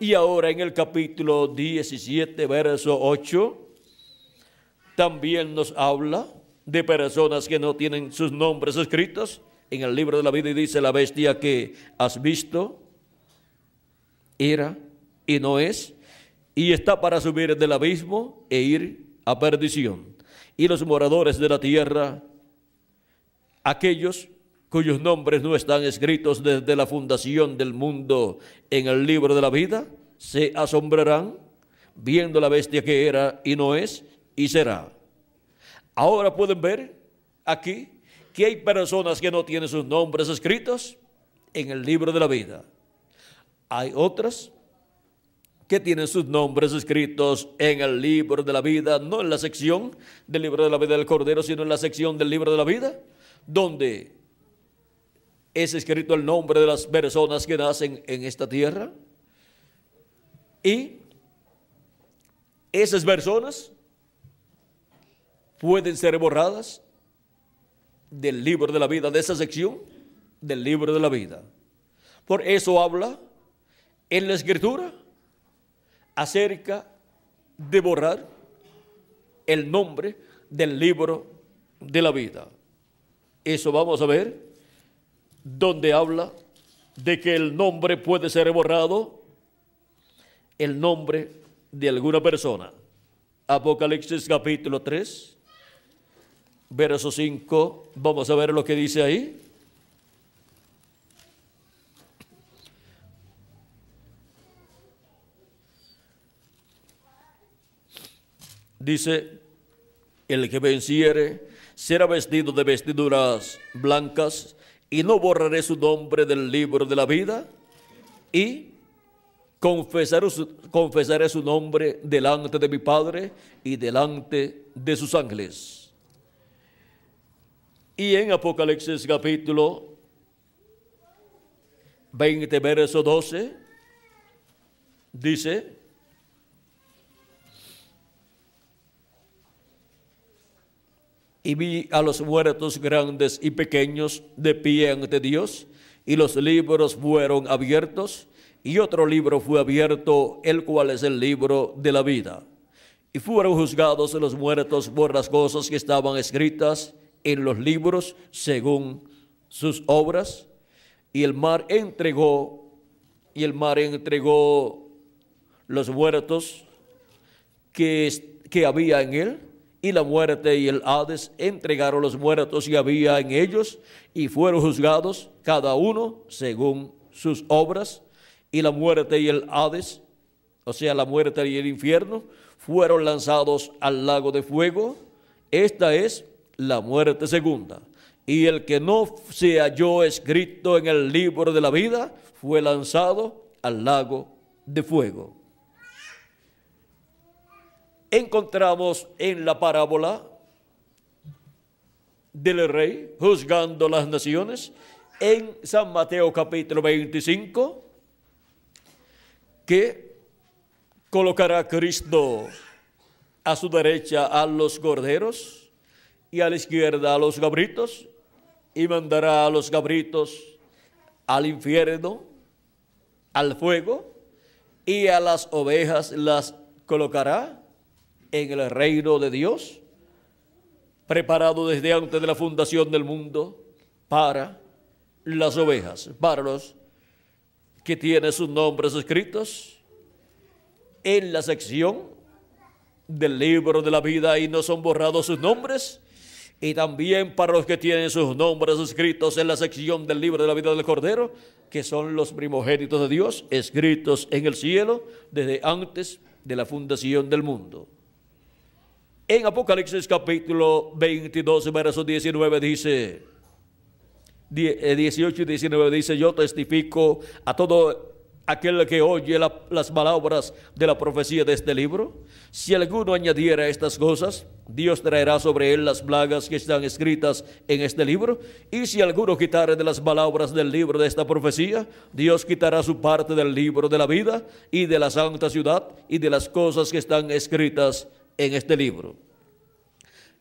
Y ahora en el capítulo 17, verso 8, también nos habla de personas que no tienen sus nombres escritos en el libro de la vida y dice la bestia que has visto era y no es y está para subir del abismo e ir a perdición. Y los moradores de la tierra, aquellos cuyos nombres no están escritos desde la fundación del mundo en el libro de la vida, se asombrarán viendo la bestia que era y no es y será. Ahora pueden ver aquí que hay personas que no tienen sus nombres escritos en el libro de la vida. Hay otras que tienen sus nombres escritos en el libro de la vida, no en la sección del libro de la vida del Cordero, sino en la sección del libro de la vida, donde es escrito el nombre de las personas que nacen en esta tierra. Y esas personas pueden ser borradas del libro de la vida, de esa sección del libro de la vida. Por eso habla en la escritura acerca de borrar el nombre del libro de la vida. Eso vamos a ver, donde habla de que el nombre puede ser borrado, el nombre de alguna persona. Apocalipsis capítulo 3, verso 5, vamos a ver lo que dice ahí. Dice, el que venciere será vestido de vestiduras blancas y no borraré su nombre del libro de la vida y confesaré su, confesaré su nombre delante de mi Padre y delante de sus ángeles. Y en Apocalipsis capítulo 20, verso 12, dice, y vi a los muertos grandes y pequeños de pie ante Dios, y los libros fueron abiertos, y otro libro fue abierto, el cual es el libro de la vida. Y fueron juzgados los muertos por las cosas que estaban escritas en los libros según sus obras, y el mar entregó, y el mar entregó los muertos que, que había en él, y la muerte y el Hades entregaron los muertos que había en ellos, y fueron juzgados cada uno según sus obras, y la muerte y el Hades, o sea, la muerte y el infierno, fueron lanzados al lago de fuego. Esta es la muerte segunda. Y el que no se halló escrito en el libro de la vida fue lanzado al lago de fuego. Encontramos en la parábola del rey juzgando las naciones en San Mateo capítulo 25 que colocará Cristo a su derecha a los corderos y a la izquierda a los gabritos y mandará a los gabritos al infierno, al fuego, y a las ovejas las colocará en el reino de Dios, preparado desde antes de la fundación del mundo para las ovejas, para los que tienen sus nombres escritos en la sección del libro de la vida y no son borrados sus nombres y también para los que tienen sus nombres escritos en la sección del libro de la vida del Cordero, que son los primogénitos de Dios, escritos en el cielo desde antes de la fundación del mundo. En Apocalipsis capítulo 22, verso 19 dice, 18 y 19 dice, yo testifico a todo aquel que oye las palabras de la profecía de este libro. Si alguno añadiera estas cosas, Dios traerá sobre él las plagas que están escritas en este libro. Y si alguno quitare de las palabras del libro de esta profecía, Dios quitará su parte del libro de la vida y de la santa ciudad y de las cosas que están escritas en este libro.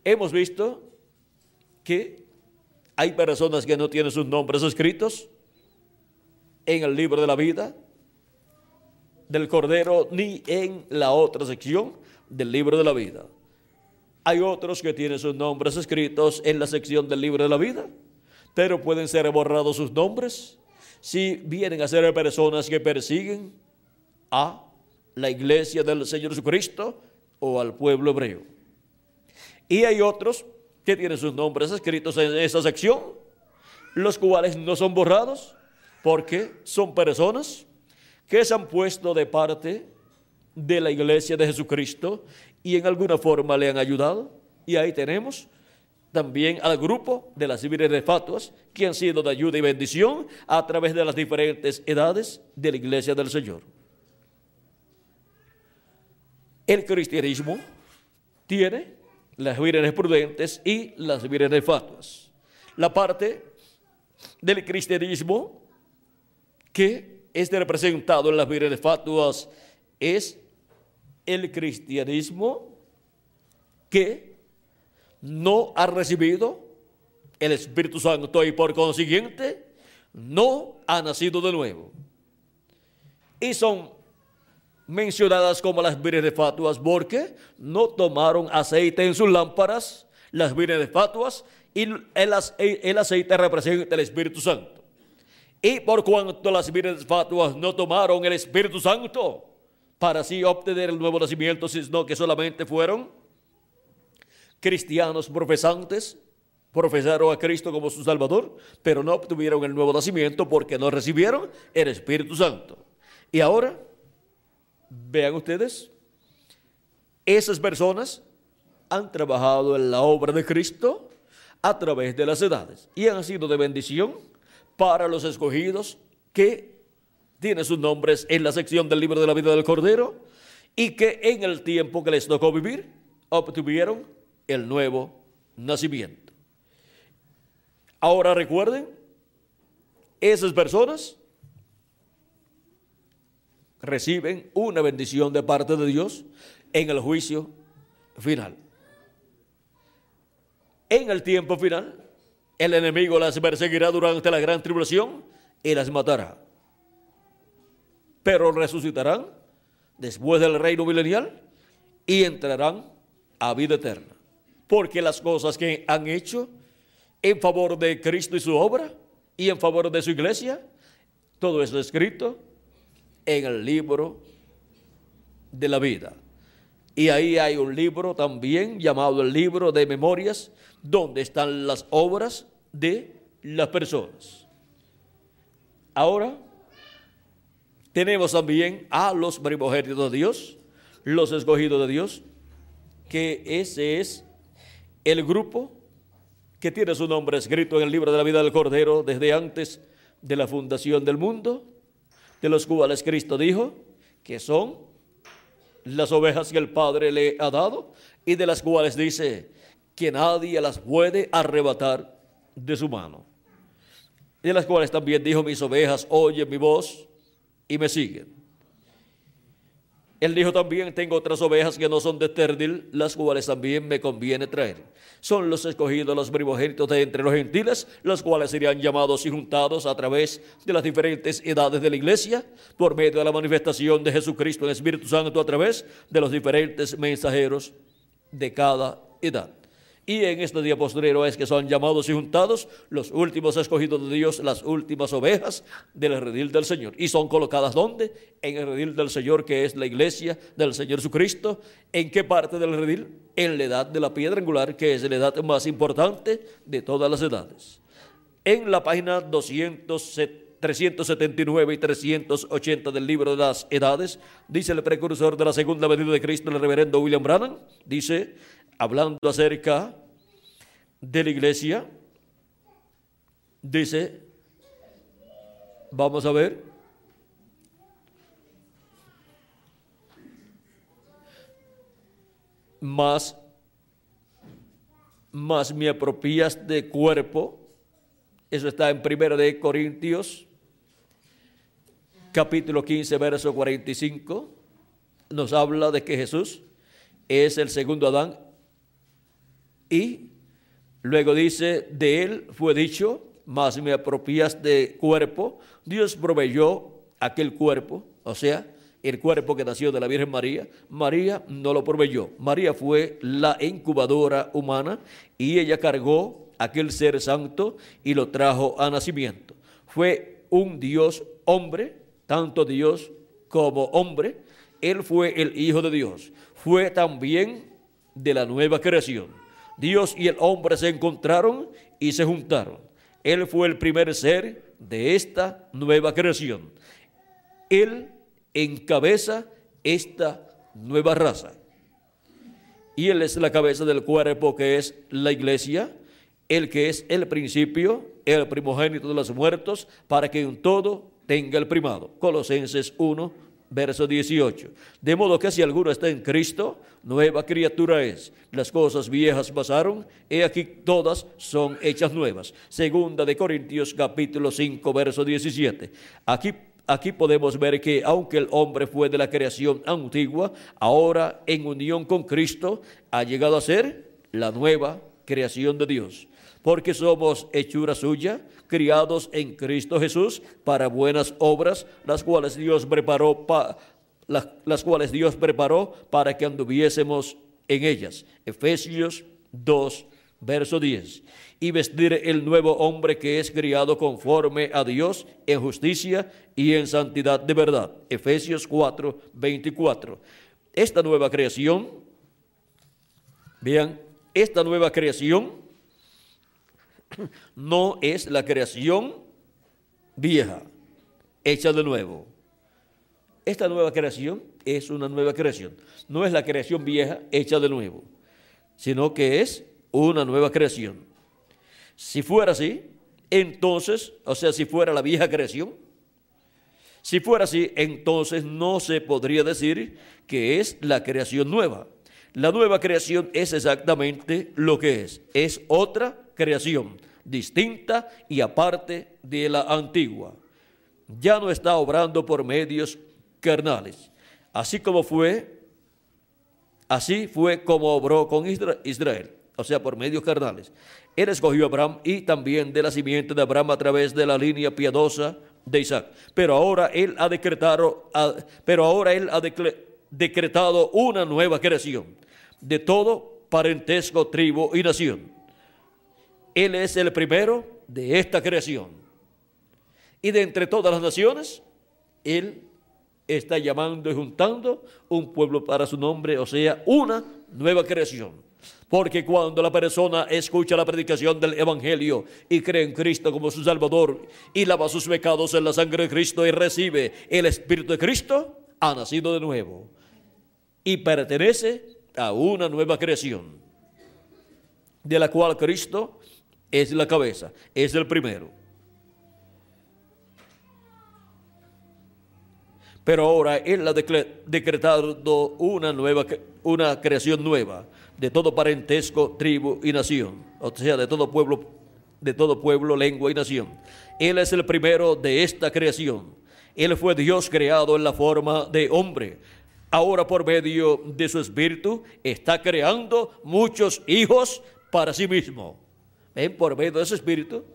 Hemos visto que hay personas que no tienen sus nombres escritos en el libro de la vida del Cordero ni en la otra sección del libro de la vida. Hay otros que tienen sus nombres escritos en la sección del libro de la vida, pero pueden ser borrados sus nombres si vienen a ser personas que persiguen a la iglesia del Señor Jesucristo o al pueblo hebreo. Y hay otros que tienen sus nombres escritos en esa sección, los cuales no son borrados porque son personas que se han puesto de parte de la iglesia de Jesucristo y en alguna forma le han ayudado. Y ahí tenemos también al grupo de las de fatuas que han sido de ayuda y bendición a través de las diferentes edades de la iglesia del Señor. El cristianismo tiene las vírgenes prudentes y las vírgenes fatuas. La parte del cristianismo que es representado en las vírgenes fatuas es el cristianismo que no ha recibido el Espíritu Santo y por consiguiente no ha nacido de nuevo. Y son mencionadas como las vírgenes fatuas porque no tomaron aceite en sus lámparas, las vírgenes fatuas, y el, aceite representa el Espíritu Santo. Y por cuanto las vírgenes fatuas no tomaron el Espíritu Santo para así obtener el nuevo nacimiento, sino que solamente fueron cristianos profesantes, profesaron a Cristo como su Salvador, pero no obtuvieron el nuevo nacimiento porque no recibieron el Espíritu Santo. Y ahora Vean ustedes, esas personas han trabajado en la obra de Cristo a través de las edades y han sido de bendición para los escogidos que tienen sus nombres en la sección del libro de la vida del Cordero y que en el tiempo que les tocó vivir obtuvieron el nuevo nacimiento. Ahora recuerden, esas personas reciben una bendición de parte de Dios en el juicio final. En el tiempo final, el enemigo las perseguirá durante la gran tribulación y las matará. Pero resucitarán después del reino milenial y entrarán a vida eterna. Porque las cosas que han hecho en favor de Cristo y su obra y en favor de su iglesia, todo eso escrito en el libro de la vida. Y ahí hay un libro también llamado el libro de memorias, donde están las obras de las personas. Ahora tenemos también a los primogénitos de Dios, los escogidos de Dios, que ese es el grupo que tiene su nombre escrito en el libro de la vida del Cordero desde antes de la fundación del mundo de los cuales Cristo dijo que son las ovejas que el Padre le ha dado y de las cuales dice que nadie las puede arrebatar de su mano. De las cuales también dijo, mis ovejas oyen mi voz y me siguen. Él dijo también, tengo otras ovejas que no son de terdil, las cuales también me conviene traer. Son los escogidos, los primogénitos de entre los gentiles, los cuales serían llamados y juntados a través de las diferentes edades de la iglesia, por medio de la manifestación de Jesucristo en Espíritu Santo a través de los diferentes mensajeros de cada edad. Y en este día postrero es que son llamados y juntados los últimos escogidos de Dios, las últimas ovejas del redil del Señor. Y son colocadas ¿dónde? En el redil del Señor, que es la iglesia del Señor Jesucristo. ¿En qué parte del redil? En la edad de la piedra angular, que es la edad más importante de todas las edades. En la página 379 y 380 del libro de las edades, dice el precursor de la segunda venida de Cristo, el reverendo William Branham, dice, hablando acerca de la iglesia, dice, vamos a ver, más, más me apropias de cuerpo, eso está en 1 de Corintios, capítulo 15, verso 45, nos habla de que Jesús es el segundo Adán y luego dice, de él fue dicho, más me apropias de cuerpo. Dios proveyó aquel cuerpo, o sea, el cuerpo que nació de la Virgen María, María no lo proveyó. María fue la incubadora humana y ella cargó aquel ser santo y lo trajo a nacimiento. Fue un Dios hombre, tanto Dios como hombre. Él fue el Hijo de Dios. Fue también de la nueva creación. Dios y el hombre se encontraron y se juntaron. Él fue el primer ser de esta nueva creación. Él encabeza esta nueva raza. Y Él es la cabeza del cuerpo que es la iglesia, el que es el principio, el primogénito de los muertos, para que en todo tenga el primado. Colosenses 1, verso 18. De modo que si alguno está en Cristo, nueva criatura es. Las cosas viejas pasaron, y aquí todas son hechas nuevas. Segunda de Corintios capítulo 5, verso 17. Aquí Aquí podemos ver que aunque el hombre fue de la creación antigua, ahora en unión con Cristo ha llegado a ser la nueva creación de Dios. Porque somos hechura suya, criados en Cristo Jesús para buenas obras, las cuales Dios preparó, las, las cuales Dios preparó para que anduviésemos en ellas. Efesios 2, verso 10 y vestir el nuevo hombre que es criado conforme a Dios en justicia y en santidad de verdad. Efesios 4, 24. Esta nueva creación, vean, esta nueva creación no es la creación vieja, hecha de nuevo. Esta nueva creación es una nueva creación. No es la creación vieja hecha de nuevo, sino que es una nueva creación. Si fuera así, entonces, o sea, si fuera la vieja creación, si fuera así, entonces no se podría decir que es la creación nueva. La nueva creación es exactamente lo que es. Es otra creación, distinta y aparte de la antigua. Ya no está obrando por medios carnales. Así como fue, así fue como obró con Israel, o sea, por medios carnales. Él escogió a Abraham y también de la simiente de Abraham a través de la línea piadosa de Isaac. Pero ahora él ha decretado, pero ahora él ha decretado una nueva creación de todo parentesco, tribu y nación. Él es el primero de esta creación. Y de entre todas las naciones, él está llamando y juntando un pueblo para su nombre, o sea, una nueva creación. Porque cuando la persona escucha la predicación del Evangelio y cree en Cristo como su Salvador y lava sus pecados en la sangre de Cristo y recibe el Espíritu de Cristo, ha nacido de nuevo y pertenece a una nueva creación, de la cual Cristo es la cabeza, es el primero. Pero ahora Él ha decretado una, nueva, una creación nueva de todo parentesco, tribu y nación, o sea, de todo pueblo, de todo pueblo, lengua y nación. Él es el primero de esta creación. Él fue Dios creado en la forma de hombre. Ahora por medio de su espíritu está creando muchos hijos para sí mismo. ¿Ven? Por medio de ese espíritu,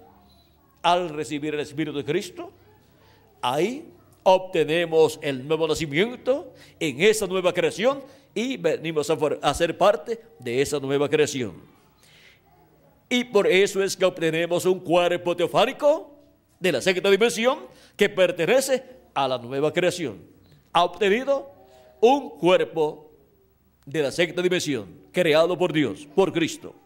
al recibir el espíritu de Cristo, ahí obtenemos el nuevo nacimiento en esa nueva creación y venimos a, ser parte de esa nueva creación. Y por eso es que obtenemos un cuerpo teofánico de la sexta dimensión que pertenece a la nueva creación. Ha obtenido un cuerpo de la sexta dimensión creado por Dios, por Cristo.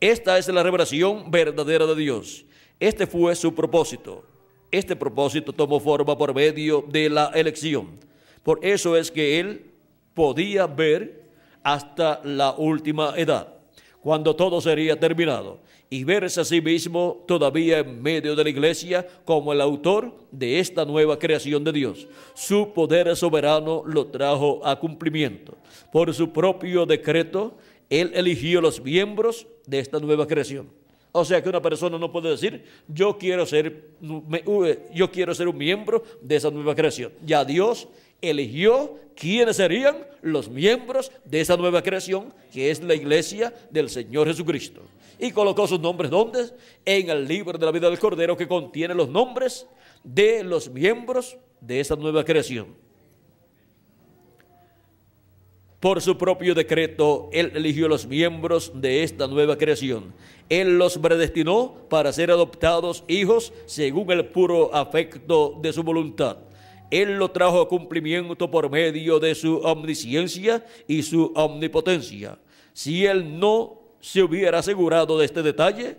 Esta es la revelación verdadera de Dios. Este fue su propósito. Este propósito tomó forma por medio de la elección. Por eso es que Él podía ver hasta la última edad, cuando todo sería terminado, y verse a sí mismo todavía en medio de la iglesia como el autor de esta nueva creación de Dios. Su poder soberano lo trajo a cumplimiento. Por su propio decreto, Él eligió los miembros de esta nueva creación. O sea que una persona no puede decir, yo quiero ser, yo quiero ser un miembro de esa nueva creación. Ya Dios eligió quiénes serían los miembros de esa nueva creación que es la iglesia del Señor Jesucristo. Y colocó sus nombres ¿dónde? En el libro de la vida del Cordero que contiene los nombres de los miembros de esa nueva creación. Por su propio decreto, Él eligió los miembros de esta nueva creación. Él los predestinó para ser adoptados hijos según el puro afecto de su voluntad. Él lo trajo a cumplimiento por medio de su omnisciencia y su omnipotencia. Si Él no se hubiera asegurado de este detalle,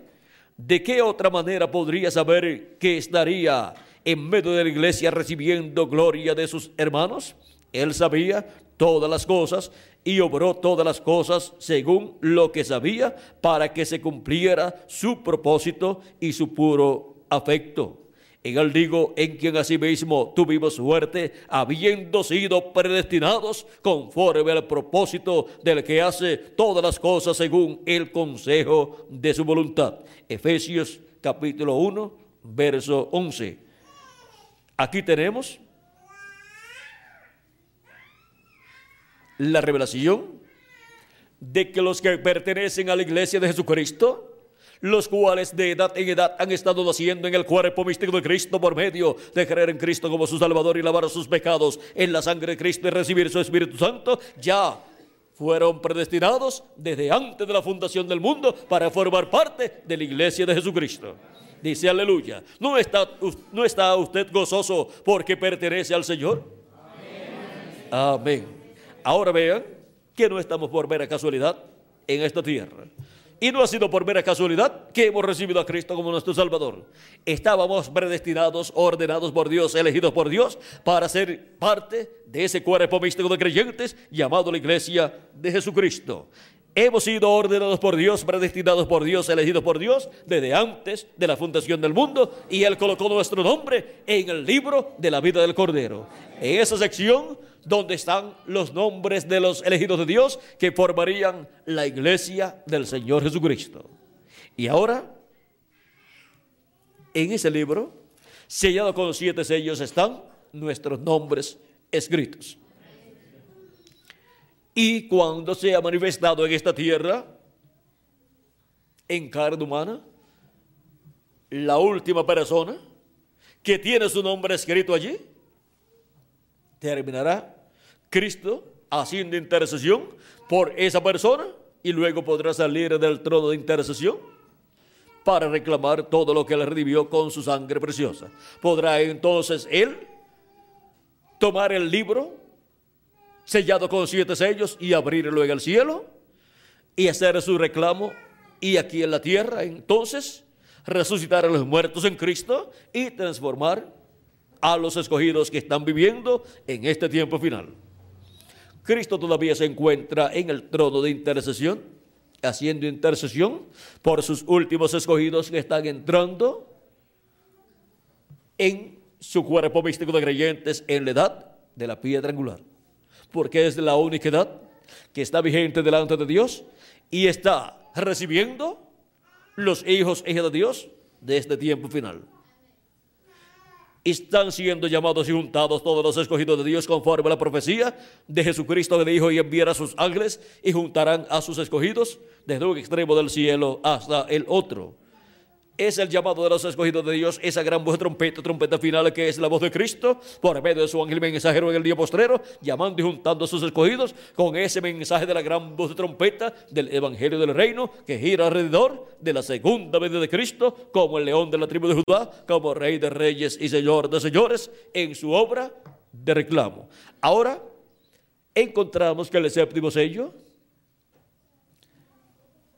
¿de qué otra manera podría saber que estaría en medio de la iglesia recibiendo gloria de sus hermanos? Él sabía todas las cosas y obró todas las cosas según lo que sabía para que se cumpliera su propósito y su puro afecto. En él digo, en quien asimismo tuvimos suerte, habiendo sido predestinados conforme al propósito del que hace todas las cosas según el consejo de su voluntad. Efesios capítulo 1, verso 11. Aquí tenemos la revelación de que los que pertenecen a la iglesia de Jesucristo, los cuales de edad en edad han estado naciendo en el cuerpo místico de Cristo por medio de creer en Cristo como su Salvador y lavar sus pecados en la sangre de Cristo y recibir su Espíritu Santo, ya fueron predestinados desde antes de la fundación del mundo para formar parte de la iglesia de Jesucristo. Dice aleluya. ¿No está, usted gozoso porque pertenece al Señor? Amén. Ahora vean que no estamos por mera casualidad en esta tierra. Y no ha sido por mera casualidad que hemos recibido a Cristo como nuestro Salvador. Estábamos predestinados, ordenados por Dios, elegidos por Dios para ser parte de ese cuerpo místico de creyentes llamado la Iglesia de Jesucristo. Hemos sido ordenados por Dios, predestinados por Dios, elegidos por Dios desde antes de la fundación del mundo y Él colocó nuestro nombre en el libro de la vida del Cordero. En esa sección donde están los nombres de los elegidos de Dios que formarían la iglesia del Señor Jesucristo. Y ahora, en ese libro, sellado con siete sellos, están nuestros nombres escritos. Y cuando se ha manifestado en esta tierra, en carne humana, la última persona que tiene su nombre escrito allí, terminará Cristo haciendo intercesión por esa persona y luego podrá salir del trono de intercesión para reclamar todo lo que él redimió con su sangre preciosa. Podrá entonces él tomar el libro sellado con siete sellos y abrirlo en el cielo y hacer su reclamo y aquí en la tierra entonces resucitar a los muertos en Cristo y transformar a los escogidos que están viviendo en este tiempo final. Cristo todavía se encuentra en el trono de intercesión, haciendo intercesión por sus últimos escogidos que están entrando en su cuerpo místico de creyentes en la edad de la piedra angular. Porque es la única edad que está vigente delante de Dios y está recibiendo los hijos e de Dios de este tiempo final. Están siendo llamados y juntados todos los escogidos de Dios conforme a la profecía de Jesucristo que dijo y enviará sus ángeles y juntarán a sus escogidos desde un extremo del cielo hasta el otro es el llamado de los escogidos de Dios, esa gran voz de trompeta, trompeta final que es la voz de Cristo, por medio de su ángel mensajero en el día postrero, llamando y juntando a sus escogidos con ese mensaje de la gran voz de trompeta del Evangelio del Reino que gira alrededor de la segunda venida de Cristo, como el león de la tribu de Judá, como rey de reyes y señor de señores, en su obra de reclamo. Ahora encontramos que el séptimo sello,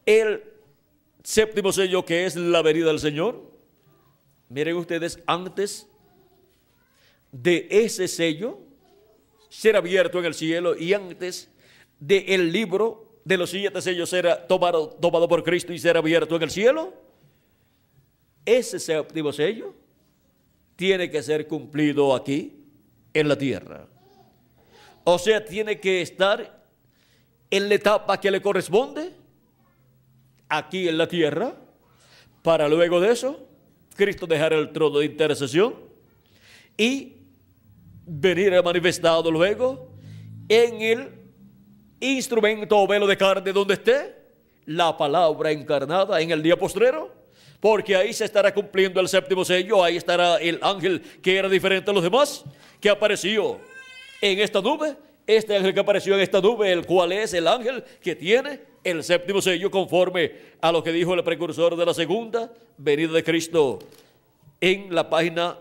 el séptimo sello que es la venida del Señor. Miren ustedes, antes de ese sello ser abierto en el cielo y antes de el libro de los siete sellos ser tomado por Cristo y ser abierto en el cielo, ese séptimo sello tiene que ser cumplido aquí en la tierra. O sea, tiene que estar en la etapa que le corresponde aquí en la tierra, para luego de eso, Cristo dejar el trono de intercesión y venir manifestado luego en el instrumento o velo de carne donde esté la palabra encarnada en el día postrero, porque ahí se estará cumpliendo el séptimo sello, ahí estará el ángel que era diferente a los demás, que apareció en esta nube este ángel que apareció en esta nube, el cual es el ángel que tiene el séptimo sello conforme a lo que dijo el precursor de la segunda venida de Cristo en la página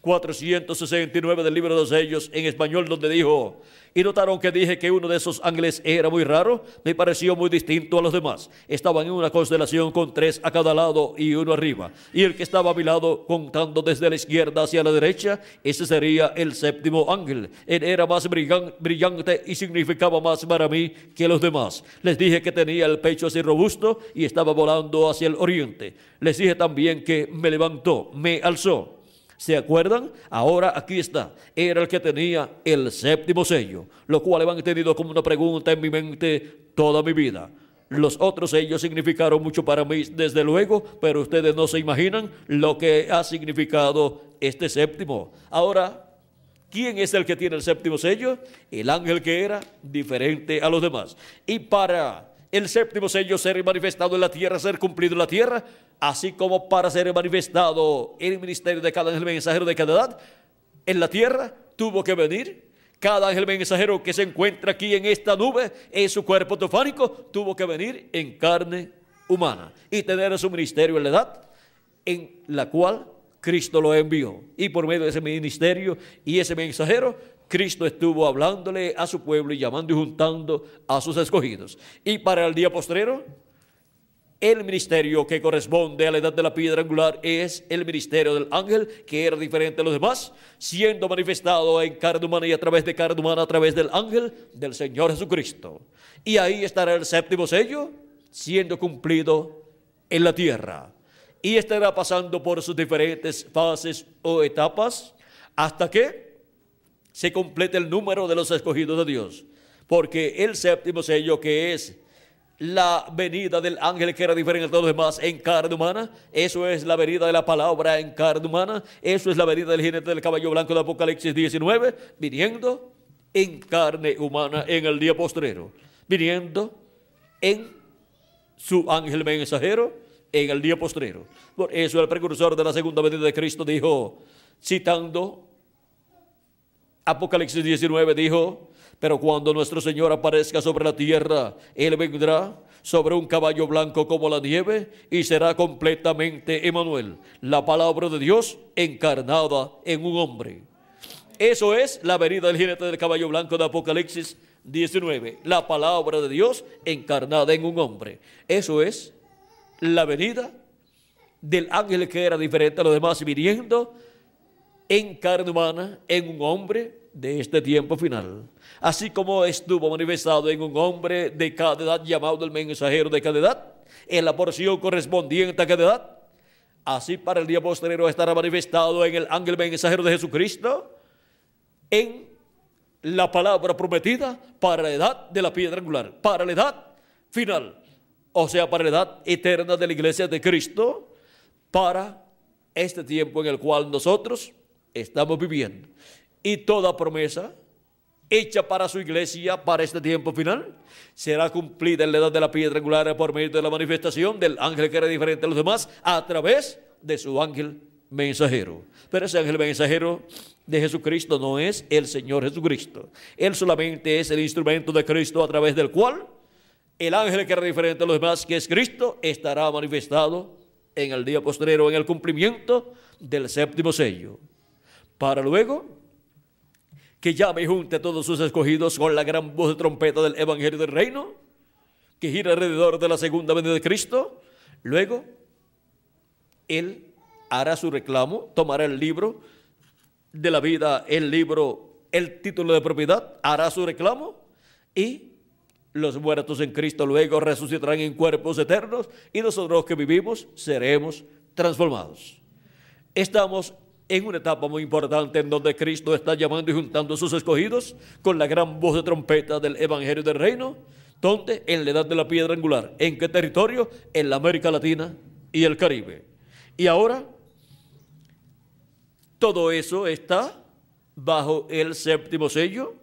469 del libro de los sellos en español donde dijo, y notaron que dije que uno de esos ángeles era muy raro, me pareció muy distinto a los demás. Estaban en una constelación con tres a cada lado y uno arriba. Y el que estaba a mi lado, contando desde la izquierda hacia la derecha, ese sería el séptimo ángel. Él era más brillante y significaba más para mí que los demás. Les dije que tenía el pecho así robusto y estaba volando hacia el oriente. Les dije también que me levantó, me alzó ¿Se acuerdan? Ahora aquí está. Era el que tenía el séptimo sello, lo cual han tenido como una pregunta en mi mente toda mi vida. Los otros sellos significaron mucho para mí, desde luego, pero ustedes no se imaginan lo que ha significado este séptimo. Ahora, ¿quién es el que tiene el séptimo sello? El ángel que era diferente a los demás. Y para el séptimo sello ser manifestado en la tierra, ser cumplido en la tierra, así como para ser manifestado el ministerio de cada ángel mensajero de cada edad, en la tierra tuvo que venir. Cada ángel mensajero que se encuentra aquí en esta nube, en su cuerpo tofánico, tuvo que venir en carne humana y tener su ministerio en la edad en la cual Cristo lo envió. Y por medio de ese ministerio y ese mensajero, Cristo estuvo hablándole a su pueblo y llamando y juntando a sus escogidos. Y para el día postrero, el ministerio que corresponde a la edad de la piedra angular es el ministerio del ángel, que era diferente a los demás, siendo manifestado en carne humana y a través de carne humana, a través del ángel del Señor Jesucristo. Y ahí estará el séptimo sello, siendo cumplido en la tierra. Y estará pasando por sus diferentes fases o etapas hasta que se complete el número de los escogidos de Dios. Porque el séptimo sello, que es la venida del ángel que era diferente de todos los demás en carne humana, eso es la venida de la palabra en carne humana, eso es la venida del jinete del caballo blanco de Apocalipsis 19, viniendo en carne humana en el día postrero, viniendo en su ángel mensajero en el día postrero. Por eso el precursor de la segunda venida de Cristo dijo, citando Apocalipsis 19 dijo, pero cuando nuestro Señor aparezca sobre la tierra, Él vendrá sobre un caballo blanco como la nieve y será completamente Emanuel, la palabra de Dios encarnada en un hombre. Eso es la venida del jinete del caballo blanco de Apocalipsis 19, la palabra de Dios encarnada en un hombre. Eso es la venida del ángel que era diferente a los demás, viniendo en carne humana, en un hombre de este tiempo final. Así como estuvo manifestado en un hombre de cada edad llamado el mensajero de cada edad, en la porción correspondiente a cada edad, así para el día posterior estará manifestado en el ángel mensajero de Jesucristo, en la palabra prometida para la edad de la piedra angular, para la edad final, o sea, para la edad eterna de la iglesia de Cristo, para este tiempo en el cual nosotros estamos viviendo y toda promesa hecha para su iglesia para este tiempo final será cumplida en la edad de la piedra angular por medio de la manifestación del ángel que era diferente a los demás a través de su ángel mensajero. Pero ese ángel mensajero de Jesucristo no es el Señor Jesucristo. Él solamente es el instrumento de Cristo a través del cual el ángel que era diferente a los demás, que es Cristo, estará manifestado en el día posterior en el cumplimiento del séptimo sello. Para luego que llame y junte a todos sus escogidos con la gran voz de trompeta del Evangelio del Reino, que gira alrededor de la segunda venida de Cristo. Luego, Él hará su reclamo, tomará el libro de la vida, el libro, el título de propiedad, hará su reclamo y los muertos en Cristo luego resucitarán en cuerpos eternos y nosotros que vivimos seremos transformados. Estamos en una etapa muy importante en donde Cristo está llamando y juntando a sus escogidos con la gran voz de trompeta del Evangelio del Reino, donde en la edad de la piedra angular, ¿en qué territorio? En la América Latina y el Caribe. Y ahora, todo eso está bajo el séptimo sello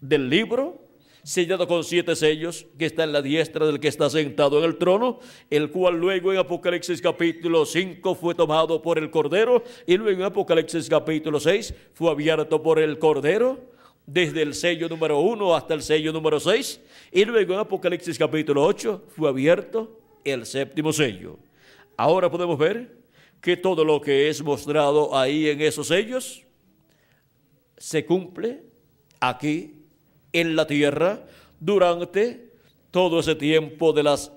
del libro sellado con siete sellos, que está en la diestra del que está sentado en el trono, el cual luego en Apocalipsis capítulo 5 fue tomado por el Cordero, y luego en Apocalipsis capítulo 6 fue abierto por el Cordero desde el sello número 1 hasta el sello número 6, y luego en Apocalipsis capítulo 8 fue abierto el séptimo sello. Ahora podemos ver que todo lo que es mostrado ahí en esos sellos se cumple aquí en la tierra durante todo ese tiempo de las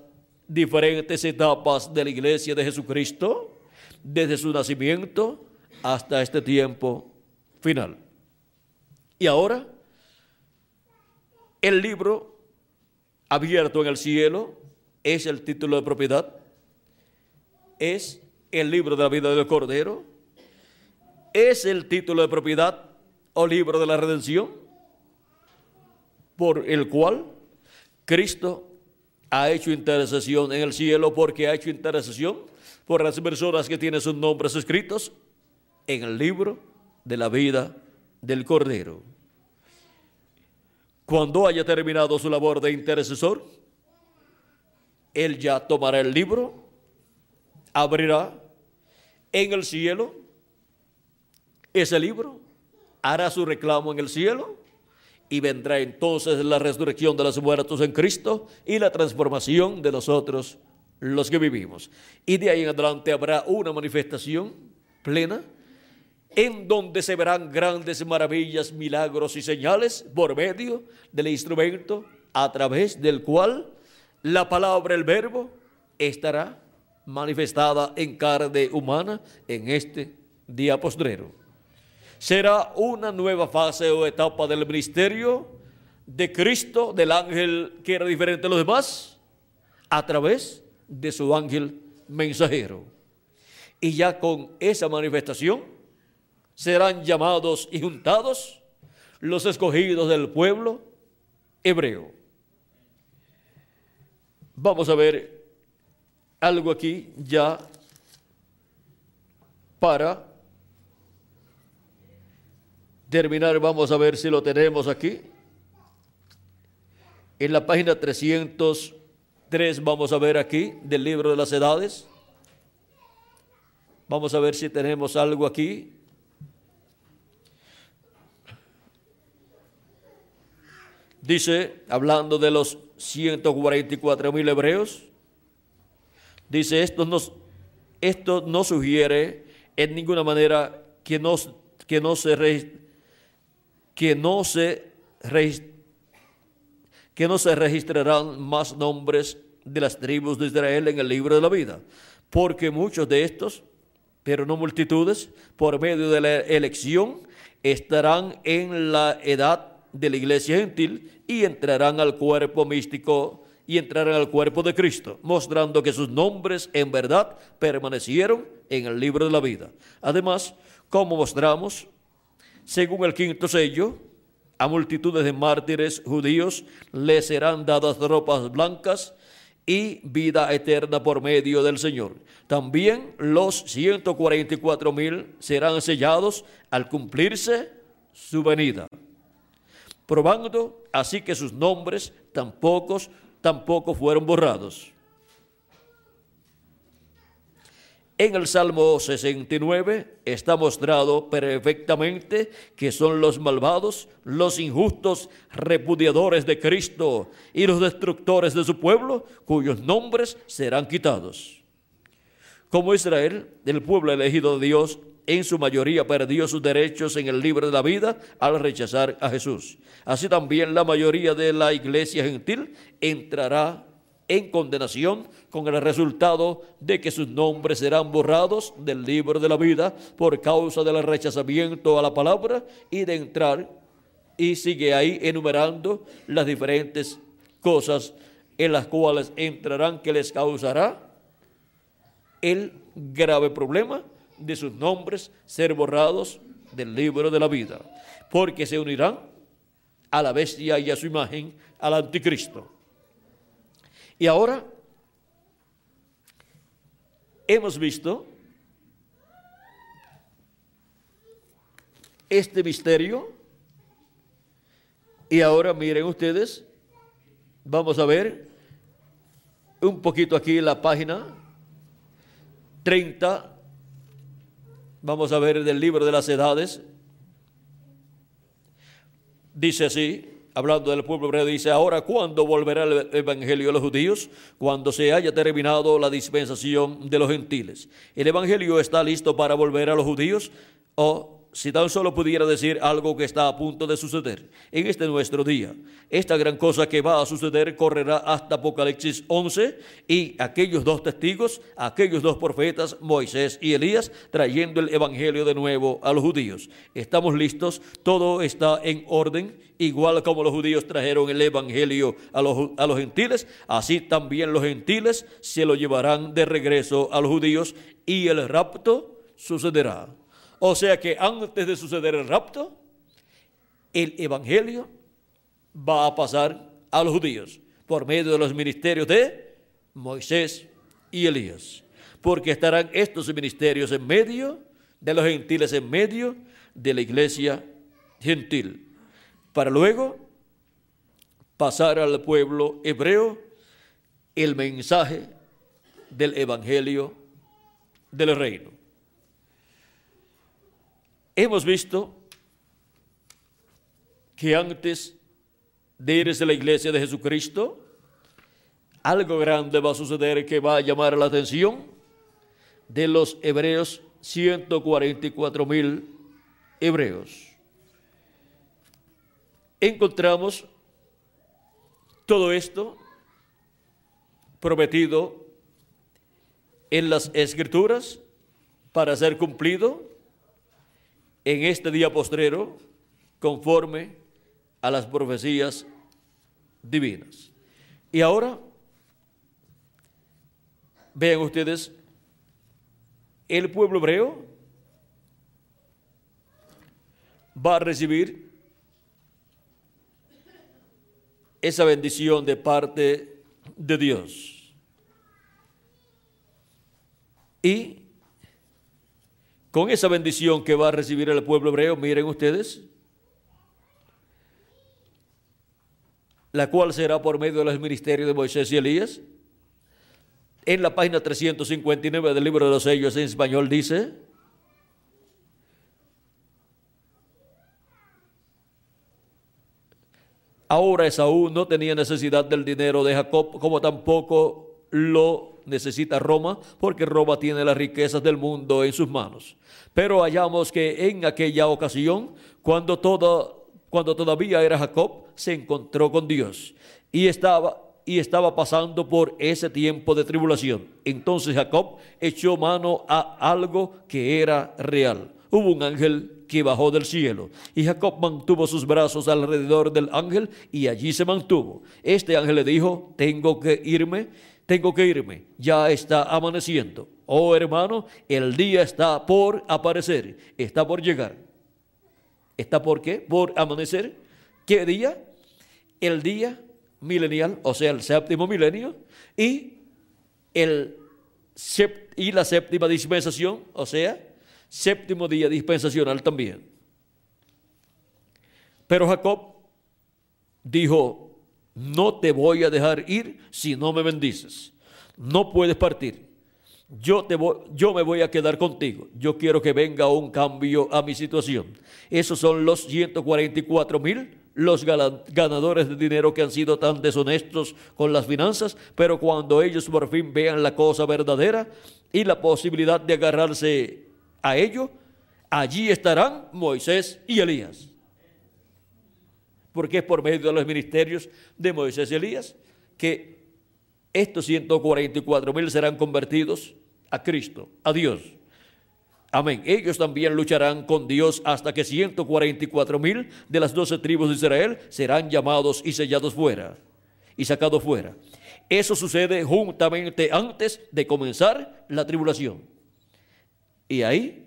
diferentes etapas de la iglesia de Jesucristo, desde su nacimiento hasta este tiempo final. Y ahora, el libro abierto en el cielo es el título de propiedad, es el libro de la vida del Cordero, es el título de propiedad o libro de la redención, por el cual Cristo ha hecho intercesión en el cielo porque ha hecho intercesión por las personas que tienen sus nombres escritos en el libro de la vida del Cordero. Cuando haya terminado su labor de intercesor, él ya tomará el libro, abrirá en el cielo ese libro, hará su reclamo en el cielo y vendrá entonces la resurrección de los muertos en Cristo y la transformación de nosotros los que vivimos. Y de ahí en adelante habrá una manifestación plena en donde se verán grandes maravillas, milagros y señales por medio del instrumento a través del cual la palabra, el verbo, estará manifestada en carne humana en este día postrero. Será una nueva fase o etapa del ministerio de Cristo, del ángel que era diferente de los demás, a través de su ángel mensajero. Y ya con esa manifestación, serán llamados y juntados los escogidos del pueblo hebreo. Vamos a ver algo aquí ya para terminar. Vamos a ver si lo tenemos aquí. En la página 303 vamos a ver aquí del libro de las edades. Vamos a ver si tenemos algo aquí. Dice, hablando de los 144 mil hebreos, dice, esto no, esto no sugiere en ninguna manera que no, que no se, que no se, que no se registrarán más nombres de las tribus de Israel en el libro de la vida, porque muchos de estos, pero no multitudes, por medio de la elección, estarán en la edad de la iglesia gentil y entrarán al cuerpo místico y entrarán al cuerpo de Cristo, mostrando que sus nombres en verdad permanecieron en el libro de la vida. Además, como mostramos, según el quinto sello, a multitudes de mártires judíos les serán dadas ropas blancas y vida eterna por medio del Señor. También los 144 mil serán sellados al cumplirse su venida probando así que sus nombres tampoco, tampoco fueron borrados. En el Salmo 69 está mostrado perfectamente que son los malvados, los injustos, repudiadores de Cristo y los destructores de su pueblo, cuyos nombres serán quitados. Como Israel, el pueblo elegido de Dios, en su mayoría perdió sus derechos en el libro de la vida al rechazar a Jesús. Así también la mayoría de la iglesia gentil entrará en condenación con el resultado de que sus nombres serán borrados del libro de la vida por causa del rechazamiento a la palabra y de entrar y sigue ahí enumerando las diferentes cosas en las cuales entrarán que les causará el grave problema de sus nombres ser borrados del libro de la vida, porque se unirán a la bestia y a su imagen, al anticristo. Y ahora hemos visto este misterio y ahora miren ustedes, vamos a ver un poquito aquí la página 30 Vamos a ver del libro de las edades. dice así, hablando del pueblo hebreo, dice, ahora ¿cuándo volverá el evangelio a los judíos? Cuando se haya terminado la dispensación de los gentiles. ¿El evangelio está listo para volver a los judíos? ¿O si tan solo pudiera decir algo que está a punto de suceder en este nuestro día. Esta gran cosa que va a suceder correrá hasta Apocalipsis 11 y aquellos dos testigos, aquellos dos profetas, Moisés y Elías, trayendo el Evangelio de nuevo a los judíos. Estamos listos, todo está en orden, igual como los judíos trajeron el Evangelio a los, a los gentiles, así también los gentiles se lo llevarán de regreso a los judíos y el rapto sucederá. O sea que antes de suceder el rapto, el Evangelio va a pasar a los judíos por medio de los ministerios de Moisés y Elías. Porque estarán estos ministerios en medio de los gentiles, en medio de la iglesia gentil. Para luego pasar al pueblo hebreo el mensaje del Evangelio del reino. Hemos visto que antes de irse a la iglesia de Jesucristo, algo grande va a suceder que va a llamar la atención de los hebreos, 144 mil hebreos. Encontramos todo esto prometido en las escrituras para ser cumplido en este día postrero conforme a las profecías divinas. Y ahora, vean ustedes, el pueblo hebreo va a recibir esa bendición de parte de Dios. Y con esa bendición que va a recibir el pueblo hebreo, miren ustedes, la cual será por medio de los ministerios de Moisés y Elías. En la página 359 del libro de los sellos en español dice, ahora Esaú no tenía necesidad del dinero de Jacob, como tampoco lo necesita Roma, porque Roma tiene las riquezas del mundo en sus manos. Pero hallamos que en aquella ocasión, cuando, todo, cuando todavía era Jacob, se encontró con Dios y estaba y estaba pasando por ese tiempo de tribulación. Entonces Jacob echó mano a algo que era real. Hubo un ángel que bajó del cielo y Jacob mantuvo sus brazos alrededor del ángel y allí se mantuvo. Este ángel le dijo, tengo que irme tengo que irme, ya está amaneciendo. Oh hermano, el día está por aparecer, está por llegar. ¿Está por qué? Por amanecer. ¿Qué día? El día milenial, o sea, el séptimo milenio, y, el, y la séptima dispensación, o sea, séptimo día dispensacional también. Pero Jacob dijo, no te voy a dejar ir si no me bendices. No puedes partir. Yo, te voy, yo me voy a quedar contigo. Yo quiero que venga un cambio a mi situación. Esos son los 144 mil, los ganadores de dinero que han sido tan deshonestos con las finanzas, pero cuando ellos por fin vean la cosa verdadera y la posibilidad de agarrarse a ello, allí estarán Moisés y Elías porque es por medio de los ministerios de Moisés y Elías que estos 144 mil serán convertidos a Cristo, a Dios. Amén. Ellos también lucharán con Dios hasta que 144 mil de las doce tribus de Israel serán llamados y sellados fuera y sacados fuera. Eso sucede juntamente antes de comenzar la tribulación. Y ahí,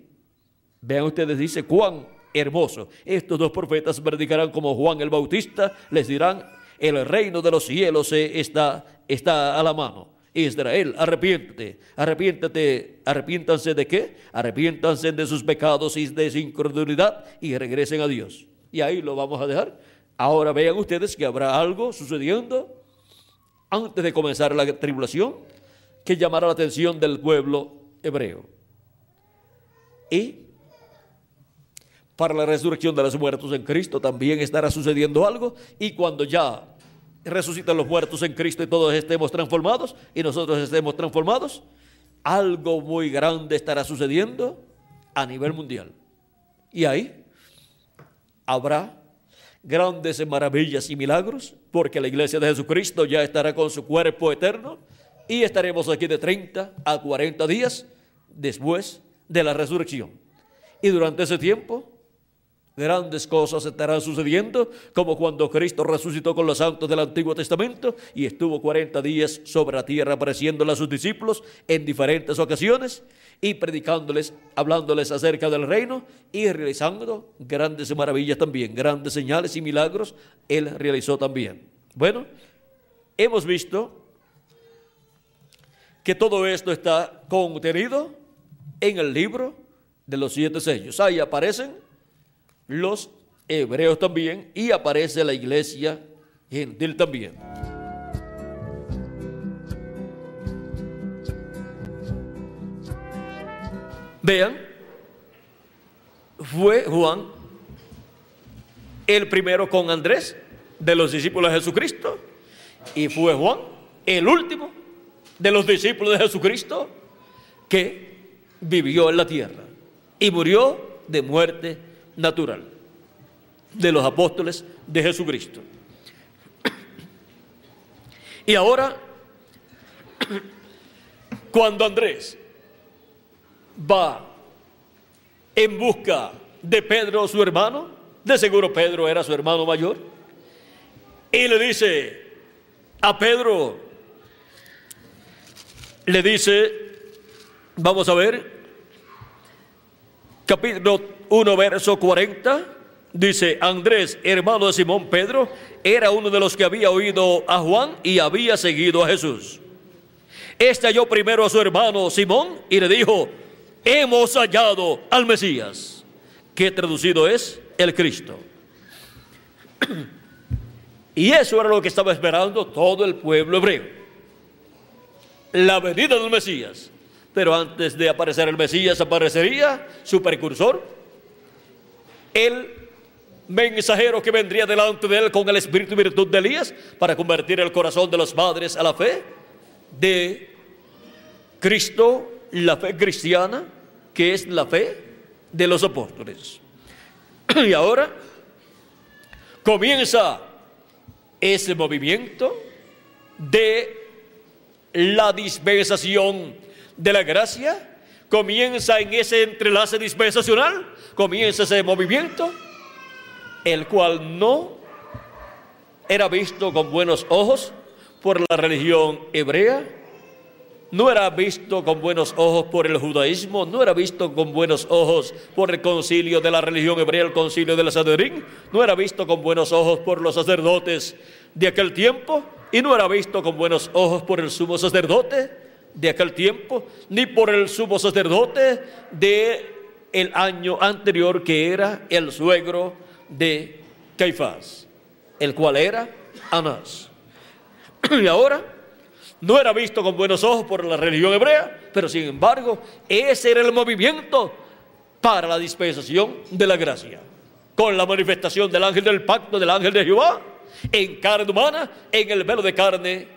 vean ustedes, dice cuán hermoso. Estos dos profetas predicarán como Juan el Bautista, les dirán, el reino de los cielos está, está a la mano. Israel, arrepiéntete, arrepiéntete, arrepiéntanse de qué? Arrepiéntanse de sus pecados y de su incredulidad y regresen a Dios. Y ahí lo vamos a dejar. Ahora vean ustedes que habrá algo sucediendo antes de comenzar la tribulación que llamará la atención del pueblo hebreo. Y para la resurrección de los muertos en Cristo también estará sucediendo algo y cuando ya resucitan los muertos en Cristo y todos estemos transformados y nosotros estemos transformados, algo muy grande estará sucediendo a nivel mundial. Y ahí habrá grandes maravillas y milagros, porque la iglesia de Jesucristo ya estará con su cuerpo eterno y estaremos aquí de 30 a 40 días después de la resurrección. Y durante ese tiempo Grandes cosas estarán sucediendo, como cuando Cristo resucitó con los santos del Antiguo Testamento y estuvo 40 días sobre la tierra apareciéndole a sus discípulos en diferentes ocasiones y predicándoles, hablándoles acerca del reino y realizando grandes maravillas también, grandes señales y milagros, Él realizó también. Bueno, hemos visto que todo esto está contenido en el libro de los siete sellos. Ahí aparecen los hebreos también y aparece la iglesia gentil también. Vean, fue Juan el primero con Andrés de los discípulos de Jesucristo y fue Juan el último de los discípulos de Jesucristo que vivió en la tierra y murió de muerte natural de los apóstoles de Jesucristo. Y ahora, cuando Andrés va en busca de Pedro, su hermano, de seguro Pedro era su hermano mayor, y le dice a Pedro, le dice, vamos a ver, capítulo 1, verso 40, dice, Andrés, hermano de Simón Pedro, era uno de los que había oído a Juan y había seguido a Jesús. Este halló primero a su hermano Simón y le dijo, hemos hallado al Mesías, que traducido es el Cristo. y eso era lo que estaba esperando todo el pueblo hebreo. La venida del Mesías. Pero antes de aparecer el Mesías aparecería su precursor, el mensajero que vendría delante de él con el espíritu y virtud de Elías para convertir el corazón de los padres a la fe de Cristo, la fe cristiana, que es la fe de los apóstoles. Y ahora comienza ese movimiento de la dispensación de la gracia, comienza en ese entrelace dispensacional, comienza ese movimiento, el cual no era visto con buenos ojos por la religión hebrea, no era visto con buenos ojos por el judaísmo, no era visto con buenos ojos por el concilio de la religión hebrea, el concilio de la Sanedrín, no era visto con buenos ojos por los sacerdotes de aquel tiempo y no era visto con buenos ojos por el sumo sacerdote de aquel tiempo, ni por el sumo sacerdote de el año anterior que era el suegro de Caifás, el cual era Anás. Y ahora no era visto con buenos ojos por la religión hebrea, pero sin embargo, ese era el movimiento para la dispensación de la gracia, con la manifestación del ángel del pacto, del ángel de Jehová, en carne humana, en el velo de carne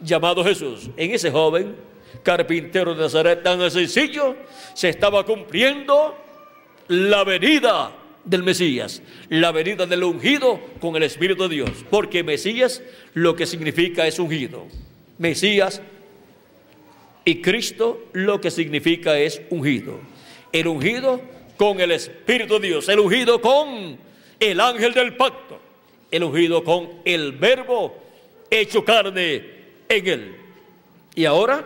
llamado Jesús, en ese joven carpintero de Nazaret tan sencillo, se estaba cumpliendo la venida del Mesías, la venida del ungido con el Espíritu de Dios, porque Mesías lo que significa es ungido. Mesías y Cristo lo que significa es ungido. El ungido con el Espíritu de Dios, el ungido con el ángel del pacto, el ungido con el verbo hecho carne en él. Y ahora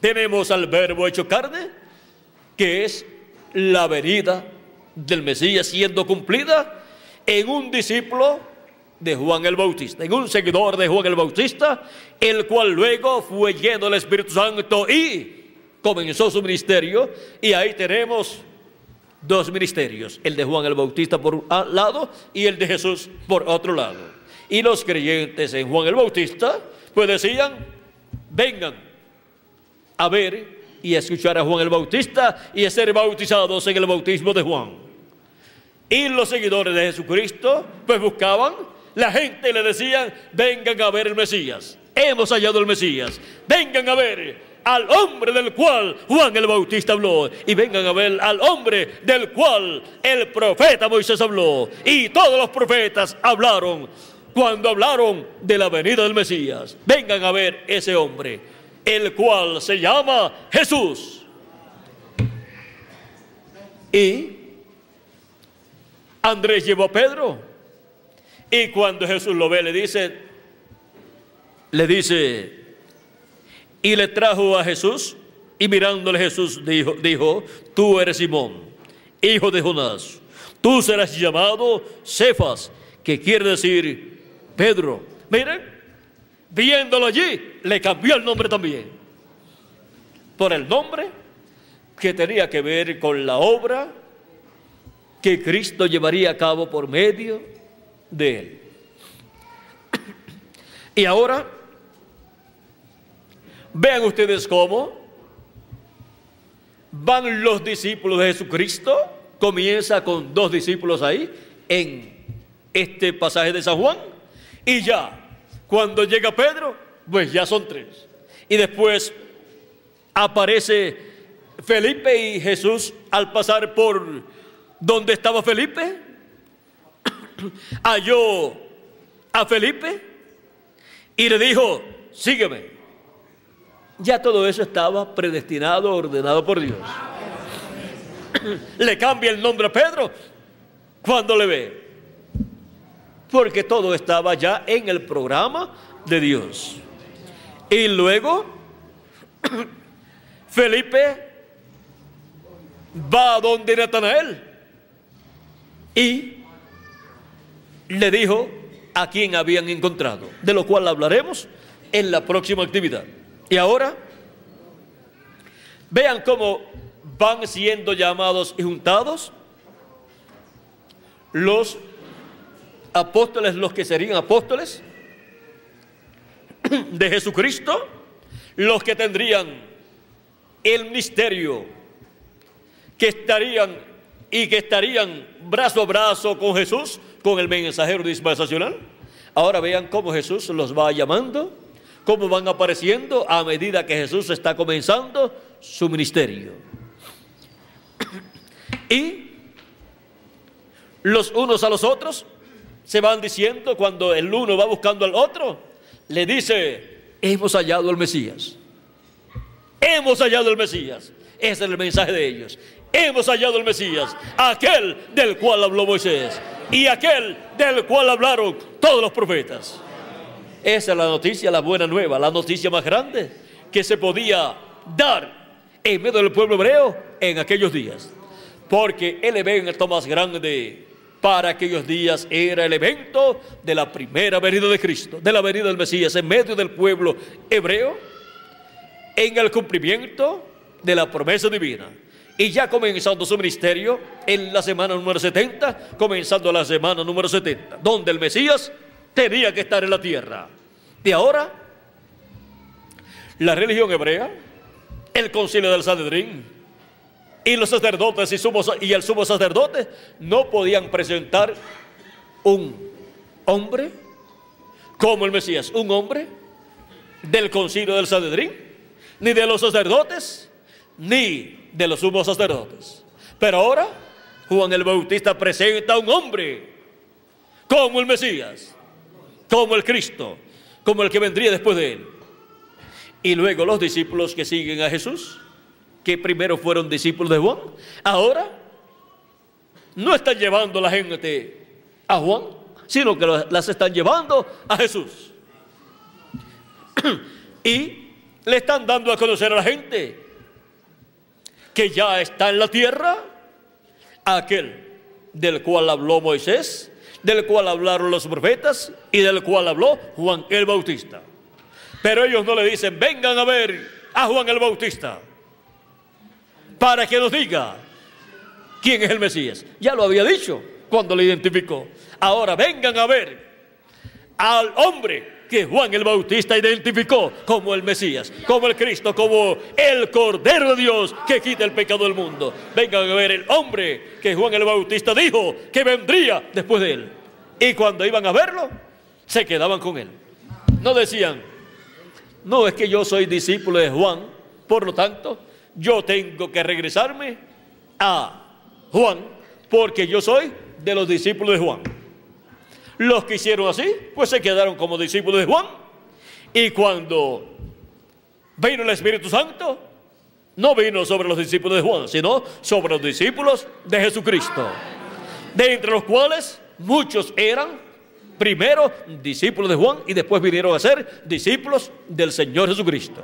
tenemos al verbo hecho carne, que es la venida del Mesías siendo cumplida en un discípulo de Juan el Bautista, en un seguidor de Juan el Bautista, el cual luego fue lleno del Espíritu Santo y comenzó su ministerio. Y ahí tenemos dos ministerios, el de Juan el Bautista por un lado y el de Jesús por otro lado. Y los creyentes en Juan el Bautista, pues decían, vengan a ver y a escuchar a Juan el Bautista y a ser bautizados en el bautismo de Juan. Y los seguidores de Jesucristo, pues buscaban, la gente le decían, vengan a ver el Mesías. Hemos hallado el Mesías. Vengan a ver al hombre del cual Juan el Bautista habló. Y vengan a ver al hombre del cual el profeta Moisés habló. Y todos los profetas hablaron cuando hablaron de la venida del Mesías. Vengan a ver ese hombre, el cual se llama Jesús. Y Andrés llevó a Pedro. Y cuando Jesús lo ve, le dice, le dice, y le trajo a Jesús. Y mirándole Jesús dijo, dijo, tú eres Simón, hijo de Jonás. Tú serás llamado Cefas, que quiere decir Pedro. Miren, viéndolo allí, le cambió el nombre también. Por el nombre que tenía que ver con la obra que Cristo llevaría a cabo por medio de él. Y ahora, vean ustedes cómo van los discípulos de Jesucristo. Comienza con dos discípulos ahí en este pasaje de San Juan. Y ya, cuando llega Pedro, pues ya son tres. Y después aparece Felipe y Jesús al pasar por donde estaba Felipe, halló a Felipe y le dijo, sígueme. Ya todo eso estaba predestinado, ordenado por Dios. Le cambia el nombre a Pedro cuando le ve. Porque todo estaba ya en el programa de Dios. Y luego Felipe va a donde Natanael y le dijo a quién habían encontrado, de lo cual hablaremos en la próxima actividad. Y ahora, vean cómo van siendo llamados y juntados los apóstoles, los que serían apóstoles de Jesucristo, los que tendrían el ministerio, que estarían y que estarían brazo a brazo con Jesús, con el mensajero dispensacional. Ahora vean cómo Jesús los va llamando, cómo van apareciendo a medida que Jesús está comenzando su ministerio. Y los unos a los otros se van diciendo cuando el uno va buscando al otro, le dice, hemos hallado al Mesías. Hemos hallado al Mesías. Ese es el mensaje de ellos hemos hallado el Mesías, aquel del cual habló Moisés y aquel del cual hablaron todos los profetas. Esa es la noticia, la buena nueva, la noticia más grande que se podía dar en medio del pueblo hebreo en aquellos días. Porque el evento más grande para aquellos días era el evento de la primera venida de Cristo, de la venida del Mesías en medio del pueblo hebreo, en el cumplimiento de la promesa divina y ya comenzando su ministerio en la semana número 70, comenzando la semana número 70, donde el Mesías tenía que estar en la tierra. Y ahora, la religión hebrea, el concilio del Sanedrín y los sacerdotes y, el sumo sacerdote no podían presentar un hombre como el Mesías, un hombre del concilio del Sanedrín, ni de los sacerdotes, ni de los sumos sacerdotes. Pero ahora Juan el Bautista presenta a un hombre como el Mesías, como el Cristo, como el que vendría después de él. Y luego los discípulos que siguen a Jesús, que primero fueron discípulos de Juan, ahora no están llevando la gente a Juan, sino que las están llevando a Jesús. y le están dando a conocer a la gente que ya está en la tierra, aquel del cual habló Moisés, del cual hablaron los profetas y del cual habló Juan el Bautista. Pero ellos no le dicen, vengan a ver a Juan el Bautista para que nos diga quién es el Mesías. Ya lo había dicho cuando le identificó. Ahora vengan a ver al hombre que Juan el Bautista identificó como el Mesías, como el Cristo, como el Cordero de Dios que quita el pecado del mundo. Vengan a ver el hombre que Juan el Bautista dijo que vendría después de él. Y cuando iban a verlo, se quedaban con él. No decían, no es que yo soy discípulo de Juan, por lo tanto, yo tengo que regresarme a Juan, porque yo soy de los discípulos de Juan. Los que hicieron así, pues se quedaron como discípulos de Juan. Y cuando vino el Espíritu Santo, no vino sobre los discípulos de Juan, sino sobre los discípulos de Jesucristo. De entre los cuales muchos eran primero discípulos de Juan y después vinieron a ser discípulos del Señor Jesucristo.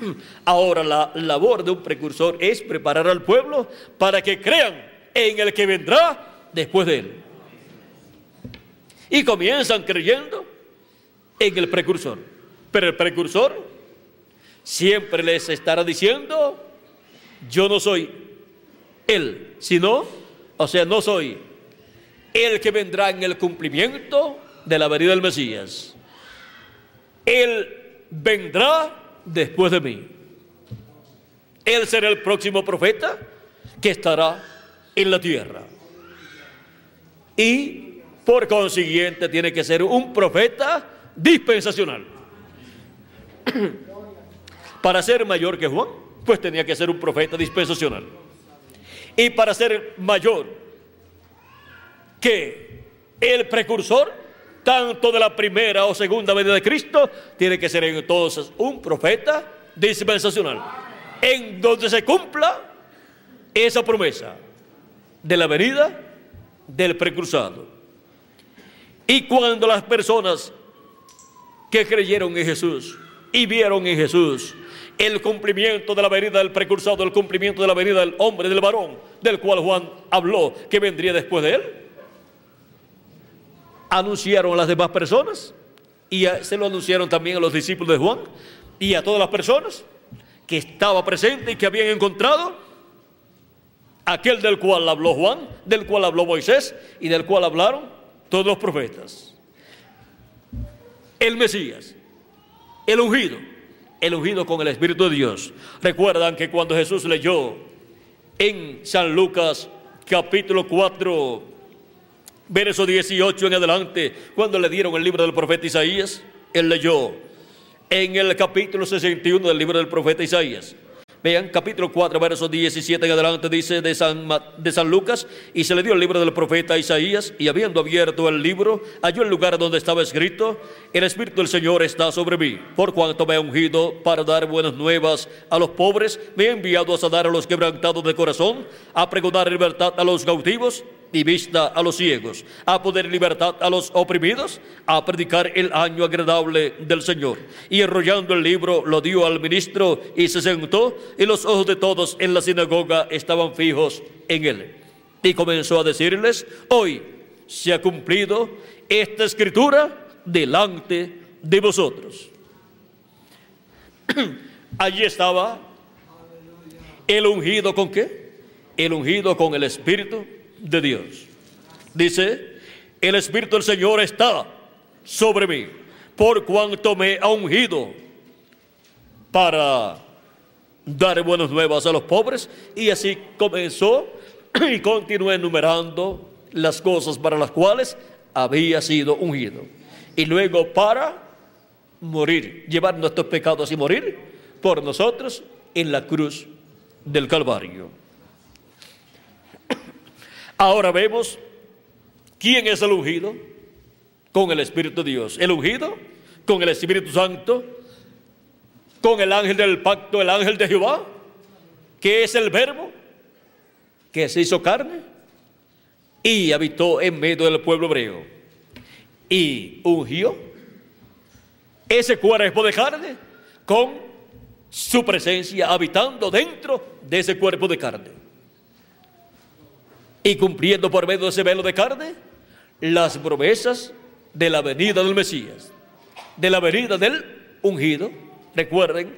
Ahora la labor de un precursor es preparar al pueblo para que crean en el que vendrá después de él. Y comienzan creyendo en el precursor. Pero el precursor siempre les estará diciendo, yo no soy él, sino, o sea, no soy el que vendrá en el cumplimiento de la venida del Mesías. Él vendrá después de mí. Él será el próximo profeta que estará en la tierra. Y por consiguiente tiene que ser un profeta dispensacional. Para ser mayor que Juan, pues tenía que ser un profeta dispensacional. Y para ser mayor que el precursor, tanto de la primera o segunda venida de Cristo, tiene que ser entonces un profeta dispensacional, en donde se cumpla esa promesa de la venida del precursado. Y cuando las personas que creyeron en Jesús y vieron en Jesús el cumplimiento de la venida del precursado, el cumplimiento de la venida del hombre, del varón, del cual Juan habló que vendría después de él, anunciaron a las demás personas y se lo anunciaron también a los discípulos de Juan y a todas las personas que estaba presente y que habían encontrado aquel del cual habló Juan, del cual habló Moisés y del cual hablaron todos los profetas. El Mesías, el ungido, el ungido con el Espíritu de Dios. Recuerdan que cuando Jesús leyó en San Lucas capítulo 4, verso 18 en adelante, cuando le dieron el libro del profeta Isaías, él leyó en el capítulo 61 del libro del profeta Isaías. Vean, capítulo 4, verso 17 en adelante dice de San, de San Lucas, y se le dio el libro del profeta Isaías, y habiendo abierto el libro, halló el lugar donde estaba escrito, el Espíritu del Señor está sobre mí, por cuanto me ha ungido para dar buenas nuevas a los pobres, me ha enviado a sanar a los quebrantados de corazón, a pregonar libertad a los cautivos, y vista a los ciegos, a poder libertad a los oprimidos, a predicar el año agradable del Señor. Y enrollando el libro lo dio al ministro y se sentó y los ojos de todos en la sinagoga estaban fijos en él. Y comenzó a decirles, hoy se ha cumplido esta escritura delante de vosotros. Allí estaba el ungido con qué? El ungido con el Espíritu de Dios. Dice, el Espíritu del Señor está sobre mí, por cuanto me ha ungido para dar buenas nuevas a los pobres. Y así comenzó y continuó enumerando las cosas para las cuales había sido ungido. Y luego para morir, llevar nuestros pecados y morir por nosotros en la cruz del Calvario. Ahora vemos quién es el ungido con el Espíritu de Dios. El ungido con el Espíritu Santo, con el ángel del pacto, el ángel de Jehová, que es el verbo que se hizo carne y habitó en medio del pueblo hebreo. Y ungió ese cuerpo de carne con su presencia habitando dentro de ese cuerpo de carne y cumpliendo por medio de ese velo de carne las promesas de la venida del Mesías, de la venida del ungido. Recuerden,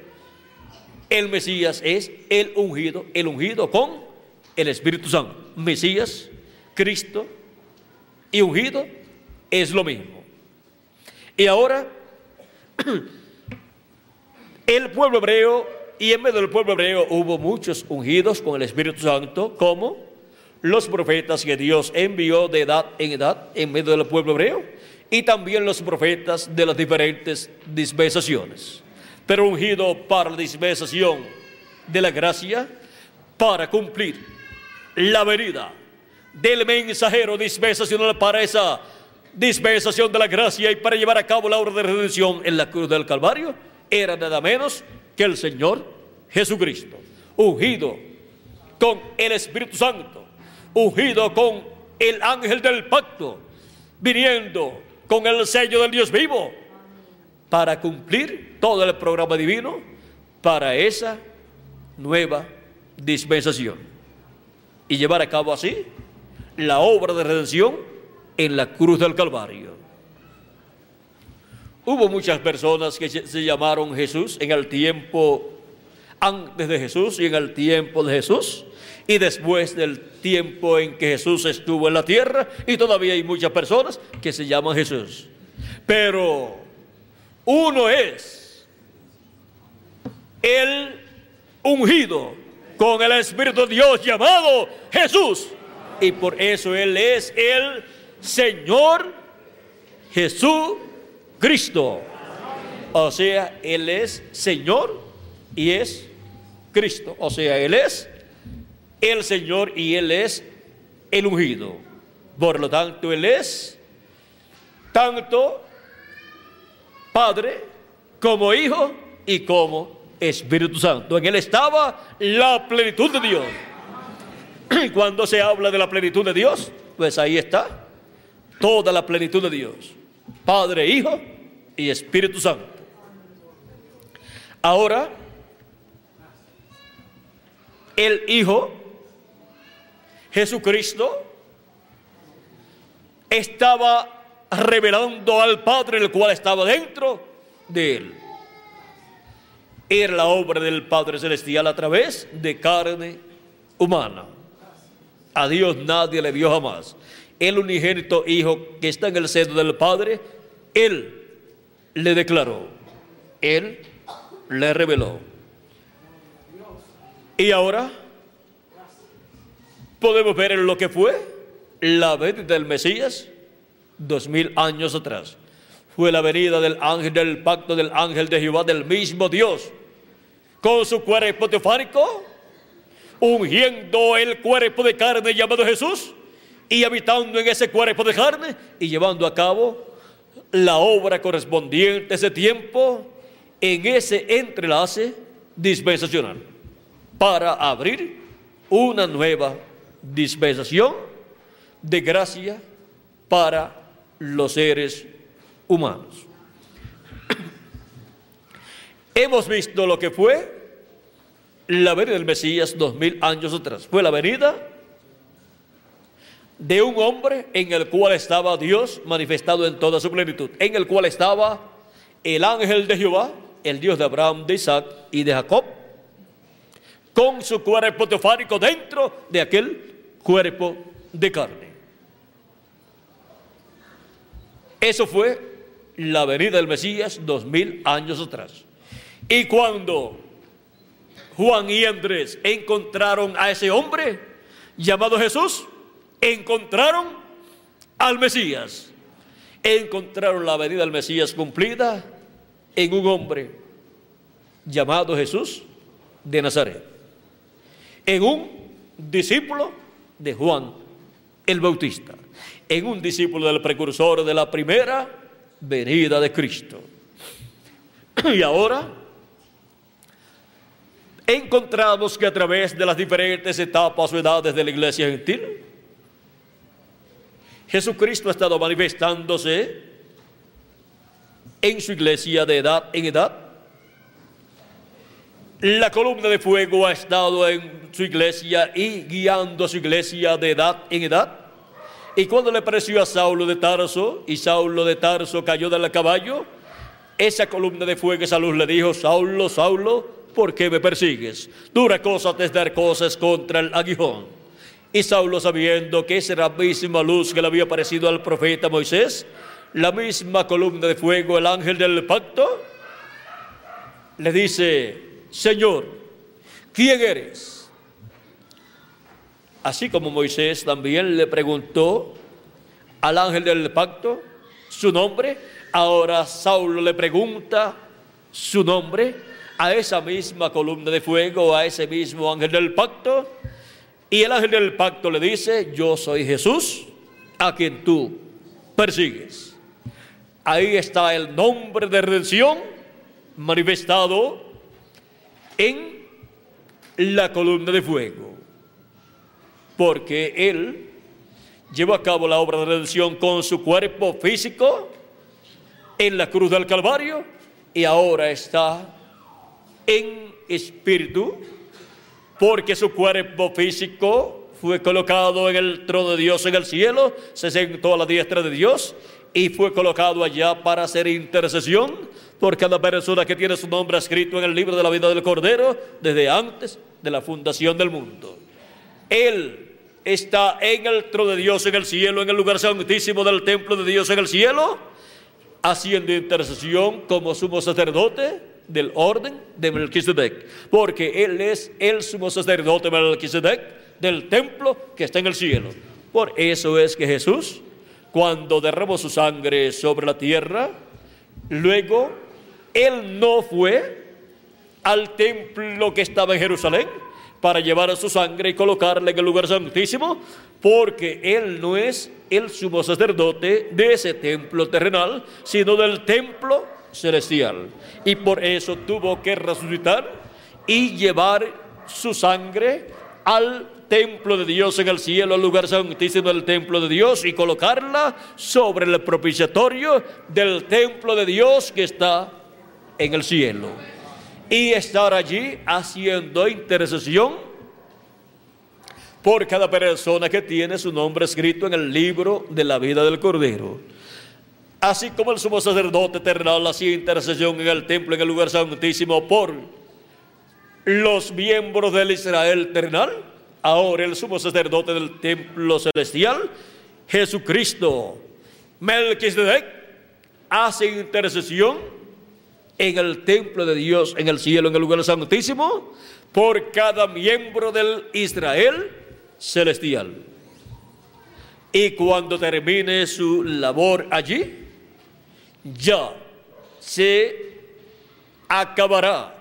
el Mesías es el ungido, el ungido con el Espíritu Santo. Mesías, Cristo y ungido es lo mismo. Y ahora, el pueblo hebreo, y en medio del pueblo hebreo hubo muchos ungidos con el Espíritu Santo, como los profetas que Dios envió de edad en edad en medio del pueblo hebreo, y también los profetas de las diferentes dispensaciones. Pero ungido para la dispensación de la gracia, para cumplir la venida del mensajero dispensacional para esa dispensación de la gracia y para llevar a cabo la obra de redención en la cruz del Calvario, era nada menos que el Señor Jesucristo, ungido con el Espíritu Santo, ungido con el ángel del pacto, viniendo con el sello del Dios vivo, para cumplir todo el programa divino para esa nueva dispensación y llevar a cabo así la obra de redención en la cruz del Calvario. Hubo muchas personas que se llamaron Jesús en el tiempo antes de Jesús y en el tiempo de Jesús y después del tiempo en que Jesús estuvo en la tierra y todavía hay muchas personas que se llaman Jesús. Pero uno es el ungido con el Espíritu de Dios llamado Jesús. Y por eso Él es el Señor Jesús Cristo. O sea, Él es Señor y es Cristo. O sea, Él es el Señor y Él es el ungido. Por lo tanto, Él es tanto Padre como Hijo y como Espíritu Santo. En Él estaba la plenitud de Dios. Y cuando se habla de la plenitud de Dios, pues ahí está toda la plenitud de Dios. Padre, Hijo y Espíritu Santo. Ahora, el Hijo Jesucristo estaba revelando al Padre el cual estaba dentro de él. Era la obra del Padre Celestial a través de carne humana. A Dios nadie le vio jamás. El unigénito Hijo que está en el seno del Padre, Él le declaró, Él le reveló. Y ahora podemos ver en lo que fue la venida del Mesías dos mil años atrás. Fue la venida del ángel del pacto del ángel de Jehová, del mismo Dios, con su cuerpo teofánico, ungiendo el cuerpo de carne llamado Jesús y habitando en ese cuerpo de carne y llevando a cabo la obra correspondiente a ese tiempo en ese entrelace dispensacional para abrir una nueva dispensación de gracia para los seres humanos. Hemos visto lo que fue la venida del Mesías dos mil años atrás. Fue la venida de un hombre en el cual estaba Dios manifestado en toda su plenitud, en el cual estaba el ángel de Jehová, el Dios de Abraham, de Isaac y de Jacob, con su cuerpo teofánico dentro de aquel cuerpo de carne. Eso fue la venida del Mesías dos mil años atrás. Y cuando Juan y Andrés encontraron a ese hombre llamado Jesús, encontraron al Mesías. Encontraron la venida del Mesías cumplida en un hombre llamado Jesús de Nazaret. En un discípulo de Juan el Bautista, en un discípulo del precursor de la primera venida de Cristo. Y ahora encontramos que a través de las diferentes etapas o edades de la iglesia gentil, Jesucristo ha estado manifestándose en su iglesia de edad en edad la columna de fuego ha estado en su iglesia y guiando a su iglesia de edad en edad. Y cuando le pareció a Saulo de Tarso y Saulo de Tarso cayó del caballo, esa columna de fuego, esa luz le dijo, Saulo, Saulo, ¿por qué me persigues? Dura cosa es dar cosas contra el aguijón. Y Saulo sabiendo que esa era la misma luz que le había parecido al profeta Moisés, la misma columna de fuego, el ángel del pacto, le dice, Señor, ¿quién eres? Así como Moisés también le preguntó al ángel del pacto su nombre, ahora Saulo le pregunta su nombre a esa misma columna de fuego, a ese mismo ángel del pacto, y el ángel del pacto le dice, yo soy Jesús, a quien tú persigues. Ahí está el nombre de redención manifestado en la columna de fuego, porque Él llevó a cabo la obra de redención con su cuerpo físico en la cruz del Calvario y ahora está en espíritu, porque su cuerpo físico fue colocado en el trono de Dios en el cielo, se sentó a la diestra de Dios y fue colocado allá para hacer intercesión por cada persona que tiene su nombre escrito en el libro de la vida del Cordero desde antes de la fundación del mundo. Él está en el trono de Dios en el cielo, en el lugar santísimo del templo de Dios en el cielo, haciendo intercesión como sumo sacerdote del orden de Melquisedec, porque Él es el sumo sacerdote de Melquisedec del templo que está en el cielo. Por eso es que Jesús, cuando derramó su sangre sobre la tierra, luego Él no fue al templo que estaba en Jerusalén, para llevar a su sangre y colocarla en el lugar santísimo, porque Él no es el sumo sacerdote de ese templo terrenal, sino del templo celestial. Y por eso tuvo que resucitar y llevar su sangre al templo de Dios en el cielo, al lugar santísimo del templo de Dios, y colocarla sobre el propiciatorio del templo de Dios que está en el cielo y estar allí haciendo intercesión por cada persona que tiene su nombre escrito en el libro de la vida del Cordero. Así como el sumo sacerdote terrenal hacía intercesión en el templo, en el lugar santísimo, por los miembros del Israel terrenal, ahora el sumo sacerdote del templo celestial, Jesucristo, Melquisedec, hace intercesión en el templo de Dios, en el cielo, en el lugar santísimo, por cada miembro del Israel celestial. Y cuando termine su labor allí, ya se acabará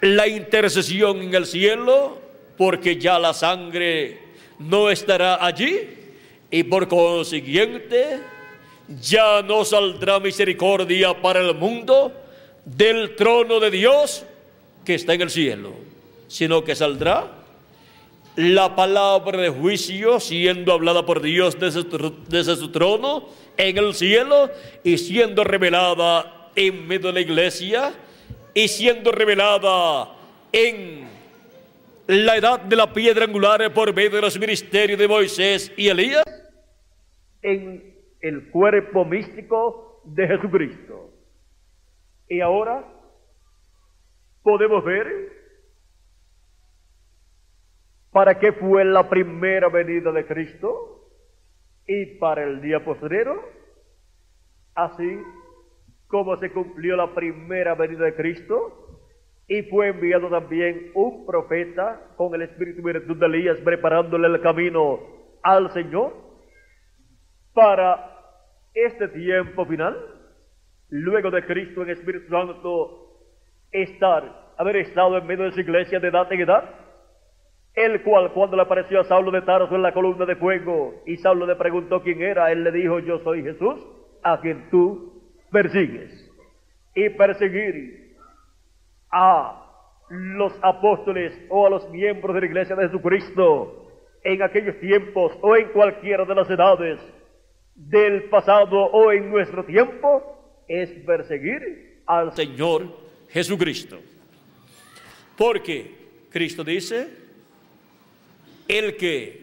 la intercesión en el cielo, porque ya la sangre no estará allí, y por consiguiente ya no saldrá misericordia para el mundo del trono de Dios que está en el cielo, sino que saldrá la palabra de juicio siendo hablada por Dios desde, su trono en el cielo y siendo revelada en medio de la iglesia y siendo revelada en la edad de la piedra angular por medio de los ministerios de Moisés y Elías el cuerpo místico de Jesucristo. Y ahora podemos ver para qué fue la primera venida de Cristo y para el día postrero, así como se cumplió la primera venida de Cristo y fue enviado también un profeta con el Espíritu de Elías preparándole el camino al Señor para este tiempo final, luego de Cristo en Espíritu Santo estar, haber estado en medio de su iglesia de edad en edad, el cual cuando le apareció a Saulo de Tarso en la columna de fuego y Saulo le preguntó quién era, él le dijo, yo soy Jesús, a quien tú persigues. Y perseguir a los apóstoles o a los miembros de la iglesia de Jesucristo en aquellos tiempos o en cualquiera de las edades del pasado o en nuestro tiempo es perseguir al Señor Jesucristo. Porque Cristo dice, el que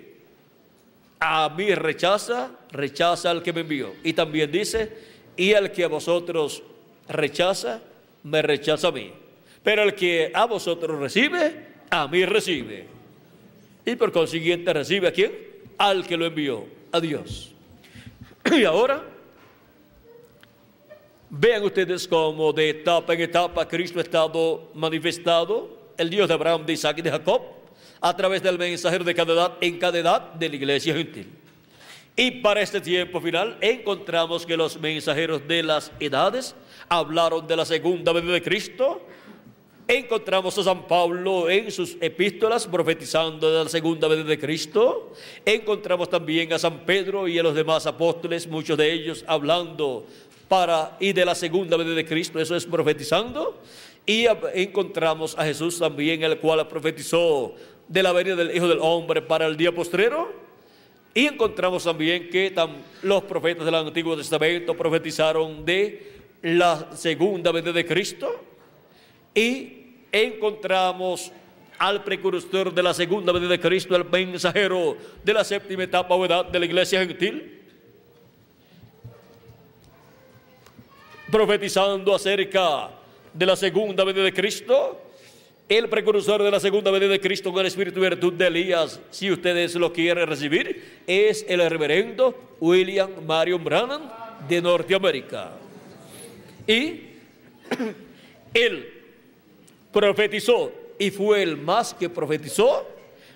a mí rechaza, rechaza al que me envió. Y también dice, y el que a vosotros rechaza, me rechaza a mí. Pero el que a vosotros recibe, a mí recibe. Y por consiguiente recibe a quién? Al que lo envió, a Dios. Y ahora, vean ustedes cómo de etapa en etapa Cristo ha estado manifestado, el Dios de Abraham, de Isaac y de Jacob, a través del mensajero de cada edad en cada edad de la iglesia gentil. Y para este tiempo final encontramos que los mensajeros de las edades hablaron de la segunda venida de Cristo. Encontramos a San Pablo en sus epístolas profetizando de la segunda venida de Cristo. Encontramos también a San Pedro y a los demás apóstoles, muchos de ellos hablando para y de la segunda venida de Cristo, eso es profetizando. Y encontramos a Jesús también, el cual profetizó de la venida del Hijo del Hombre para el día postrero. Y encontramos también que los profetas del Antiguo Testamento profetizaron de la segunda venida de Cristo. Y encontramos al precursor de la segunda venida de Cristo, el mensajero de la séptima etapa o edad de la iglesia gentil, profetizando acerca de la segunda venida de Cristo el precursor de la segunda venida de Cristo con el espíritu y virtud de Elías, si ustedes lo quieren recibir, es el reverendo William Marion Brannan de Norteamérica. Y él profetizó y fue el más que profetizó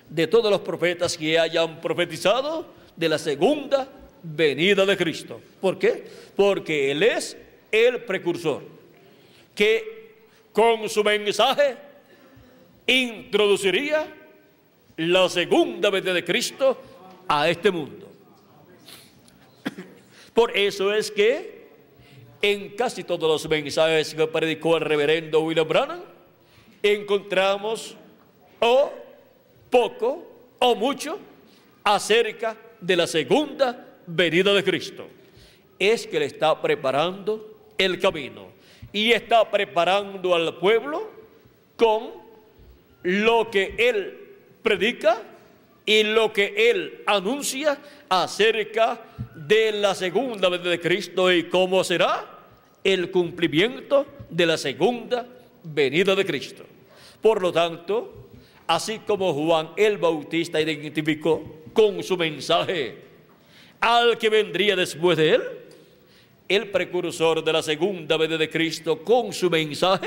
de todos los profetas que hayan profetizado de la segunda venida de Cristo. ¿Por qué? Porque Él es el precursor que con su mensaje introduciría la segunda venida de Cristo a este mundo. Por eso es que en casi todos los mensajes que predicó el reverendo William Branham encontramos o poco o mucho acerca de la segunda venida de Cristo. Es que le está preparando el camino y está preparando al pueblo con lo que Él predica y lo que Él anuncia acerca de la segunda venida de Cristo y cómo será el cumplimiento de la segunda venida de Cristo. Por lo tanto, así como Juan el Bautista identificó con su mensaje al que vendría después de él, el precursor de la segunda venida de Cristo con su mensaje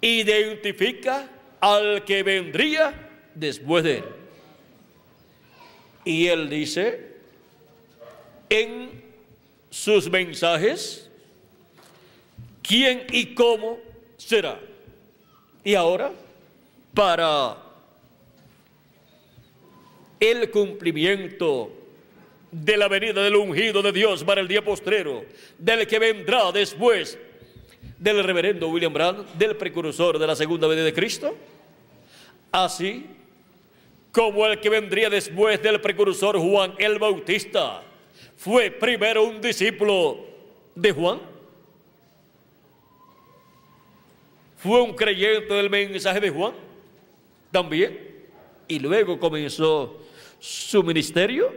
identifica al que vendría después de él. Y él dice en sus mensajes quién y cómo será. Y ahora, para el cumplimiento de la venida del ungido de Dios para el día postrero, del que vendrá después del reverendo William Brandt, del precursor de la segunda venida de Cristo, así como el que vendría después del precursor Juan el Bautista fue primero un discípulo de Juan, fue un creyente del mensaje de Juan también, y luego comenzó su ministerio.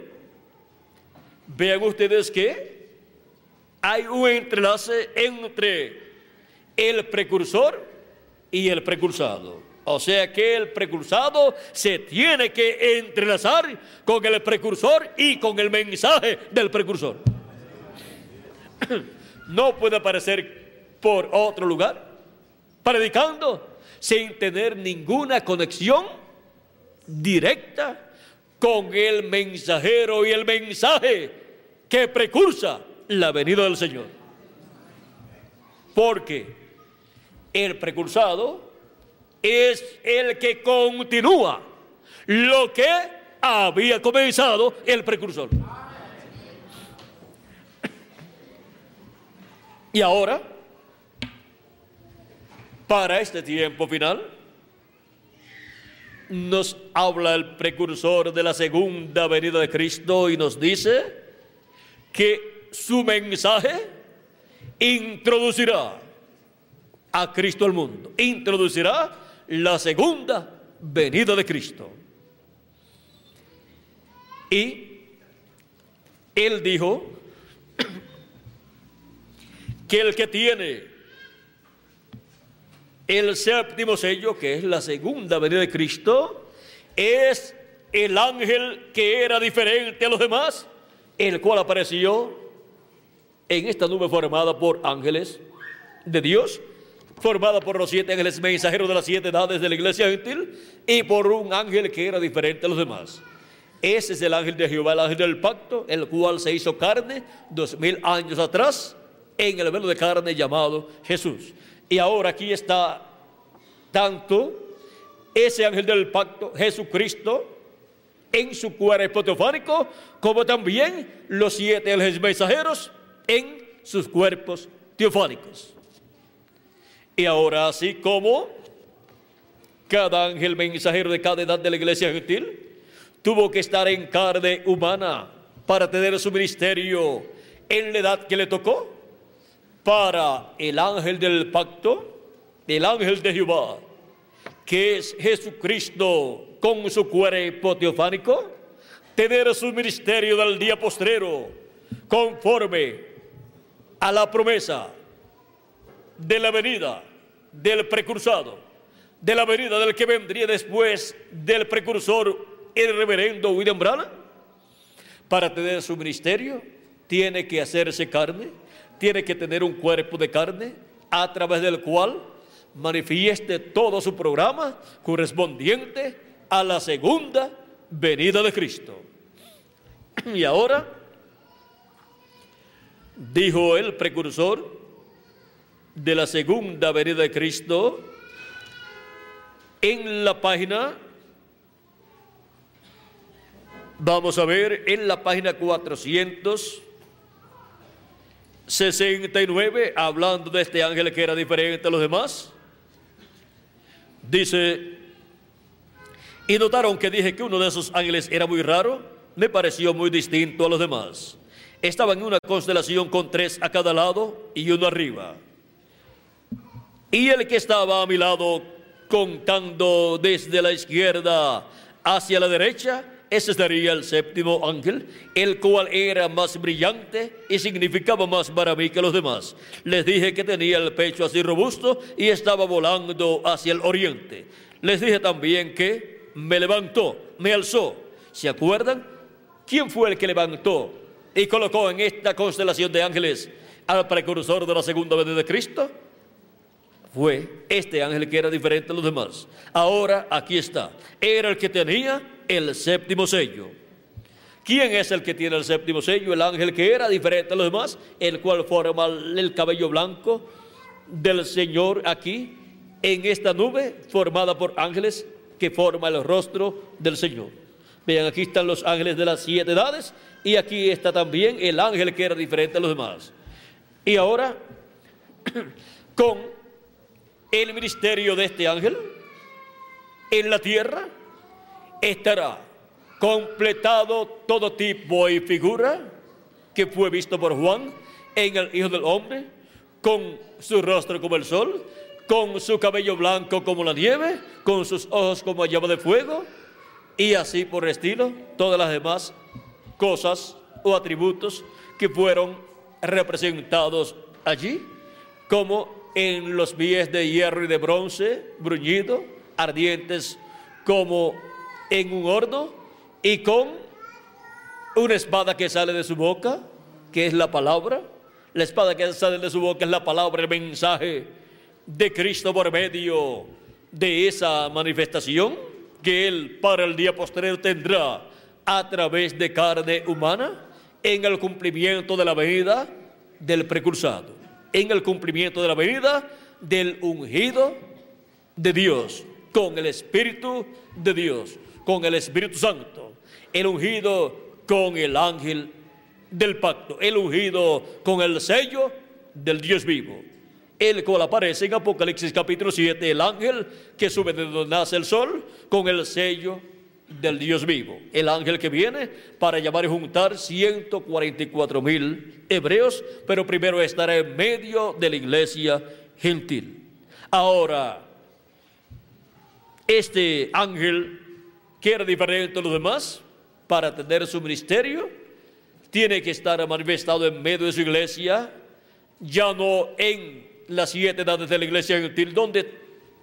Vean ustedes que hay un entrelace entre el precursor y el precursado. O sea que el precursado se tiene que entrelazar con el precursor y con el mensaje del precursor. No puede aparecer por otro lugar, predicando sin tener ninguna conexión directa con el mensajero y el mensaje que precursa la venida del Señor. Porque el precursado es el que continúa lo que había comenzado el precursor. Y ahora, para este tiempo final, nos habla el precursor de la segunda venida de Cristo y nos dice que su mensaje introducirá a Cristo al mundo. Introducirá la segunda venida de Cristo. Y él dijo que el que tiene el séptimo sello, que es la segunda venida de Cristo, es el ángel que era diferente a los demás el cual apareció en esta nube formada por ángeles de Dios, formada por los siete ángeles mensajeros de las siete edades de la iglesia gentil y por un ángel que era diferente a los demás. Ese es el ángel de Jehová, el ángel del pacto, el cual se hizo carne dos mil años atrás en el velo de carne llamado Jesús. Y ahora aquí está tanto ese ángel del pacto, Jesucristo, en su cuerpo teofánico, como también los siete ángeles mensajeros en sus cuerpos teofánicos. Y ahora, así como cada ángel mensajero de cada edad de la iglesia gentil tuvo que estar en carne humana para tener su ministerio en la edad que le tocó, para el ángel del pacto, el ángel de Jehová, que es Jesucristo con su cuerpo teofánico, tener su ministerio del día postrero conforme a la promesa de la venida del precursado, de la venida del que vendría después del precursor, el reverendo William Branham, para tener su ministerio, tiene que hacerse carne, tiene que tener un cuerpo de carne a través del cual manifieste todo su programa correspondiente a la segunda venida de Cristo. Y ahora, dijo el precursor de la segunda venida de Cristo, en la página, vamos a ver, en la página 469, hablando de este ángel que era diferente a los demás, Dice, y notaron que dije que uno de esos ángeles era muy raro, me pareció muy distinto a los demás. Estaba en una constelación con tres a cada lado y uno arriba. Y el que estaba a mi lado contando desde la izquierda hacia la derecha ese sería el séptimo ángel, el cual era más brillante y significaba más para mí que los demás. Les dije que tenía el pecho así robusto y estaba volando hacia el oriente. Les dije también que me levantó, me alzó. ¿Se acuerdan? ¿Quién fue el que levantó y colocó en esta constelación de ángeles al precursor de la segunda venida de Cristo? Fue este ángel que era diferente a los demás. Ahora aquí está. Era el que tenía el séptimo sello. ¿Quién es el que tiene el séptimo sello? El ángel que era diferente a los demás, el cual forma el cabello blanco del Señor aquí, en esta nube formada por ángeles que forma el rostro del Señor. Vean, aquí están los ángeles de las siete edades y aquí está también el ángel que era diferente a los demás. Y ahora, con el ministerio de este ángel en la tierra, estará completado todo tipo y figura que fue visto por Juan en el Hijo del Hombre, con su rostro como el sol, con su cabello blanco como la nieve, con sus ojos como llama de fuego, y así por estilo, todas las demás cosas o atributos que fueron representados allí, como en los pies de hierro y de bronce, bruñido, ardientes como en un horno y con una espada que sale de su boca, que es la palabra. La espada que sale de su boca es la palabra, el mensaje de Cristo por medio de esa manifestación que Él para el día posterior tendrá a través de carne humana en el cumplimiento de la venida del precursado, en el cumplimiento de la venida del ungido de Dios, con el Espíritu de Dios con el Espíritu Santo, el ungido con el ángel del pacto, el ungido con el sello del Dios vivo. El cual aparece en Apocalipsis capítulo 7, el ángel que sube de donde nace el sol con el sello del Dios vivo. El ángel que viene para llamar y juntar 144 mil hebreos, pero primero estará en medio de la iglesia gentil. Ahora, este ángel que era diferente a los demás, para tener su ministerio, tiene que estar manifestado en medio de su iglesia, ya no en las siete edades de la iglesia gentil, donde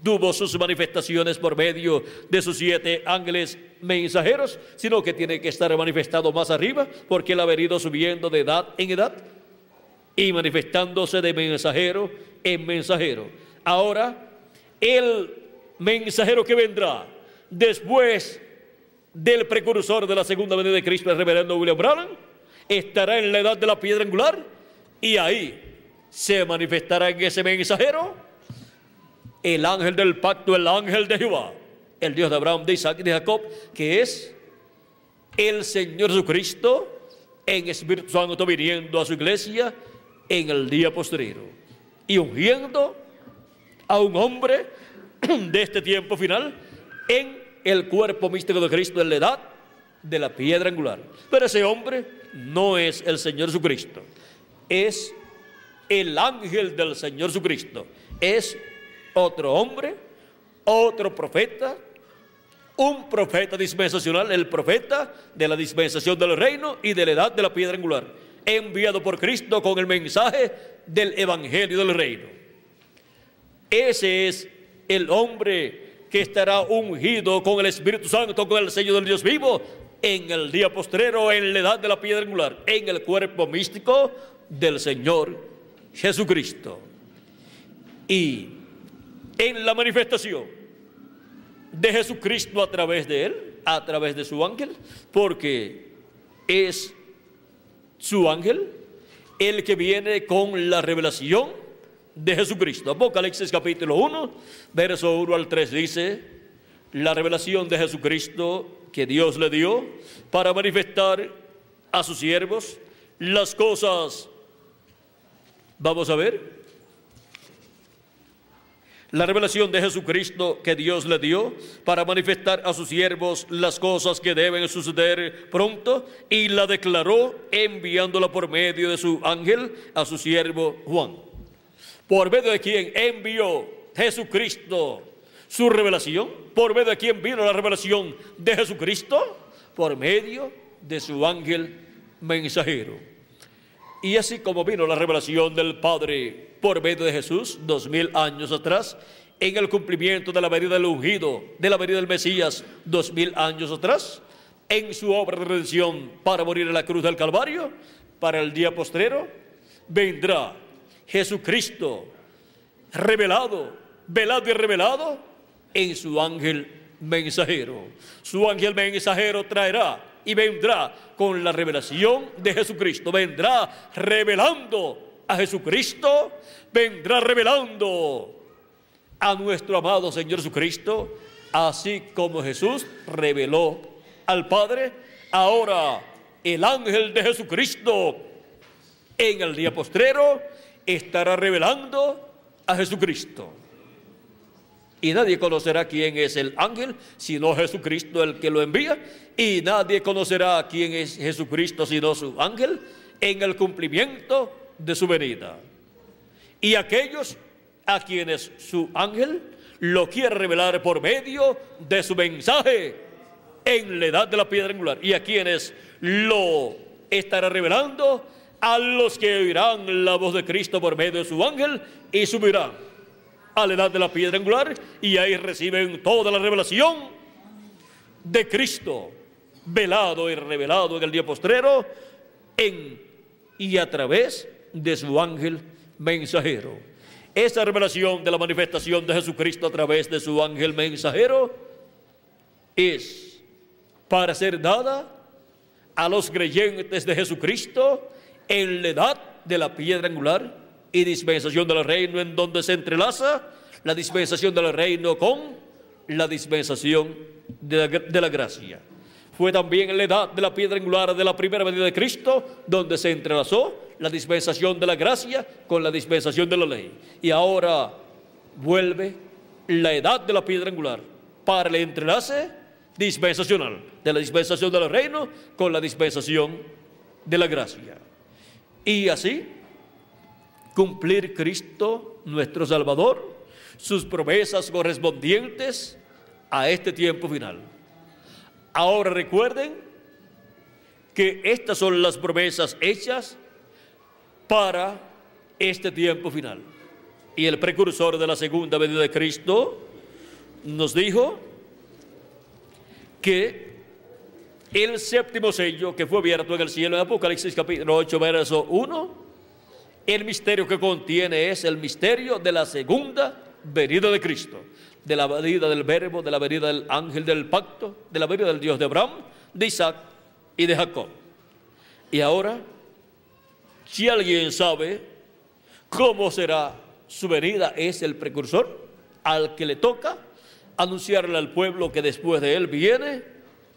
tuvo sus manifestaciones por medio de sus siete ángeles mensajeros, sino que tiene que estar manifestado más arriba, porque él ha venido subiendo de edad en edad y manifestándose de mensajero en mensajero. Ahora, el mensajero que vendrá después del precursor de la segunda venida de Cristo, el reverendo William Branham, estará en la edad de la piedra angular y ahí se manifestará en ese mensajero el ángel del pacto, el ángel de Jehová, el Dios de Abraham, de Isaac y de Jacob, que es el Señor Jesucristo en Espíritu Santo viniendo a su iglesia en el día posterior y ungiendo a un hombre de este tiempo final en el cuerpo místico de Cristo en la edad de la piedra angular. Pero ese hombre no es el Señor Jesucristo, es el ángel del Señor Jesucristo, es otro hombre, otro profeta, un profeta dispensacional, el profeta de la dispensación del reino y de la edad de la piedra angular, enviado por Cristo con el mensaje del evangelio del reino. Ese es el hombre que estará ungido con el Espíritu Santo, con el sello del Dios vivo, en el día postrero, en la edad de la piedra angular, en el cuerpo místico del Señor Jesucristo. Y en la manifestación de Jesucristo a través de él, a través de su ángel, porque es su ángel el que viene con la revelación de Jesucristo. Apocalipsis capítulo 1, verso 1 al 3 dice, la revelación de Jesucristo que Dios le dio para manifestar a sus siervos las cosas. Vamos a ver, la revelación de Jesucristo que Dios le dio para manifestar a sus siervos las cosas que deben suceder pronto y la declaró enviándola por medio de su ángel a su siervo Juan. Por medio de quien envió Jesucristo su revelación, por medio de quien vino la revelación de Jesucristo, por medio de su ángel mensajero. Y así como vino la revelación del Padre por medio de Jesús, dos mil años atrás, en el cumplimiento de la venida del ungido, de la venida del Mesías, dos mil años atrás, en su obra de redención para morir en la cruz del Calvario, para el día postrero, vendrá Jesucristo revelado, velado y revelado en su ángel mensajero. Su ángel mensajero traerá y vendrá con la revelación de Jesucristo. Vendrá revelando a Jesucristo, vendrá revelando a nuestro amado Señor Jesucristo, así como Jesús reveló al Padre. Ahora el ángel de Jesucristo en el día postrero estará revelando a Jesucristo. Y nadie conocerá quién es el ángel, sino Jesucristo el que lo envía. Y nadie conocerá quién es Jesucristo, sino su ángel, en el cumplimiento de su venida. Y aquellos a quienes su ángel lo quiere revelar por medio de su mensaje en la edad de la piedra angular. Y a quienes lo estará revelando a los que oirán la voz de Cristo por medio de su ángel y subirán a la edad de la piedra angular y ahí reciben toda la revelación de Cristo, velado y revelado en el día postrero en y a través de su ángel mensajero. Esa revelación de la manifestación de Jesucristo a través de su ángel mensajero es para ser dada a los creyentes de Jesucristo en la edad de la piedra angular y dispensación del reino en donde se entrelaza la dispensación del reino con la dispensación de la, gracia. Fue también en la edad de la piedra angular de la primera venida de Cristo donde se entrelazó la dispensación de la gracia con la dispensación de la ley. Y ahora vuelve la edad de la piedra angular para el entrelace dispensacional de la dispensación del reino con la dispensación de la gracia. Y así cumplir Cristo, nuestro Salvador, sus promesas correspondientes a este tiempo final. Ahora recuerden que estas son las promesas hechas para este tiempo final. Y el precursor de la segunda venida de Cristo nos dijo que el séptimo sello que fue abierto en el cielo en Apocalipsis capítulo 8, verso 1, el misterio que contiene es el misterio de la segunda venida de Cristo, de la venida del verbo, de la venida del ángel del pacto, de la venida del Dios de Abraham, de Isaac y de Jacob. Y ahora, si alguien sabe cómo será su venida, es el precursor al que le toca anunciarle al pueblo que después de él viene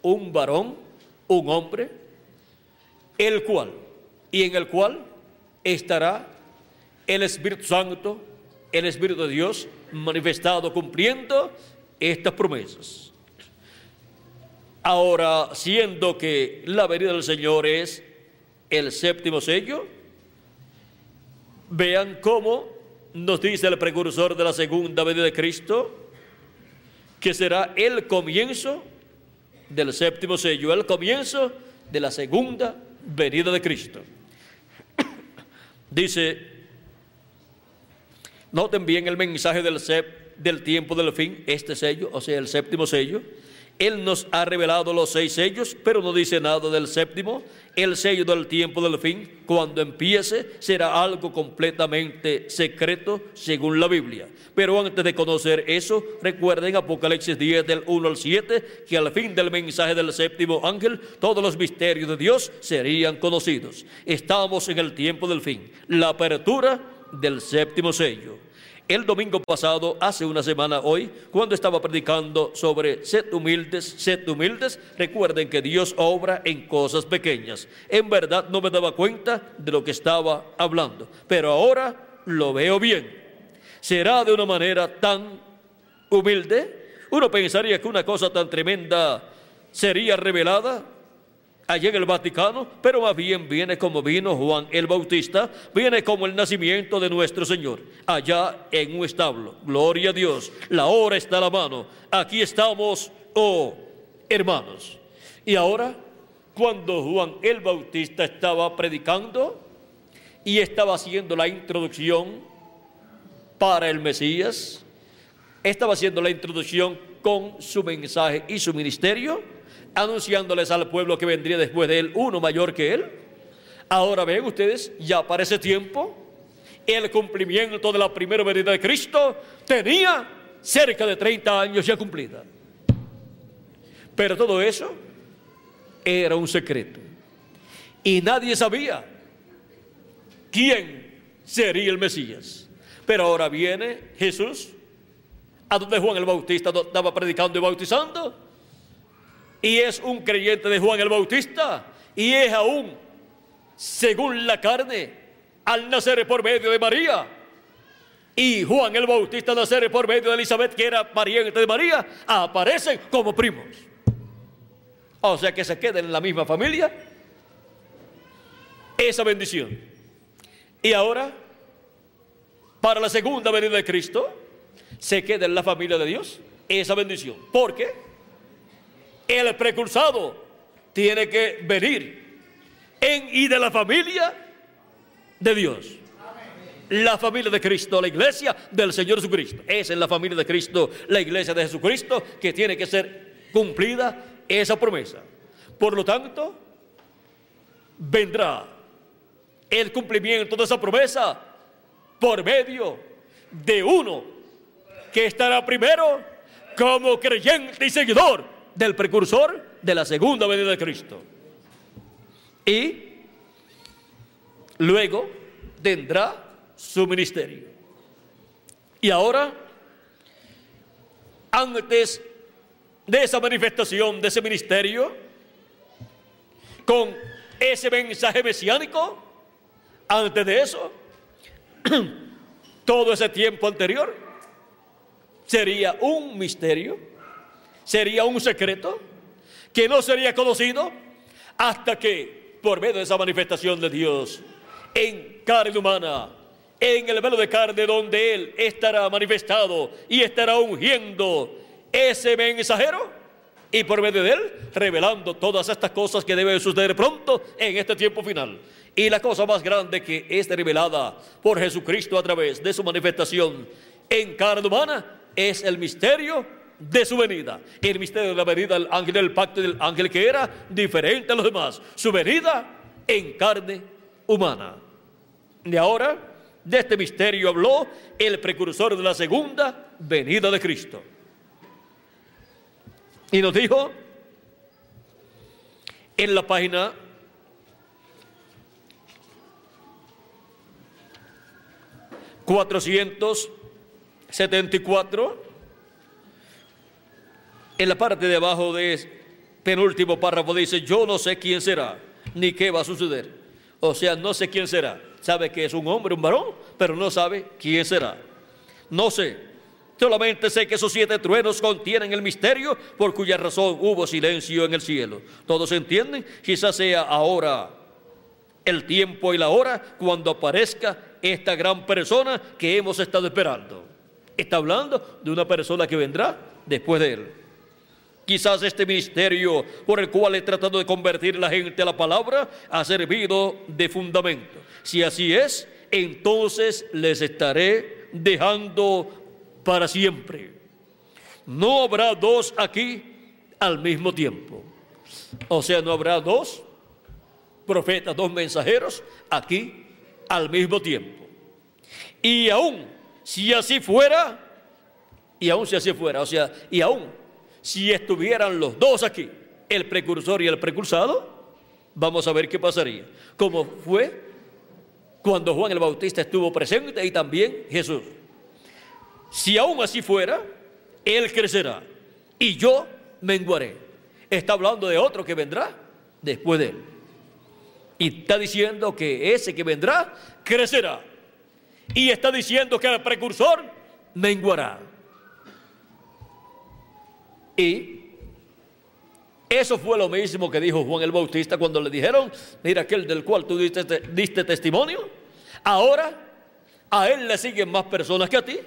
un varón, un hombre, el cual y en el cual estará el Espíritu Santo, el Espíritu de Dios manifestado cumpliendo estas promesas. Ahora, siendo que la venida del Señor es el séptimo sello, vean cómo nos dice el precursor de la segunda venida de Cristo, que será el comienzo del séptimo sello, el comienzo de la segunda venida de Cristo. Dice, noten bien el mensaje del, del tiempo del fin, este sello, o sea, el séptimo sello, él nos ha revelado los seis sellos, pero no dice nada del séptimo. El sello del tiempo del fin, cuando empiece, será algo completamente secreto según la Biblia. Pero antes de conocer eso, recuerden Apocalipsis 10 del 1 al 7, que al fin del mensaje del séptimo ángel, todos los misterios de Dios serían conocidos. Estamos en el tiempo del fin, la apertura del séptimo sello. El domingo pasado, hace una semana hoy, cuando estaba predicando sobre sed humildes, sed humildes, recuerden que Dios obra en cosas pequeñas. En verdad no me daba cuenta de lo que estaba hablando, pero ahora lo veo bien. Será de una manera tan humilde. Uno pensaría que una cosa tan tremenda sería revelada allí en el Vaticano, pero más bien viene como vino Juan el Bautista, viene como el nacimiento de nuestro Señor, allá en un establo. Gloria a Dios, la hora está a la mano. Aquí estamos, oh hermanos. Y ahora, cuando Juan el Bautista estaba predicando y estaba haciendo la introducción para el Mesías, estaba haciendo la introducción con su mensaje y su ministerio, anunciándoles al pueblo que vendría después de él uno mayor que él. Ahora ven ustedes, ya para ese tiempo, el cumplimiento de la primera venida de Cristo tenía cerca de 30 años ya cumplida. Pero todo eso era un secreto. Y nadie sabía quién sería el Mesías. Pero ahora viene Jesús, a donde Juan el Bautista estaba predicando y bautizando y es un creyente de Juan el Bautista y es aún, según la carne, al nacer por medio de María. Y Juan el Bautista nacer por medio de Elizabeth, que era pariente de María, aparecen como primos. O sea que se queden en la misma familia. Esa bendición. Y ahora, para la segunda venida de Cristo, se queda en la familia de Dios esa bendición. ¿Por qué? El precursado tiene que venir en y de la familia de Dios. La familia de Cristo, la iglesia del Señor Jesucristo. Esa es la familia de Cristo, la iglesia de Jesucristo, que tiene que ser cumplida esa promesa. Por lo tanto, vendrá el cumplimiento de esa promesa por medio de uno que estará primero como creyente y seguidor del precursor de la segunda venida de Cristo. Y luego tendrá su ministerio. Y ahora, antes de esa manifestación, de ese ministerio, con ese mensaje mesiánico, antes de eso, todo ese tiempo anterior sería un misterio sería un secreto que no sería conocido hasta que por medio de esa manifestación de Dios en carne humana, en el velo de carne donde Él estará manifestado y estará ungiendo ese mensajero y por medio de Él revelando todas estas cosas que deben suceder pronto en este tiempo final. Y la cosa más grande que es revelada por Jesucristo a través de su manifestación en carne humana es el misterio de su venida. El misterio de la venida del ángel del pacto del ángel que era diferente a los demás. Su venida en carne humana. Y ahora, de este misterio habló el precursor de la segunda venida de Cristo. Y nos dijo en la página ...474... En la parte de abajo de penúltimo párrafo dice, yo no sé quién será, ni qué va a suceder. O sea, no sé quién será. Sabe que es un hombre, un varón, pero no sabe quién será. No sé. Solamente sé que esos siete truenos contienen el misterio por cuya razón hubo silencio en el cielo. ¿Todos entienden? Quizás sea ahora el tiempo y la hora cuando aparezca esta gran persona que hemos estado esperando. Está hablando de una persona que vendrá después de él. Quizás este misterio por el cual he tratado de convertir la gente a la palabra ha servido de fundamento. Si así es, entonces les estaré dejando para siempre. No habrá dos aquí al mismo tiempo. O sea, no habrá dos profetas, dos mensajeros aquí al mismo tiempo. Y aún si así fuera, y aún si así fuera, o sea, y aún si estuvieran los dos aquí, el precursor y el precursado, vamos a ver qué pasaría. Como fue cuando Juan el Bautista estuvo presente y también Jesús. Si aún así fuera, Él crecerá y yo menguaré. Está hablando de otro que vendrá después de Él. Y está diciendo que ese que vendrá crecerá. Y está diciendo que el precursor menguará. Y eso fue lo mismo que dijo Juan el Bautista cuando le dijeron, mira aquel del cual tú diste, diste testimonio, ahora a él le siguen más personas que a ti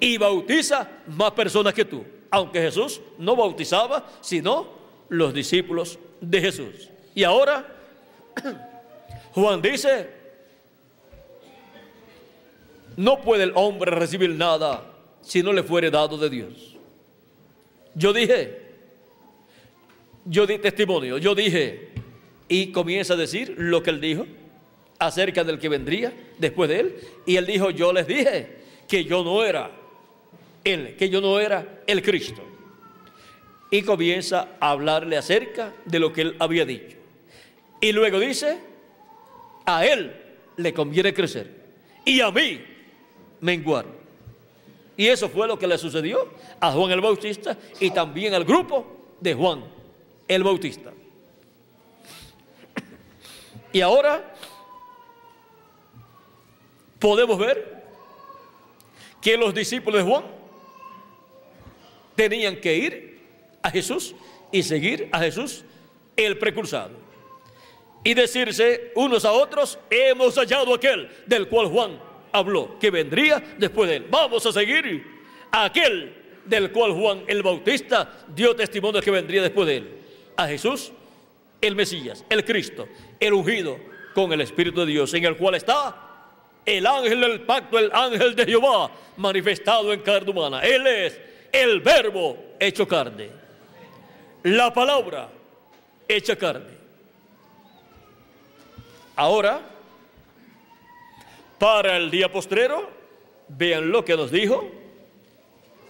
y bautiza más personas que tú. Aunque Jesús no bautizaba, sino los discípulos de Jesús. Y ahora Juan dice, no puede el hombre recibir nada si no le fuere dado de Dios. Yo dije, yo di testimonio, yo dije, y comienza a decir lo que él dijo acerca del que vendría después de él. Y él dijo, yo les dije que yo no era él, que yo no era el Cristo. Y comienza a hablarle acerca de lo que él había dicho. Y luego dice, a él le conviene crecer y a mí menguar. Y eso fue lo que le sucedió a Juan el Bautista y también al grupo de Juan el Bautista. Y ahora podemos ver que los discípulos de Juan tenían que ir a Jesús y seguir a Jesús el precursado. Y decirse unos a otros, hemos hallado aquel del cual Juan habló, que vendría después de él. Vamos a seguir a aquel del cual Juan el Bautista dio testimonio que vendría después de él. A Jesús, el Mesías, el Cristo, el ungido con el Espíritu de Dios, en el cual está el ángel del pacto, el ángel de Jehová, manifestado en carne humana. Él es el verbo hecho carne. La palabra hecha carne. Ahora, para el día postrero, vean lo que nos dijo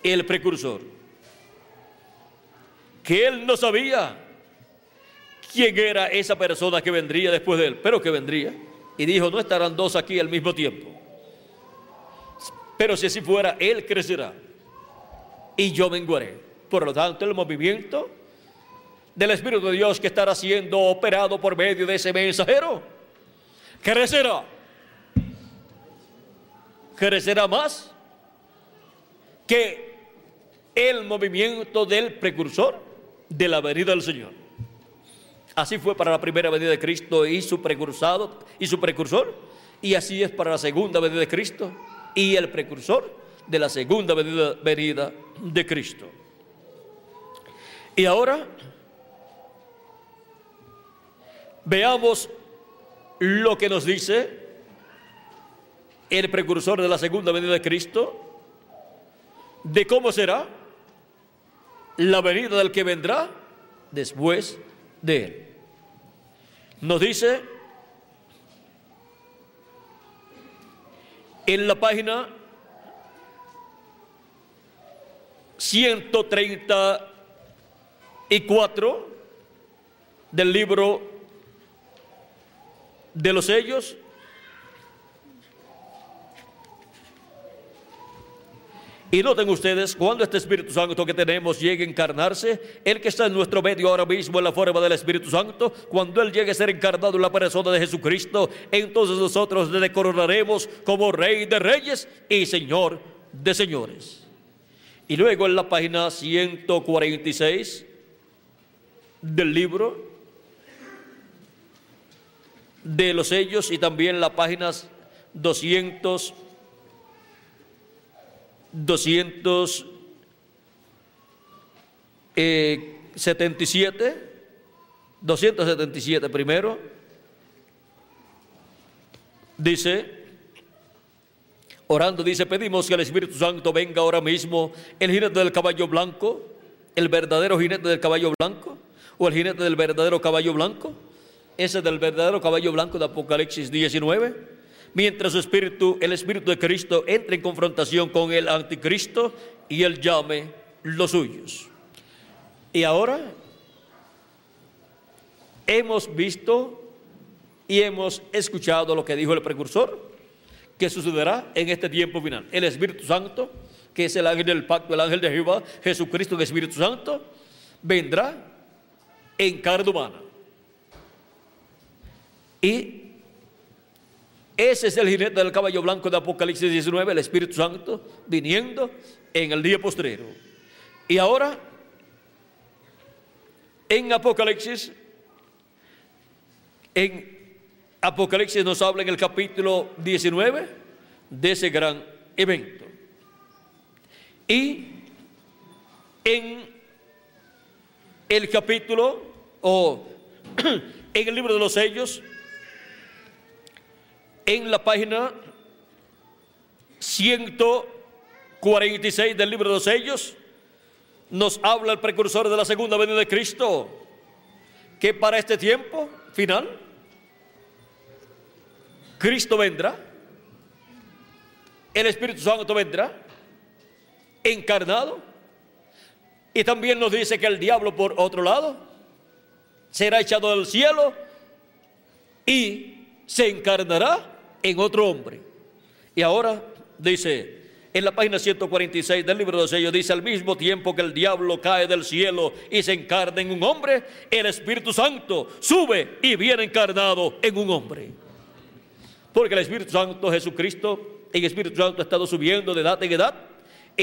el precursor. Que él no sabía quién era esa persona que vendría después de él, pero que vendría. Y dijo, no estarán dos aquí al mismo tiempo. Pero si así fuera, él crecerá y yo menguaré. Por lo tanto, el movimiento del Espíritu de Dios que estará siendo operado por medio de ese mensajero crecerá crecerá más que el movimiento del precursor de la venida del Señor. Así fue para la primera venida de Cristo y su precursor, y así es para la segunda venida de Cristo y el precursor de la segunda venida, venida de Cristo. Y ahora veamos lo que nos dice el precursor de la segunda venida de Cristo, de cómo será la venida del que vendrá después de él. Nos dice en la página 134 del libro de los sellos, Y noten ustedes, cuando este Espíritu Santo que tenemos llegue a encarnarse, el que está en nuestro medio ahora mismo en la forma del Espíritu Santo, cuando Él llegue a ser encarnado en la persona de Jesucristo, entonces nosotros le coronaremos como Rey de Reyes y Señor de Señores. Y luego en la página 146 del libro de los sellos y también las páginas 200 277, 277 primero, dice, orando, dice, pedimos que el Espíritu Santo venga ahora mismo, el jinete del caballo blanco, el verdadero jinete del caballo blanco, o el jinete del verdadero caballo blanco, ese del verdadero caballo blanco de Apocalipsis 19 mientras su espíritu, el espíritu de Cristo entre en confrontación con el anticristo y él llame los suyos. Y ahora hemos visto y hemos escuchado lo que dijo el precursor, que sucederá en este tiempo final. El Espíritu Santo, que es el ángel del pacto, el ángel de Jehová, Jesucristo, el Espíritu Santo, vendrá en carne humana. Y ese es el jinete del caballo blanco de Apocalipsis 19, el Espíritu Santo, viniendo en el día postrero. Y ahora, en Apocalipsis, en Apocalipsis nos habla en el capítulo 19 de ese gran evento. Y en el capítulo, o en el libro de los sellos, en la página 146 del libro de los sellos, nos habla el precursor de la segunda venida de Cristo, que para este tiempo final, Cristo vendrá, el Espíritu Santo vendrá, encarnado, y también nos dice que el diablo por otro lado será echado del cielo y se encarnará en otro hombre. Y ahora dice, en la página 146 del libro de sellos dice, al mismo tiempo que el diablo cae del cielo y se encarna en un hombre, el Espíritu Santo sube y viene encarnado en un hombre. Porque el Espíritu Santo, Jesucristo, el Espíritu Santo ha estado subiendo de edad en edad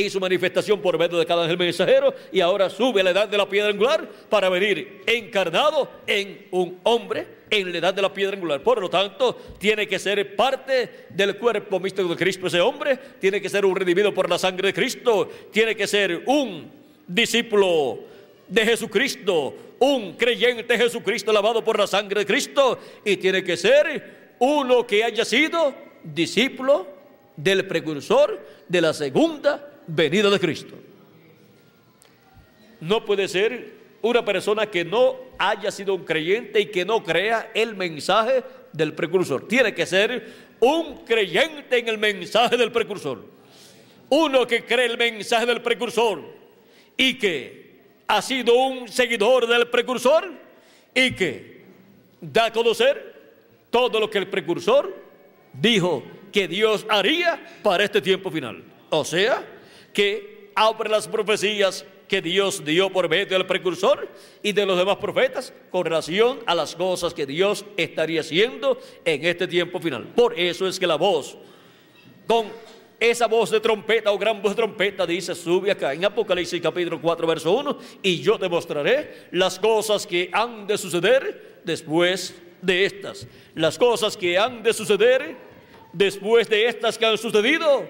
su manifestación por medio de cada ángel mensajero y ahora sube a la edad de la piedra angular para venir encarnado en un hombre en la edad de la piedra angular. Por lo tanto, tiene que ser parte del cuerpo místico de Cristo ese hombre, tiene que ser un redimido por la sangre de Cristo, tiene que ser un discípulo de Jesucristo, un creyente de Jesucristo lavado por la sangre de Cristo y tiene que ser uno que haya sido discípulo del precursor de la segunda venida de Cristo. No puede ser una persona que no haya sido un creyente y que no crea el mensaje del precursor. Tiene que ser un creyente en el mensaje del precursor. Uno que cree el mensaje del precursor y que ha sido un seguidor del precursor y que da a conocer todo lo que el precursor dijo que Dios haría para este tiempo final. O sea, que abre las profecías que Dios dio por medio del precursor y de los demás profetas con relación a las cosas que Dios estaría haciendo en este tiempo final. Por eso es que la voz, con esa voz de trompeta o gran voz de trompeta, dice, sube acá en Apocalipsis capítulo 4, verso 1, y yo te mostraré las cosas que han de suceder después de estas. Las cosas que han de suceder después de estas que han sucedido,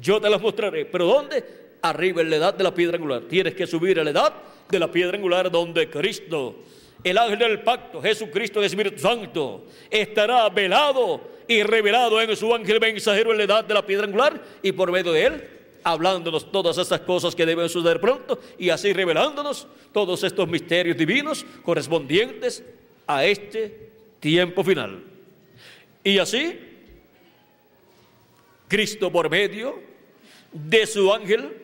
yo te las mostraré. ¿Pero dónde? arriba en la edad de la piedra angular. Tienes que subir a la edad de la piedra angular donde Cristo, el ángel del pacto, Jesucristo, el Espíritu Santo, estará velado y revelado en su ángel mensajero en la edad de la piedra angular y por medio de él hablándonos todas estas cosas que deben suceder pronto y así revelándonos todos estos misterios divinos correspondientes a este tiempo final. Y así, Cristo por medio de su ángel,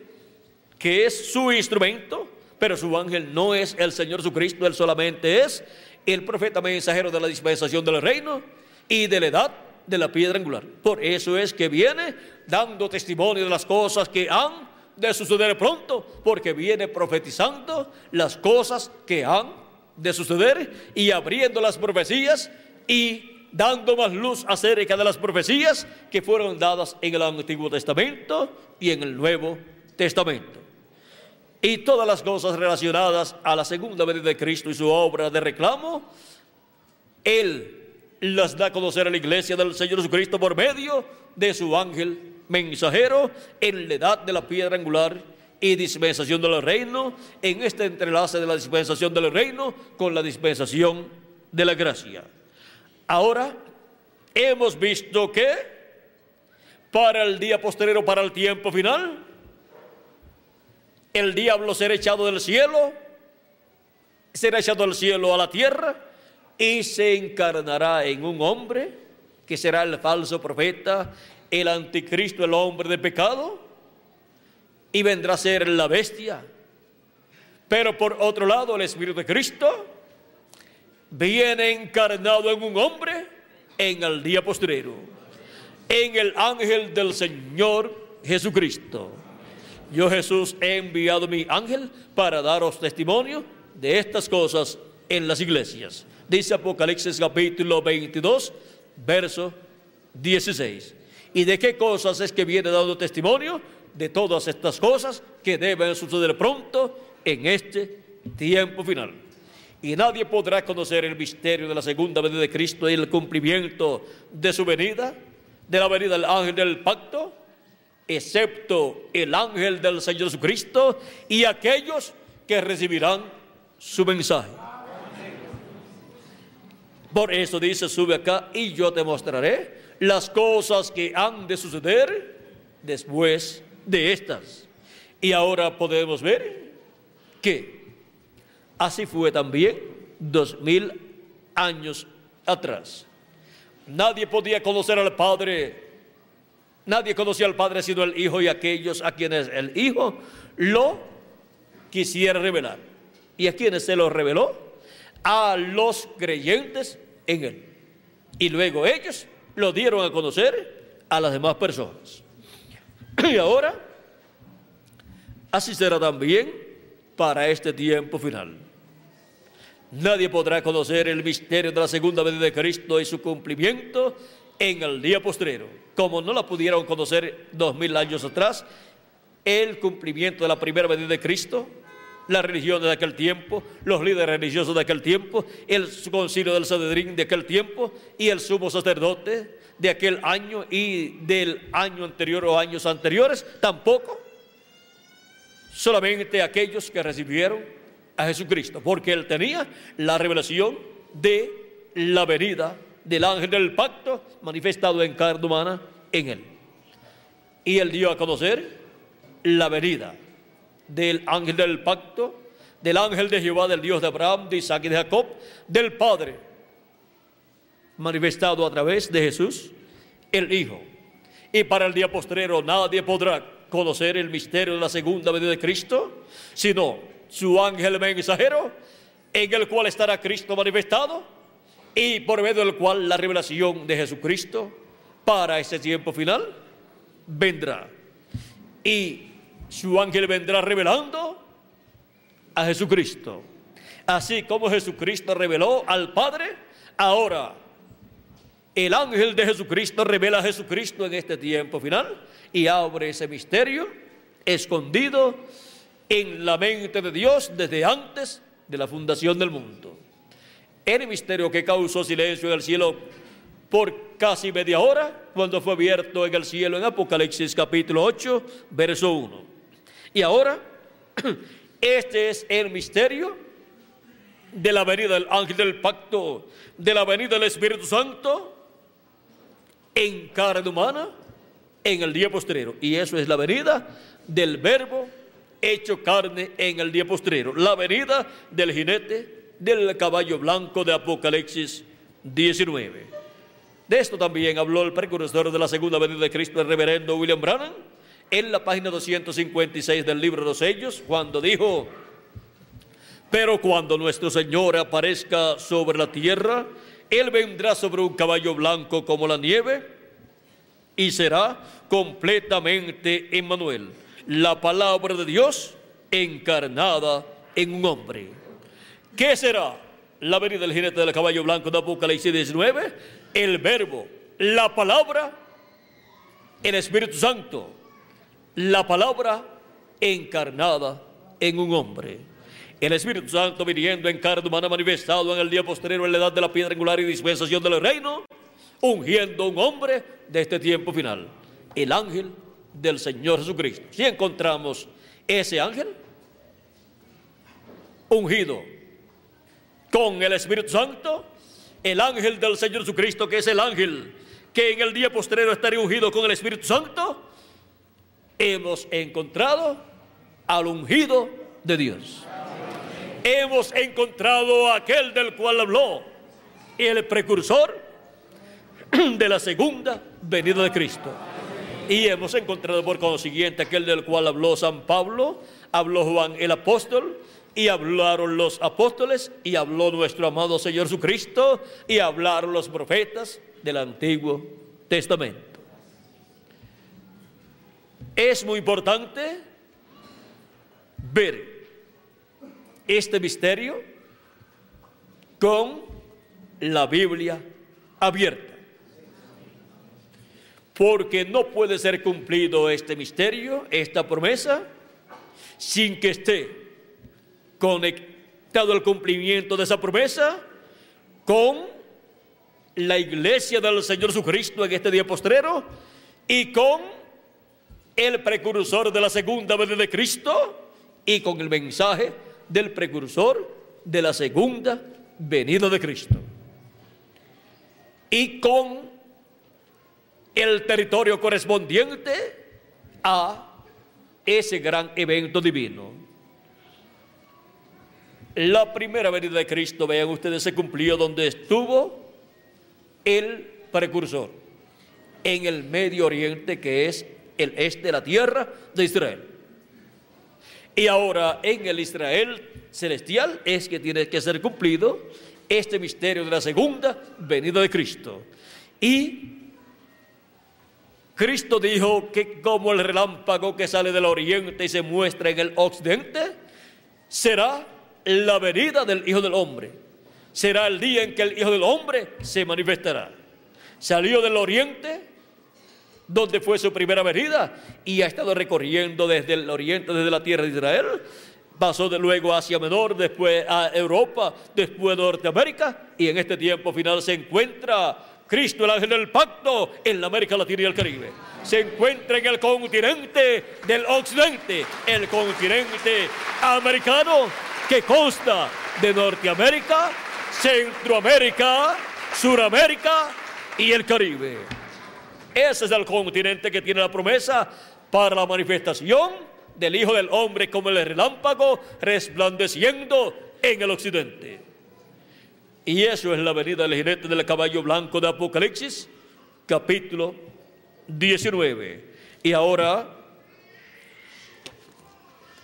que es su instrumento, pero su ángel no es el Señor Jesucristo, él solamente es el profeta mensajero de la dispensación del reino y de la edad de la piedra angular. Por eso es que viene dando testimonio de las cosas que han de suceder pronto, porque viene profetizando las cosas que han de suceder y abriendo las profecías y dando más luz acerca de las profecías que fueron dadas en el Antiguo Testamento y en el Nuevo Testamento. Y todas las cosas relacionadas a la segunda venida de Cristo y su obra de reclamo, Él las da a conocer a la iglesia del Señor Jesucristo por medio de su ángel mensajero en la edad de la piedra angular y dispensación del reino, en este entrelace de la dispensación del reino con la dispensación de la gracia. Ahora hemos visto que para el día posterior, para el tiempo final, el diablo será echado del cielo, será echado del cielo a la tierra, y se encarnará en un hombre que será el falso profeta, el anticristo, el hombre de pecado, y vendrá a ser la bestia. Pero por otro lado, el Espíritu de Cristo viene encarnado en un hombre en el día postrero, en el ángel del Señor Jesucristo. Yo Jesús he enviado mi ángel para daros testimonio de estas cosas en las iglesias dice Apocalipsis capítulo 22, verso 16. ¿Y de qué cosas es que viene dando testimonio? De todas estas cosas que deben suceder pronto en este tiempo final. Y nadie podrá conocer el misterio de la segunda venida de Cristo y el cumplimiento de su venida, de la venida del ángel del pacto, excepto el ángel del Señor Jesucristo y aquellos que recibirán su mensaje. Por eso dice, sube acá y yo te mostraré las cosas que han de suceder después de estas. Y ahora podemos ver que así fue también dos mil años atrás. Nadie podía conocer al Padre, nadie conocía al Padre sino el Hijo y aquellos a quienes el Hijo lo quisiera revelar. ¿Y a quienes se lo reveló? A los creyentes en él. Y luego ellos lo dieron a conocer a las demás personas. Y ahora, así será también para este tiempo final. Nadie podrá conocer el misterio de la segunda venida de Cristo y su cumplimiento en el día postrero, como no la pudieron conocer dos mil años atrás, el cumplimiento de la primera venida de Cristo las religiones de aquel tiempo, los líderes religiosos de aquel tiempo, el concilio del Sanedrín de aquel tiempo y el sumo sacerdote de aquel año y del año anterior o años anteriores, tampoco. Solamente aquellos que recibieron a Jesucristo, porque él tenía la revelación de la venida del ángel del pacto manifestado en carne humana en él. Y él dio a conocer la venida del ángel del pacto, del ángel de Jehová, del Dios de Abraham, de Isaac y de Jacob, del Padre, manifestado a través de Jesús, el Hijo. Y para el día postrero nadie podrá conocer el misterio de la segunda venida de Cristo, sino su ángel mensajero, en el cual estará Cristo manifestado, y por medio del cual la revelación de Jesucristo para ese tiempo final vendrá. Y su ángel vendrá revelando a Jesucristo. Así como Jesucristo reveló al Padre, ahora el ángel de Jesucristo revela a Jesucristo en este tiempo final y abre ese misterio escondido en la mente de Dios desde antes de la fundación del mundo. El misterio que causó silencio en el cielo por casi media hora cuando fue abierto en el cielo en Apocalipsis capítulo 8, verso 1. Y ahora, este es el misterio de la venida del ángel del pacto, de la venida del Espíritu Santo en carne humana en el día postrero. Y eso es la venida del verbo hecho carne en el día postrero. La venida del jinete del caballo blanco de Apocalipsis 19. De esto también habló el precursor de la segunda venida de Cristo, el reverendo William Brannan, en la página 256 del libro de los sellos, cuando dijo, pero cuando nuestro Señor aparezca sobre la tierra, Él vendrá sobre un caballo blanco como la nieve y será completamente Emmanuel, la palabra de Dios encarnada en un hombre. ¿Qué será la venida del jinete del caballo blanco de Apocalipsis 19? El verbo, la palabra, el Espíritu Santo, la palabra encarnada en un hombre. El Espíritu Santo viniendo en carne humana manifestado en el día posterior en la edad de la piedra angular y dispensación del reino, ungiendo un hombre de este tiempo final, el ángel del Señor Jesucristo. Si encontramos ese ángel ungido con el Espíritu Santo, el ángel del Señor Jesucristo, que es el ángel que en el día posterior estaría ungido con el Espíritu Santo, hemos encontrado al ungido de Dios. Hemos encontrado a aquel del cual habló el precursor de la segunda venida de Cristo. Y hemos encontrado por consiguiente aquel del cual habló San Pablo, habló Juan el apóstol, y hablaron los apóstoles, y habló nuestro amado Señor Jesucristo, y hablaron los profetas del Antiguo Testamento. Es muy importante ver este misterio con la Biblia abierta. Porque no puede ser cumplido este misterio, esta promesa, sin que esté conectado al cumplimiento de esa promesa con la iglesia del Señor Jesucristo en este día postrero y con el precursor de la segunda venida de Cristo y con el mensaje del precursor de la segunda venida de Cristo. Y con el territorio correspondiente a ese gran evento divino. La primera venida de Cristo, vean ustedes, se cumplió donde estuvo el precursor, en el Medio Oriente, que es el este de la tierra de Israel. Y ahora en el Israel celestial es que tiene que ser cumplido este misterio de la segunda venida de Cristo. Y Cristo dijo que como el relámpago que sale del oriente y se muestra en el occidente, será la venida del Hijo del Hombre. Será el día en que el Hijo del Hombre se manifestará. Salió del oriente, donde fue su primera venida, y ha estado recorriendo desde el oriente, desde la tierra de Israel, pasó de luego a Asia Menor, después a Europa, después a Norteamérica, y en este tiempo final se encuentra Cristo, el ángel del pacto, en la América Latina y el Caribe. Se encuentra en el continente del occidente, el continente americano, que consta de Norteamérica, Centroamérica, Suramérica y el Caribe. Ese es el continente que tiene la promesa para la manifestación del Hijo del Hombre como el relámpago resplandeciendo en el occidente. Y eso es la venida del jinete del caballo blanco de Apocalipsis, capítulo 19. Y ahora,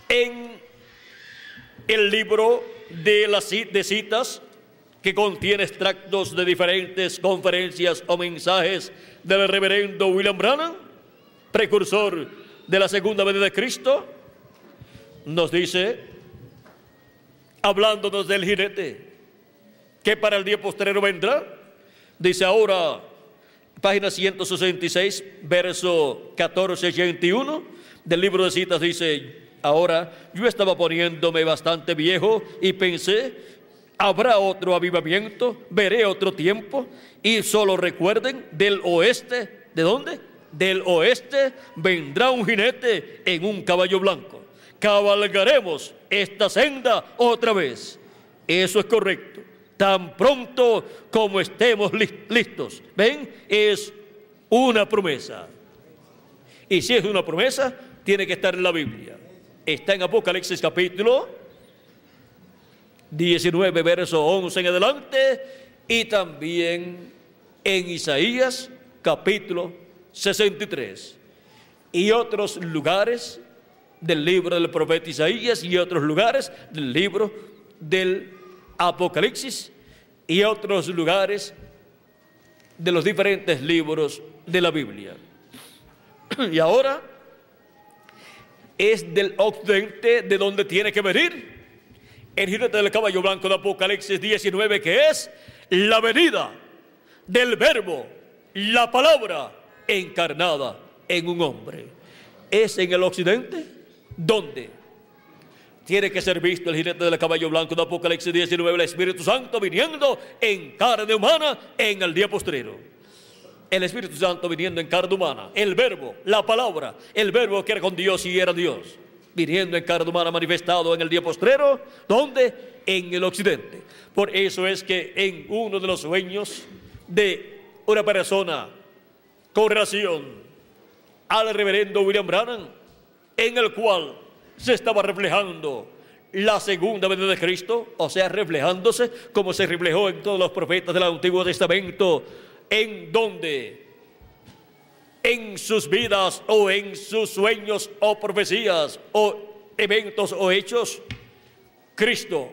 en el libro de las citas, que contiene extractos de diferentes conferencias o mensajes del reverendo William Branham, precursor de la segunda venida de Cristo, nos dice, hablándonos del jinete, que para el día posterior vendrá. Dice ahora, página 166, verso 14 y 81 del libro de citas, dice, ahora yo estaba poniéndome bastante viejo y pensé, habrá otro avivamiento, veré otro tiempo y solo recuerden del oeste, ¿de dónde? Del oeste vendrá un jinete en un caballo blanco. Cabalgaremos esta senda otra vez. Eso es correcto tan pronto como estemos listos. ¿Ven? Es una promesa. Y si es una promesa, tiene que estar en la Biblia. Está en Apocalipsis capítulo 19, verso 11 en adelante, y también en Isaías capítulo 63. Y otros lugares del libro del profeta Isaías y otros lugares del libro del Apocalipsis y otros lugares de los diferentes libros de la Biblia. Y ahora es del occidente de donde tiene que venir el jinete del caballo blanco de Apocalipsis 19, que es la venida del verbo, la palabra encarnada en un hombre. Es en el occidente donde tiene que ser visto el jinete del caballo blanco de Apocalipsis 19, el Espíritu Santo viniendo en carne humana en el día postrero. El Espíritu Santo viniendo en carne humana, el verbo, la palabra, el verbo que era con Dios y era Dios, viniendo en carne humana manifestado en el día postrero, ¿dónde? En el occidente. Por eso es que en uno de los sueños de una persona con relación al reverendo William Branham, en el cual se estaba reflejando la segunda venida de Cristo, o sea, reflejándose como se reflejó en todos los profetas del Antiguo Testamento, en donde en sus vidas o en sus sueños o profecías o eventos o hechos, Cristo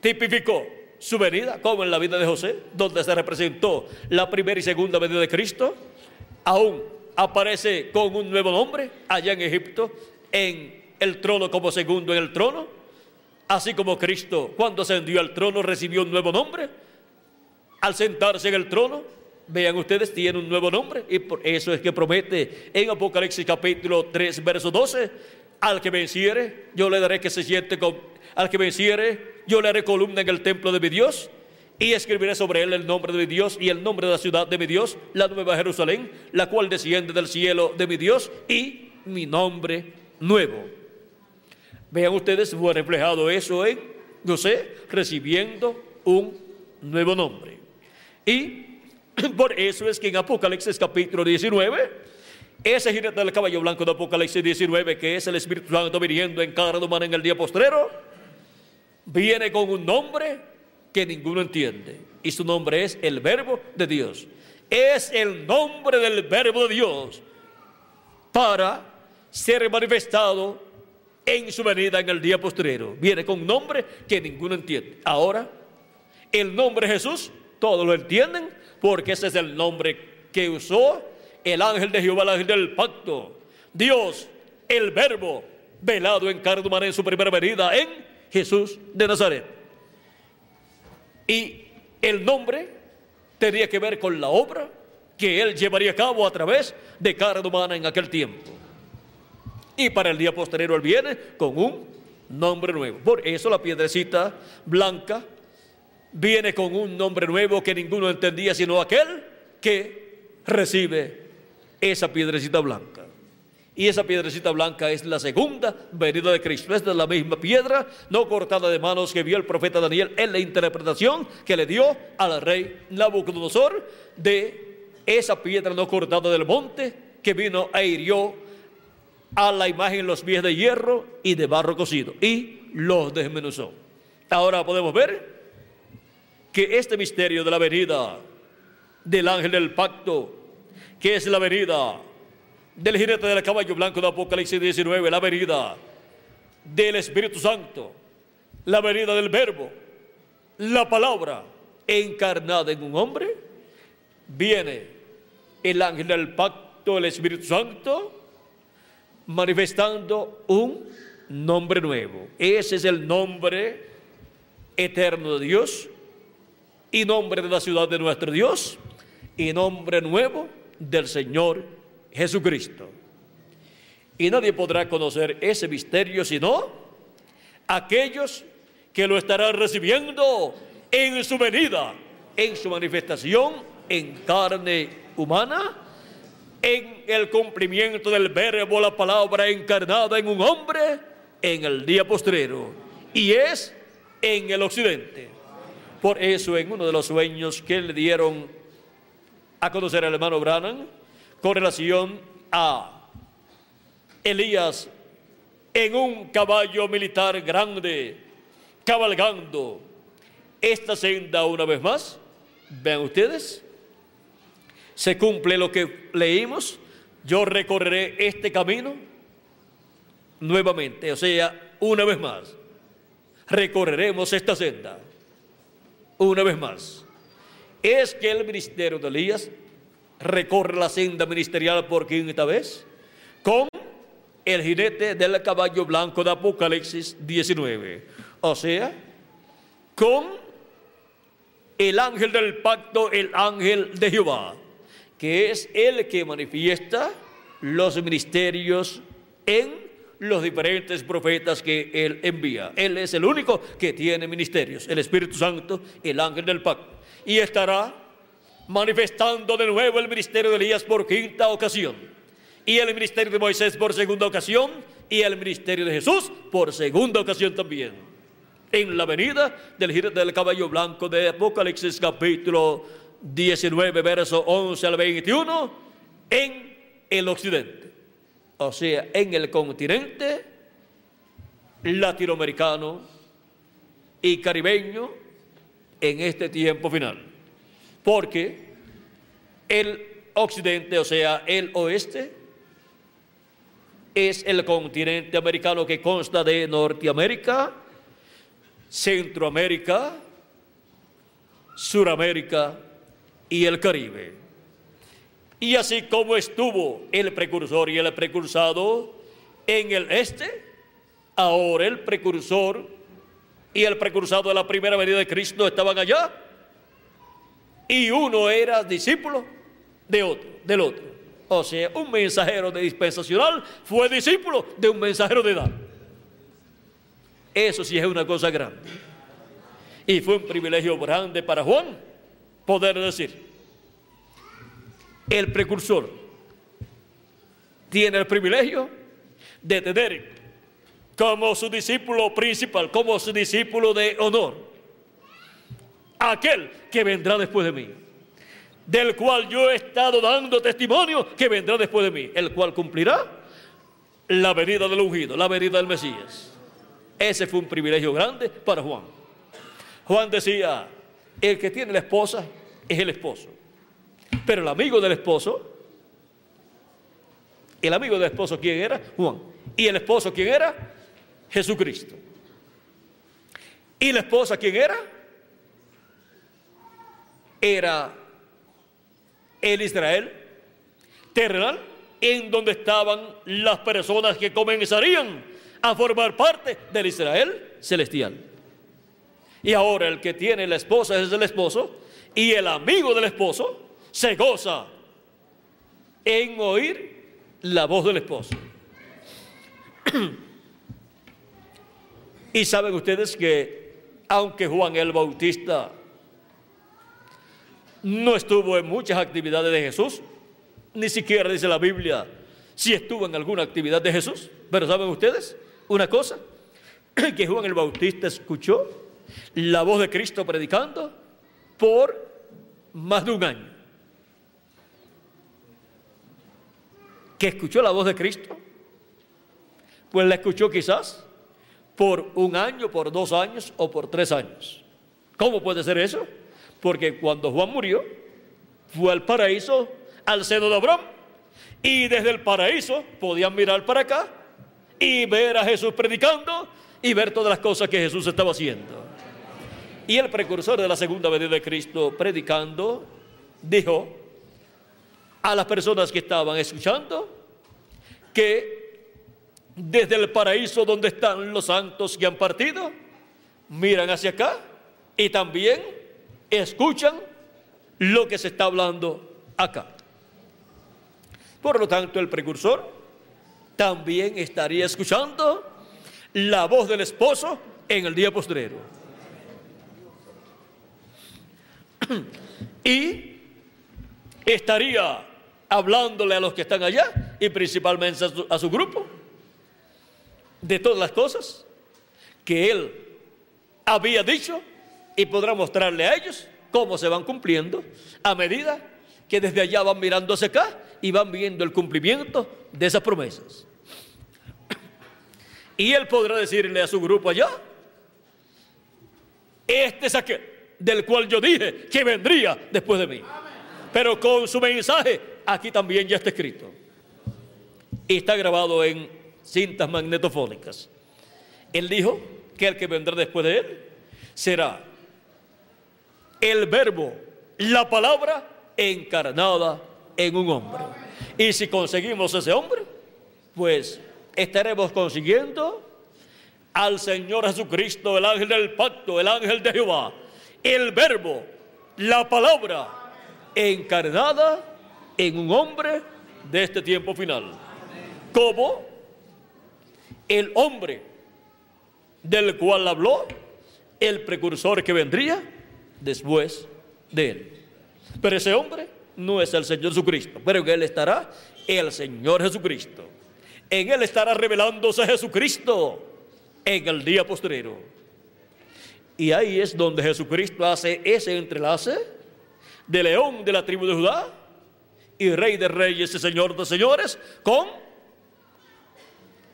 tipificó su venida, como en la vida de José, donde se representó la primera y segunda venida de Cristo, aún aparece con un nuevo nombre allá en Egipto, en el trono como segundo en el trono, así como Cristo cuando ascendió al trono recibió un nuevo nombre, al sentarse en el trono, vean ustedes, tiene un nuevo nombre. Y por eso es que promete en Apocalipsis capítulo 3, verso 12, al que venciere, yo le daré que se siente con, al que venciere, yo le haré columna en el templo de mi Dios y escribiré sobre él el nombre de mi Dios y el nombre de la ciudad de mi Dios, la nueva Jerusalén, la cual desciende del cielo de mi Dios y mi nombre nuevo. Vean ustedes, fue reflejado eso en José recibiendo un nuevo nombre. Y por eso es que en Apocalipsis capítulo 19, ese jinete del caballo blanco de Apocalipsis 19, que es el Espíritu Santo viniendo en carne humana en el día postrero, viene con un nombre que ninguno entiende. Y su nombre es el Verbo de Dios. Es el nombre del Verbo de Dios para ser manifestado en su venida en el día postrero. Viene con un nombre que ninguno entiende. Ahora, el nombre Jesús, todos lo entienden, porque ese es el nombre que usó el ángel de Jehová, el ángel del pacto. Dios, el verbo, velado en carne humana en su primera venida en Jesús de Nazaret. Y el nombre tenía que ver con la obra que él llevaría a cabo a través de carne humana en aquel tiempo. Y para el día posterior él viene con un nombre nuevo. Por eso la piedrecita blanca viene con un nombre nuevo que ninguno entendía sino aquel que recibe esa piedrecita blanca. Y esa piedrecita blanca es la segunda venida de Cristo. Es de la misma piedra, no cortada de manos que vio el profeta Daniel en la interpretación que le dio al rey Nabucodonosor de esa piedra no cortada del monte que vino e hirió a la imagen los pies de hierro y de barro cocido y los desmenuzó. Ahora podemos ver que este misterio de la venida del ángel del pacto, que es la venida del jinete del caballo blanco de Apocalipsis 19, la venida del Espíritu Santo, la venida del Verbo, la palabra encarnada en un hombre, viene el ángel del pacto, el Espíritu Santo, manifestando un nombre nuevo. Ese es el nombre eterno de Dios y nombre de la ciudad de nuestro Dios y nombre nuevo del Señor Jesucristo. Y nadie podrá conocer ese misterio sino aquellos que lo estarán recibiendo en su venida, en su manifestación en carne humana en el cumplimiento del verbo, la palabra encarnada en un hombre en el día postrero. Y es en el occidente. Por eso en uno de los sueños que le dieron a conocer al hermano Branham con relación a Elías en un caballo militar grande, cabalgando esta senda una vez más. Vean ustedes, se cumple lo que leímos, yo recorreré este camino nuevamente, o sea, una vez más, recorreremos esta senda, una vez más. Es que el ministerio de Elías recorre la senda ministerial por quinta vez con el jinete del caballo blanco de Apocalipsis 19. O sea, con el ángel del pacto, el ángel de Jehová, que es el que manifiesta los ministerios en los diferentes profetas que él envía. Él es el único que tiene ministerios, el Espíritu Santo, el ángel del pacto. Y estará manifestando de nuevo el ministerio de Elías por quinta ocasión, y el ministerio de Moisés por segunda ocasión, y el ministerio de Jesús por segunda ocasión también. En la venida del, del caballo blanco de Apocalipsis capítulo 19, verso 11 al 21, en el occidente, o sea, en el continente latinoamericano y caribeño en este tiempo final. Porque el occidente, o sea, el oeste, es el continente americano que consta de Norteamérica, Centroamérica, Suramérica y el Caribe. Y así como estuvo el precursor y el precursado en el este, ahora el precursor y el precursado de la primera venida de Cristo estaban allá y uno era discípulo de otro, del otro. O sea, un mensajero de dispensacional fue discípulo de un mensajero de edad. Eso sí es una cosa grande. Y fue un privilegio grande para Juan poder decir, el precursor tiene el privilegio de tener como su discípulo principal, como su discípulo de honor, aquel que vendrá después de mí, del cual yo he estado dando testimonio que vendrá después de mí, el cual cumplirá la venida del ungido, la venida del Mesías. Ese fue un privilegio grande para Juan. Juan decía, el que tiene la esposa es el esposo, pero el amigo del esposo, el amigo del esposo, ¿quién era? Juan. ¿Y el esposo quién era? Jesucristo. ¿Y la esposa quién era? era el Israel terrenal, en donde estaban las personas que comenzarían a formar parte del Israel celestial. Y ahora el que tiene la esposa es el esposo, y el amigo del esposo se goza en oír la voz del esposo. y saben ustedes que aunque Juan el Bautista no estuvo en muchas actividades de Jesús, ni siquiera dice la Biblia si estuvo en alguna actividad de Jesús. Pero ¿saben ustedes una cosa? Que Juan el Bautista escuchó la voz de Cristo predicando por más de un año. ¿Que escuchó la voz de Cristo? Pues la escuchó quizás por un año, por dos años o por tres años. ¿Cómo puede ser eso? Porque cuando Juan murió, fue al paraíso, al seno de Abraham, y desde el paraíso podían mirar para acá y ver a Jesús predicando y ver todas las cosas que Jesús estaba haciendo. Y el precursor de la segunda venida de Cristo predicando dijo a las personas que estaban escuchando que desde el paraíso donde están los santos que han partido, miran hacia acá y también escuchan lo que se está hablando acá. Por lo tanto, el precursor también estaría escuchando la voz del esposo en el día postrero. Y estaría hablándole a los que están allá y principalmente a su, grupo de todas las cosas que él había dicho y podrá mostrarle a ellos cómo se van cumpliendo a medida que desde allá van mirando hacia acá y van viendo el cumplimiento de esas promesas. Y él podrá decirle a su grupo allá, este es aquel del cual yo dije que vendría después de mí. Pero con su mensaje, aquí también ya está escrito. Y está grabado en cintas magnetofónicas. Él dijo que el que vendrá después de él será el verbo, la palabra encarnada en un hombre. Y si conseguimos ese hombre, pues estaremos consiguiendo al Señor Jesucristo, el ángel del pacto, el ángel de Jehová, el verbo, la palabra encarnada en un hombre de este tiempo final. Como el hombre del cual habló el precursor que vendría después de él. Pero ese hombre no es el Señor Jesucristo, pero en él estará el Señor Jesucristo. En él estará revelándose Jesucristo en el día postrero. Y ahí es donde Jesucristo hace ese entrelace de león de la tribu de Judá y rey de reyes y señor de señores con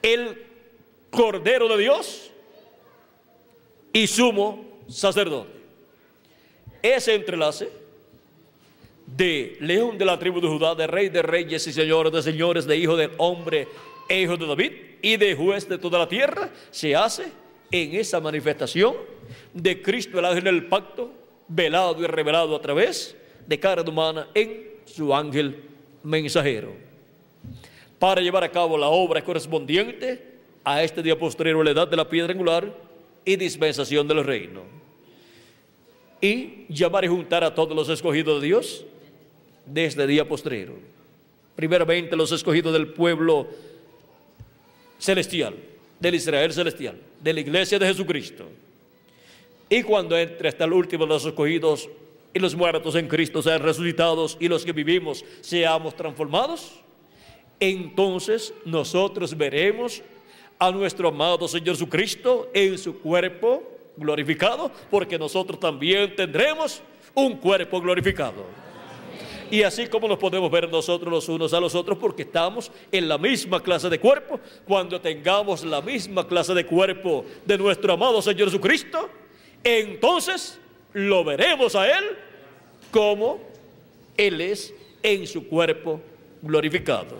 el Cordero de Dios y sumo sacerdote. Ese entrelace de león de la tribu de Judá, de rey de reyes y señores de señores, de hijo del hombre e hijo de David y de juez de toda la tierra, se hace en esa manifestación de Cristo, el ángel del pacto, velado y revelado a través de carne humana en su ángel mensajero. Para llevar a cabo la obra correspondiente a este día posterior, la edad de la piedra angular y dispensación del reino. Y llamar y juntar a todos los escogidos de Dios de este día postrero. Primeramente los escogidos del pueblo celestial, del Israel celestial, de la iglesia de Jesucristo. Y cuando entre hasta el último de los escogidos y los muertos en Cristo sean resucitados y los que vivimos seamos transformados, entonces nosotros veremos a nuestro amado Señor Jesucristo en su cuerpo glorificado, porque nosotros también tendremos un cuerpo glorificado. Y así como nos podemos ver nosotros los unos a los otros porque estamos en la misma clase de cuerpo, cuando tengamos la misma clase de cuerpo de nuestro amado Señor Jesucristo, entonces lo veremos a Él como Él es en su cuerpo glorificado.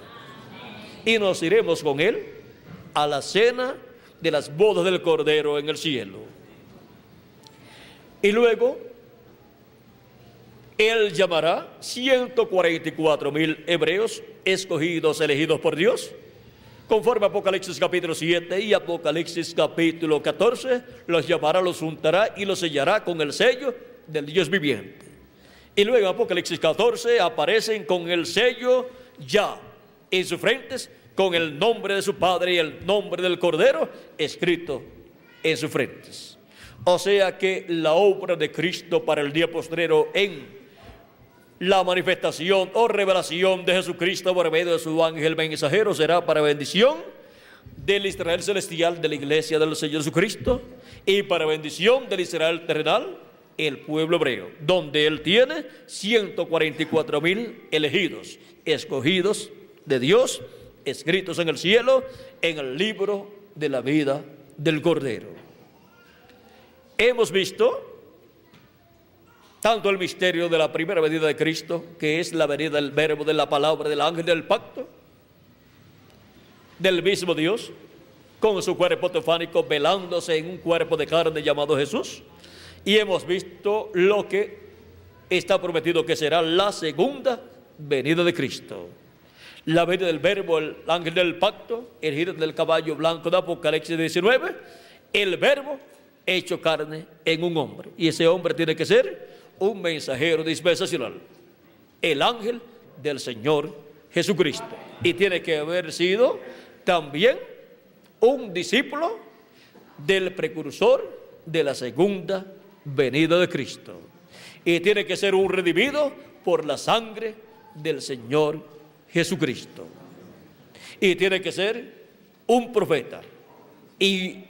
Y nos iremos con Él a la cena de las bodas del Cordero en el cielo. Y luego él llamará 144 mil hebreos escogidos, elegidos por Dios. Conforme Apocalipsis capítulo 7 y Apocalipsis capítulo 14, los llamará, los juntará y los sellará con el sello del Dios viviente. Y luego Apocalipsis 14 aparecen con el sello ya en sus frentes, con el nombre de su Padre y el nombre del Cordero escrito en sus frentes. O sea que la obra de Cristo para el día postrero en la manifestación o revelación de Jesucristo por medio de su ángel mensajero será para bendición del Israel celestial de la iglesia del Señor Jesucristo y para bendición del Israel terrenal, el pueblo hebreo, donde él tiene 144 mil elegidos, escogidos de Dios, escritos en el cielo, en el libro de la vida del Cordero. Hemos visto tanto el misterio de la primera venida de Cristo, que es la venida del verbo, de la palabra, del ángel del pacto, del mismo Dios, con su cuerpo teofánico velándose en un cuerpo de carne llamado Jesús. Y hemos visto lo que está prometido que será la segunda venida de Cristo. La venida del verbo, el ángel del pacto, el giro del caballo blanco de Apocalipsis 19, el verbo hecho carne en un hombre. Y ese hombre tiene que ser un mensajero dispensacional, el ángel del Señor Jesucristo. Y tiene que haber sido también un discípulo del precursor de la segunda venida de Cristo. Y tiene que ser un redimido por la sangre del Señor Jesucristo. Y tiene que ser un profeta. Y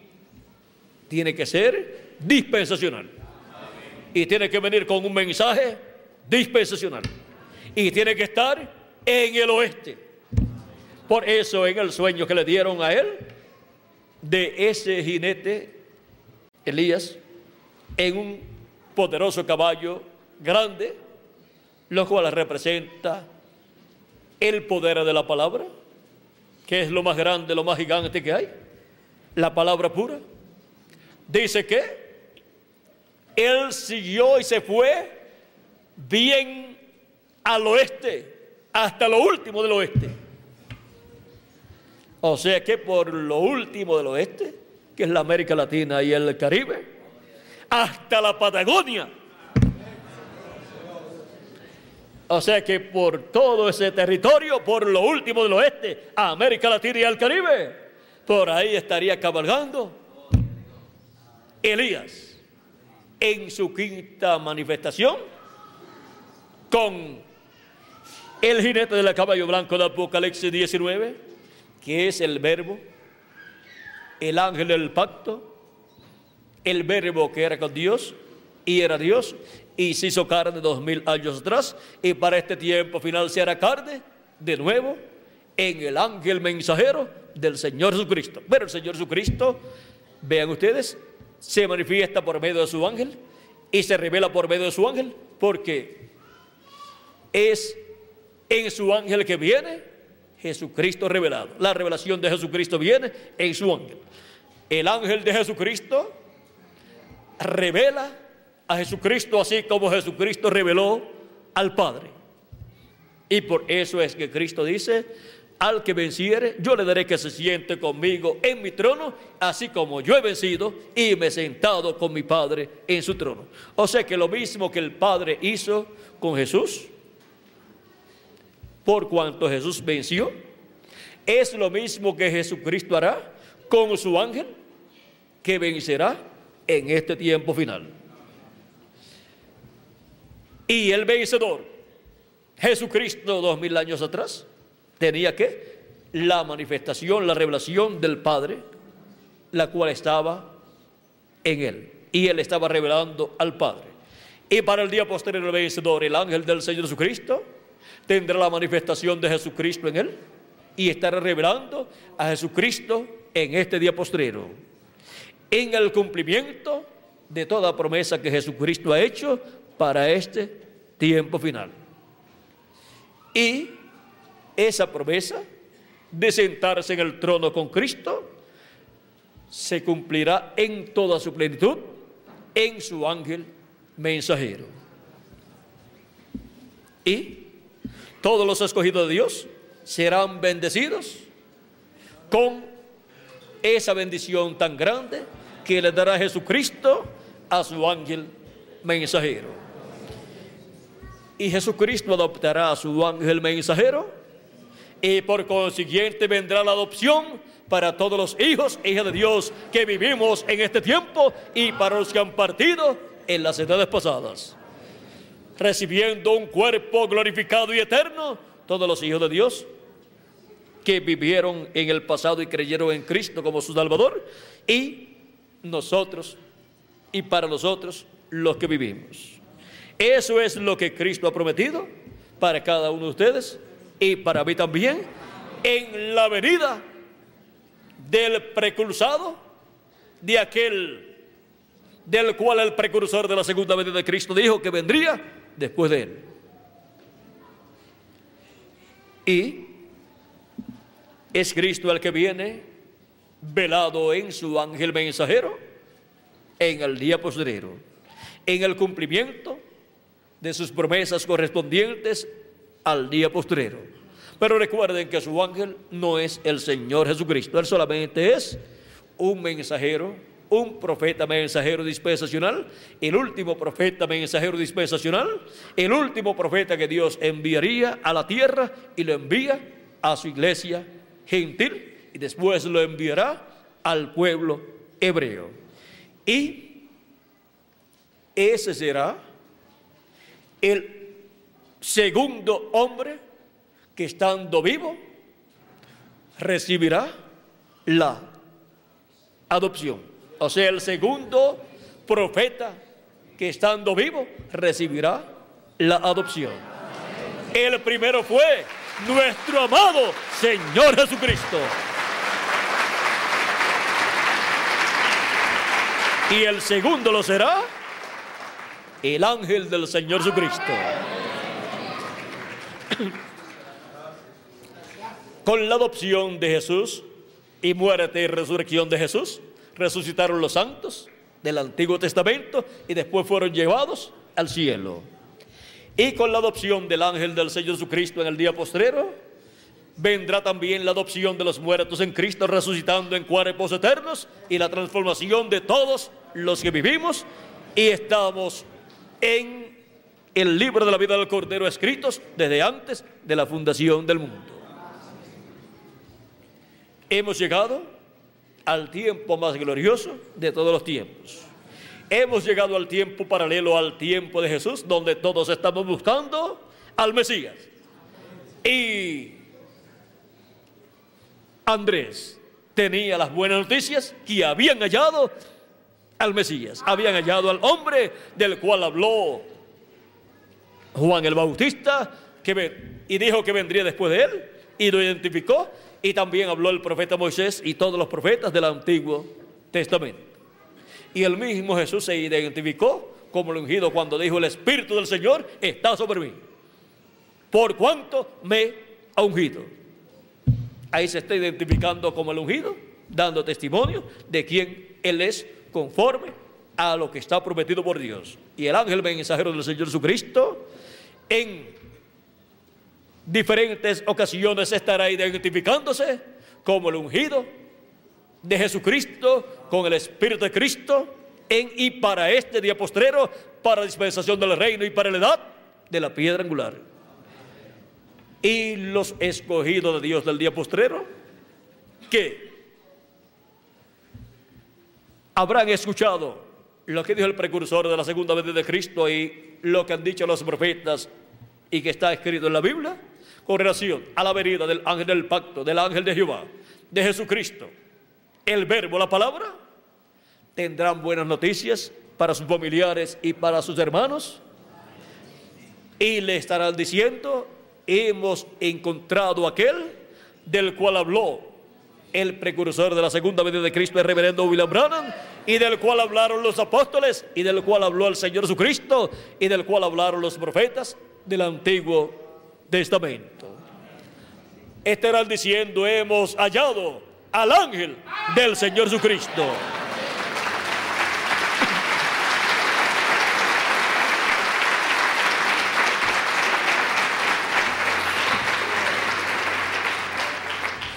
tiene que ser dispensacional y tiene que venir con un mensaje dispensacional. Y tiene que estar en el oeste. Por eso en el sueño que le dieron a él, de ese jinete, Elías, en un poderoso caballo grande, lo cual representa el poder de la palabra, que es lo más grande, lo más gigante que hay, la palabra pura. Dice que él siguió y se fue bien al oeste, hasta lo último del oeste. O sea que por lo último del oeste, que es la América Latina y el Caribe, hasta la Patagonia. O sea que por todo ese territorio, por lo último del oeste, a América Latina y al Caribe, por ahí estaría cabalgando Elías en su quinta manifestación con el jinete del caballo blanco de Apocalipsis 19, que es el verbo, el ángel del pacto, el verbo que era con Dios y era Dios y se hizo carne dos mil años atrás y para este tiempo final se hará carne de nuevo en el ángel mensajero del Señor Jesucristo. Pero el Señor Jesucristo, vean ustedes, se manifiesta por medio de su ángel y se revela por medio de su ángel porque es en su ángel que viene Jesucristo revelado. La revelación de Jesucristo viene en su ángel. El ángel de Jesucristo revela a Jesucristo así como Jesucristo reveló al Padre. Y por eso es que Cristo dice, al que venciere, yo le daré que se siente conmigo en mi trono, así como yo he vencido y me he sentado con mi Padre en su trono. O sea que lo mismo que el Padre hizo con Jesús, por cuanto Jesús venció, es lo mismo que Jesucristo hará con su ángel, que vencerá en este tiempo final. Y el vencedor, Jesucristo dos mil años atrás, tenía que la manifestación, la revelación del Padre, la cual estaba en él. Y él estaba revelando al Padre. Y para el día posterior el vencedor, el ángel del Señor Jesucristo, tendrá la manifestación de Jesucristo en él y estará revelando a Jesucristo en este día postrero. En el cumplimiento de toda promesa que Jesucristo ha hecho para este tiempo final. Y esa promesa de sentarse en el trono con Cristo se cumplirá en toda su plenitud en su ángel mensajero. Y todos los escogidos de Dios serán bendecidos con esa bendición tan grande que le dará Jesucristo a su ángel mensajero. Y Jesucristo adoptará a su ángel mensajero y por consiguiente vendrá la adopción para todos los hijos e hijas de Dios que vivimos en este tiempo y para los que han partido en las edades pasadas recibiendo un cuerpo glorificado y eterno, todos los hijos de Dios que vivieron en el pasado y creyeron en Cristo como su Salvador, y nosotros, y para nosotros, los que vivimos. Eso es lo que Cristo ha prometido para cada uno de ustedes y para mí también en la venida del precursado, de aquel del cual el precursor de la segunda venida de Cristo dijo que vendría después de él. Y es Cristo el que viene velado en su ángel mensajero en el día postrero, en el cumplimiento de sus promesas correspondientes al día postrero. Pero recuerden que su ángel no es el Señor Jesucristo, él solamente es un mensajero un profeta mensajero dispensacional, el último profeta mensajero dispensacional, el último profeta que Dios enviaría a la tierra y lo envía a su iglesia gentil y después lo enviará al pueblo hebreo. Y ese será el segundo hombre que estando vivo recibirá la adopción o sea, el segundo profeta que estando vivo recibirá la adopción. El primero fue nuestro amado Señor Jesucristo. Y el segundo lo será el ángel del Señor Jesucristo. Con la adopción de Jesús y muerte y resurrección de Jesús, resucitaron los santos del Antiguo Testamento y después fueron llevados al cielo. Y con la adopción del ángel del Señor Jesucristo en el día postrero, vendrá también la adopción de los muertos en Cristo resucitando en cuerpos eternos y la transformación de todos los que vivimos y estamos en el libro de la vida del Cordero escritos desde antes de la fundación del mundo. Hemos llegado al tiempo más glorioso de todos los tiempos. Hemos llegado al tiempo paralelo al tiempo de Jesús, donde todos estamos buscando al Mesías. Y Andrés tenía las buenas noticias que habían hallado al Mesías, habían hallado al hombre del cual habló Juan el Bautista que, y dijo que vendría después de él y lo identificó y también habló el profeta Moisés y todos los profetas del Antiguo Testamento. Y el mismo Jesús se identificó como el ungido cuando dijo el Espíritu del Señor está sobre mí. Por cuanto me ha ungido. Ahí se está identificando como el ungido, dando testimonio de quién Él es conforme a lo que está prometido por Dios. Y el ángel mensajero del Señor Jesucristo en diferentes ocasiones estará identificándose como el ungido de Jesucristo con el Espíritu de Cristo en y para este día postrero, para dispensación del reino y para la edad de la piedra angular. Y los escogidos de Dios del día postrero, que habrán escuchado lo que dijo el precursor de la segunda vez de Cristo y lo que han dicho los profetas y que está escrito en la Biblia, con relación a la venida del ángel del pacto, del ángel de Jehová, de Jesucristo, el verbo, la palabra, tendrán buenas noticias para sus familiares y para sus hermanos. Y le estarán diciendo, hemos encontrado aquel del cual habló el precursor de la segunda venida de Cristo, el reverendo William Branham, y del cual hablaron los apóstoles, y del cual habló el Señor Jesucristo, y del cual hablaron los profetas del Antiguo Testamento. Estarán diciendo, hemos hallado al ángel del Señor Jesucristo.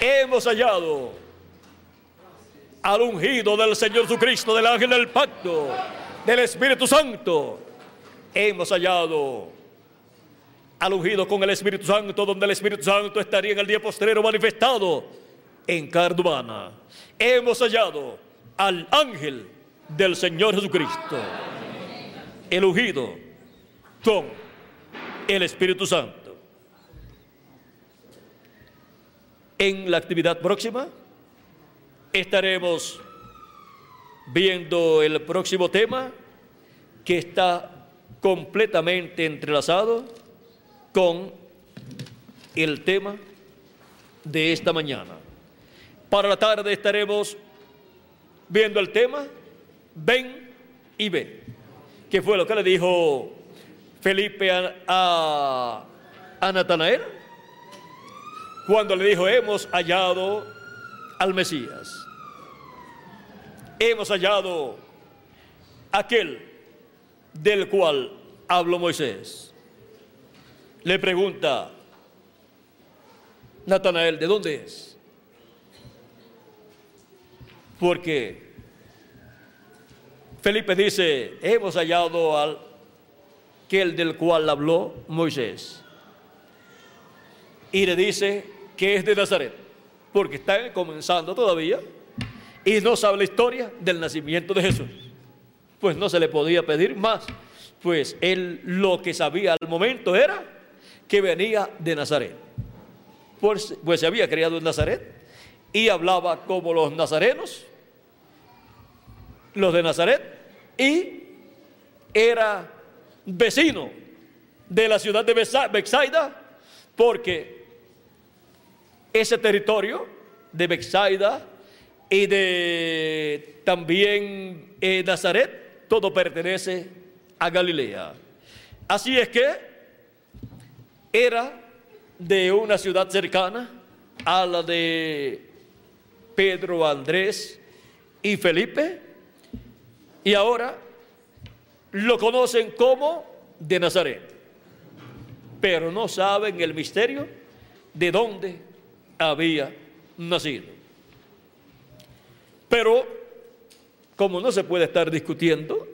hemos hallado al ungido del Señor Jesucristo, del ángel del pacto, del Espíritu Santo. Hemos hallado al ungido con el Espíritu Santo, donde el Espíritu Santo estaría en el día postrero manifestado en carne Hemos hallado al ángel del Señor Jesucristo, el ungido con el Espíritu Santo. En la actividad próxima estaremos viendo el próximo tema que está completamente entrelazado con el tema de esta mañana. Para la tarde estaremos viendo el tema Ven y ve, que fue lo que le dijo Felipe a, a Natanael cuando le dijo, hemos hallado al Mesías. Hemos hallado aquel del cual habló Moisés. Le pregunta Natanael, ¿de dónde es? Porque Felipe dice, hemos hallado al aquel del cual habló Moisés. Y le dice, que es de Nazaret, porque está comenzando todavía y no sabe la historia del nacimiento de Jesús. Pues no se le podía pedir más, pues él lo que sabía al momento era que venía de Nazaret. Pues, pues se había criado en Nazaret y hablaba como los nazarenos, los de Nazaret, y era vecino de la ciudad de Bexaida, porque ese territorio de Bexaida y de también eh, Nazaret, todo pertenece a Galilea. Así es que era de una ciudad cercana a la de Pedro, Andrés y Felipe, y ahora lo conocen como de Nazaret, pero no saben el misterio de dónde había nacido. Pero como no se puede estar discutiendo,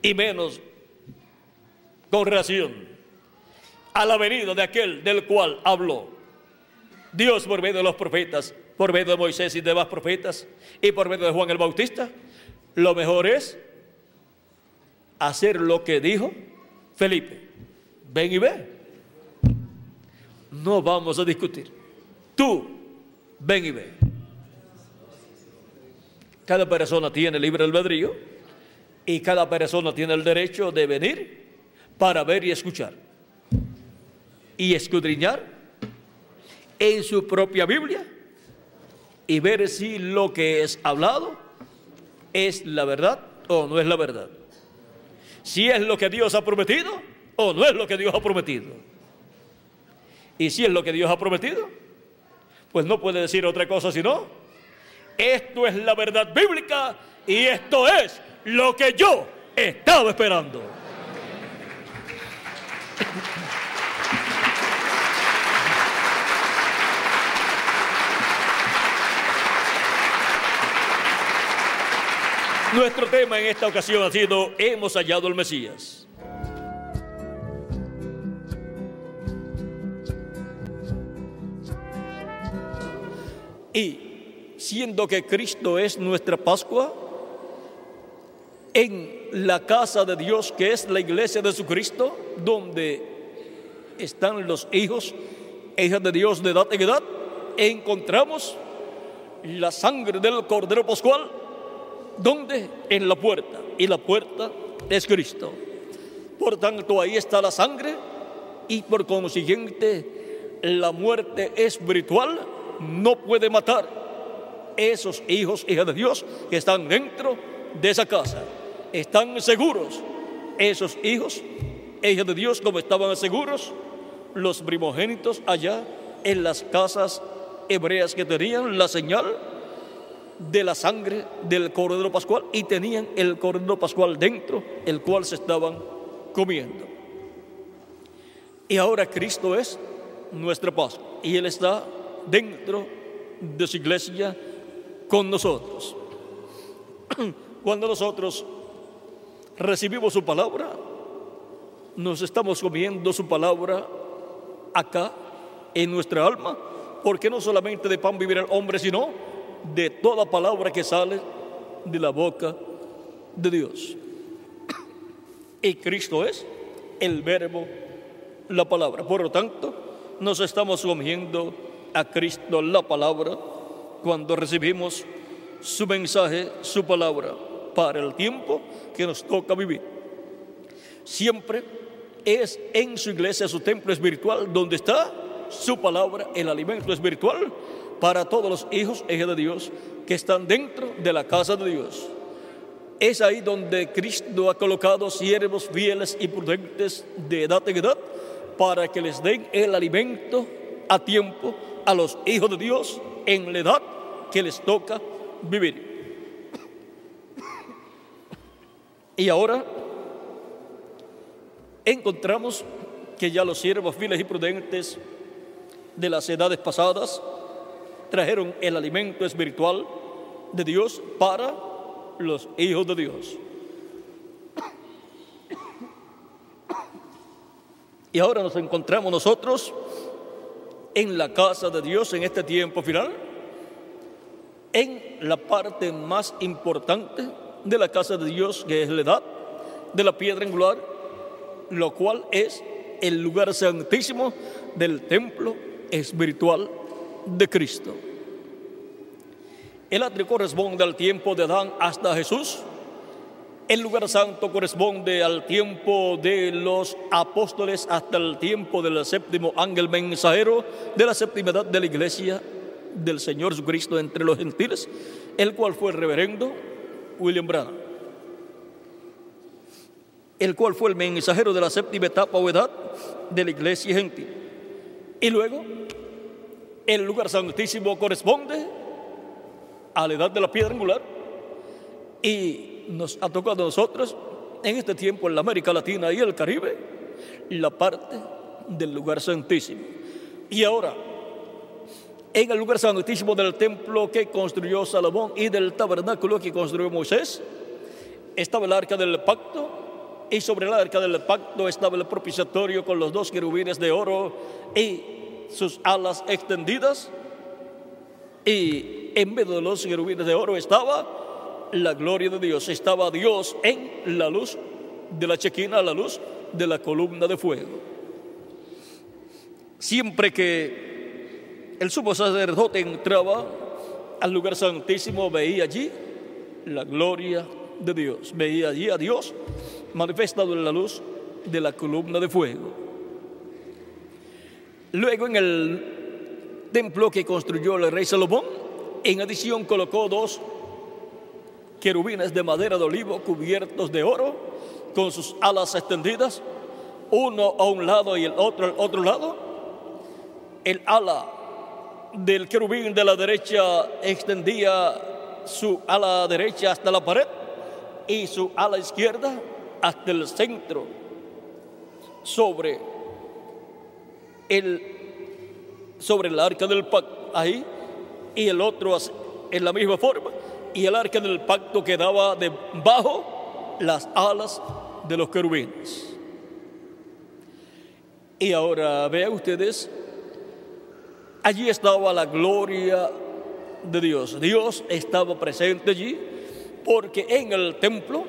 y menos con relación a la venida de aquel del cual habló Dios por medio de los profetas, por medio de Moisés y demás profetas, y por medio de Juan el Bautista, lo mejor es hacer lo que dijo Felipe. Ven y ve. No vamos a discutir. Tú, ven y ve. Cada persona tiene libre albedrío y cada persona tiene el derecho de venir para ver y escuchar y escudriñar en su propia Biblia y ver si lo que es hablado es la verdad o no es la verdad. Si es lo que Dios ha prometido o no es lo que Dios ha prometido. Y si es lo que Dios ha prometido, pues no puede decir otra cosa sino, esto es la verdad bíblica y esto es lo que yo estaba esperando. Nuestro tema en esta ocasión ha sido Hemos hallado el Mesías. Y siendo que Cristo es nuestra Pascua, en la casa de Dios que es la iglesia de Jesucristo, donde están los hijos hijas de Dios de edad en edad, encontramos la sangre del Cordero Pascual ¿Dónde? En la puerta. Y la puerta es Cristo. Por tanto, ahí está la sangre y por consiguiente la muerte espiritual no puede matar esos hijos, hijas de Dios que están dentro de esa casa. Están seguros esos hijos, hijas de Dios como estaban seguros los primogénitos allá en las casas hebreas que tenían la señal de la sangre del cordero pascual y tenían el cordero pascual dentro, el cual se estaban comiendo. Y ahora Cristo es nuestra paz y Él está dentro de su iglesia con nosotros. Cuando nosotros recibimos su palabra, nos estamos comiendo su palabra acá en nuestra alma, porque no solamente de pan vivirá el hombre, sino de toda palabra que sale de la boca de Dios. Y Cristo es el verbo, la palabra. Por lo tanto, nos estamos comiendo a Cristo la palabra cuando recibimos su mensaje, su palabra, para el tiempo que nos toca vivir. Siempre es en su iglesia, su templo espiritual, donde está su palabra, el alimento espiritual para todos los hijos e de Dios que están dentro de la casa de Dios. Es ahí donde Cristo ha colocado siervos fieles y prudentes de edad en edad para que les den el alimento a tiempo a los hijos de Dios en la edad que les toca vivir. Y ahora encontramos que ya los siervos fieles y prudentes de las edades pasadas trajeron el alimento espiritual de Dios para los hijos de Dios. Y ahora nos encontramos nosotros en la casa de Dios en este tiempo final, en la parte más importante de la casa de Dios, que es la edad de la piedra angular, lo cual es el lugar santísimo del templo espiritual de Cristo. El atrio corresponde al tiempo de Adán hasta Jesús. El lugar santo corresponde al tiempo de los apóstoles hasta el tiempo del séptimo ángel mensajero de la séptima edad de la iglesia del Señor Jesucristo entre los gentiles el cual fue el reverendo William Branham, el cual fue el mensajero de la séptima etapa o edad de la iglesia gentil. Y luego, el lugar santísimo corresponde a la edad de la piedra angular y nos ha tocado a nosotros en este tiempo en la América Latina y el Caribe la parte del lugar santísimo. Y ahora, en el lugar santísimo del templo que construyó Salomón y del tabernáculo que construyó Moisés, estaba el arca del pacto y sobre el arca del pacto estaba el propiciatorio con los dos querubines de oro y sus alas extendidas y en medio de los querubines de oro estaba la gloria de Dios, estaba Dios en la luz de la chequina, la luz de la columna de fuego. Siempre que el sumo sacerdote entraba al lugar santísimo, veía allí la gloria de Dios, veía allí a Dios manifestado en la luz de la columna de fuego. Luego en el templo que construyó el rey Salomón, en adición colocó dos querubines de madera de olivo cubiertos de oro con sus alas extendidas, uno a un lado y el otro al otro lado. El ala del querubín de la derecha extendía su ala derecha hasta la pared y su ala izquierda hasta el centro sobre el sobre el arca del pacto ahí y el otro en la misma forma y el arca del pacto quedaba debajo las alas de los querubines. Y ahora vean ustedes, allí estaba la gloria de Dios. Dios estaba presente allí porque en el templo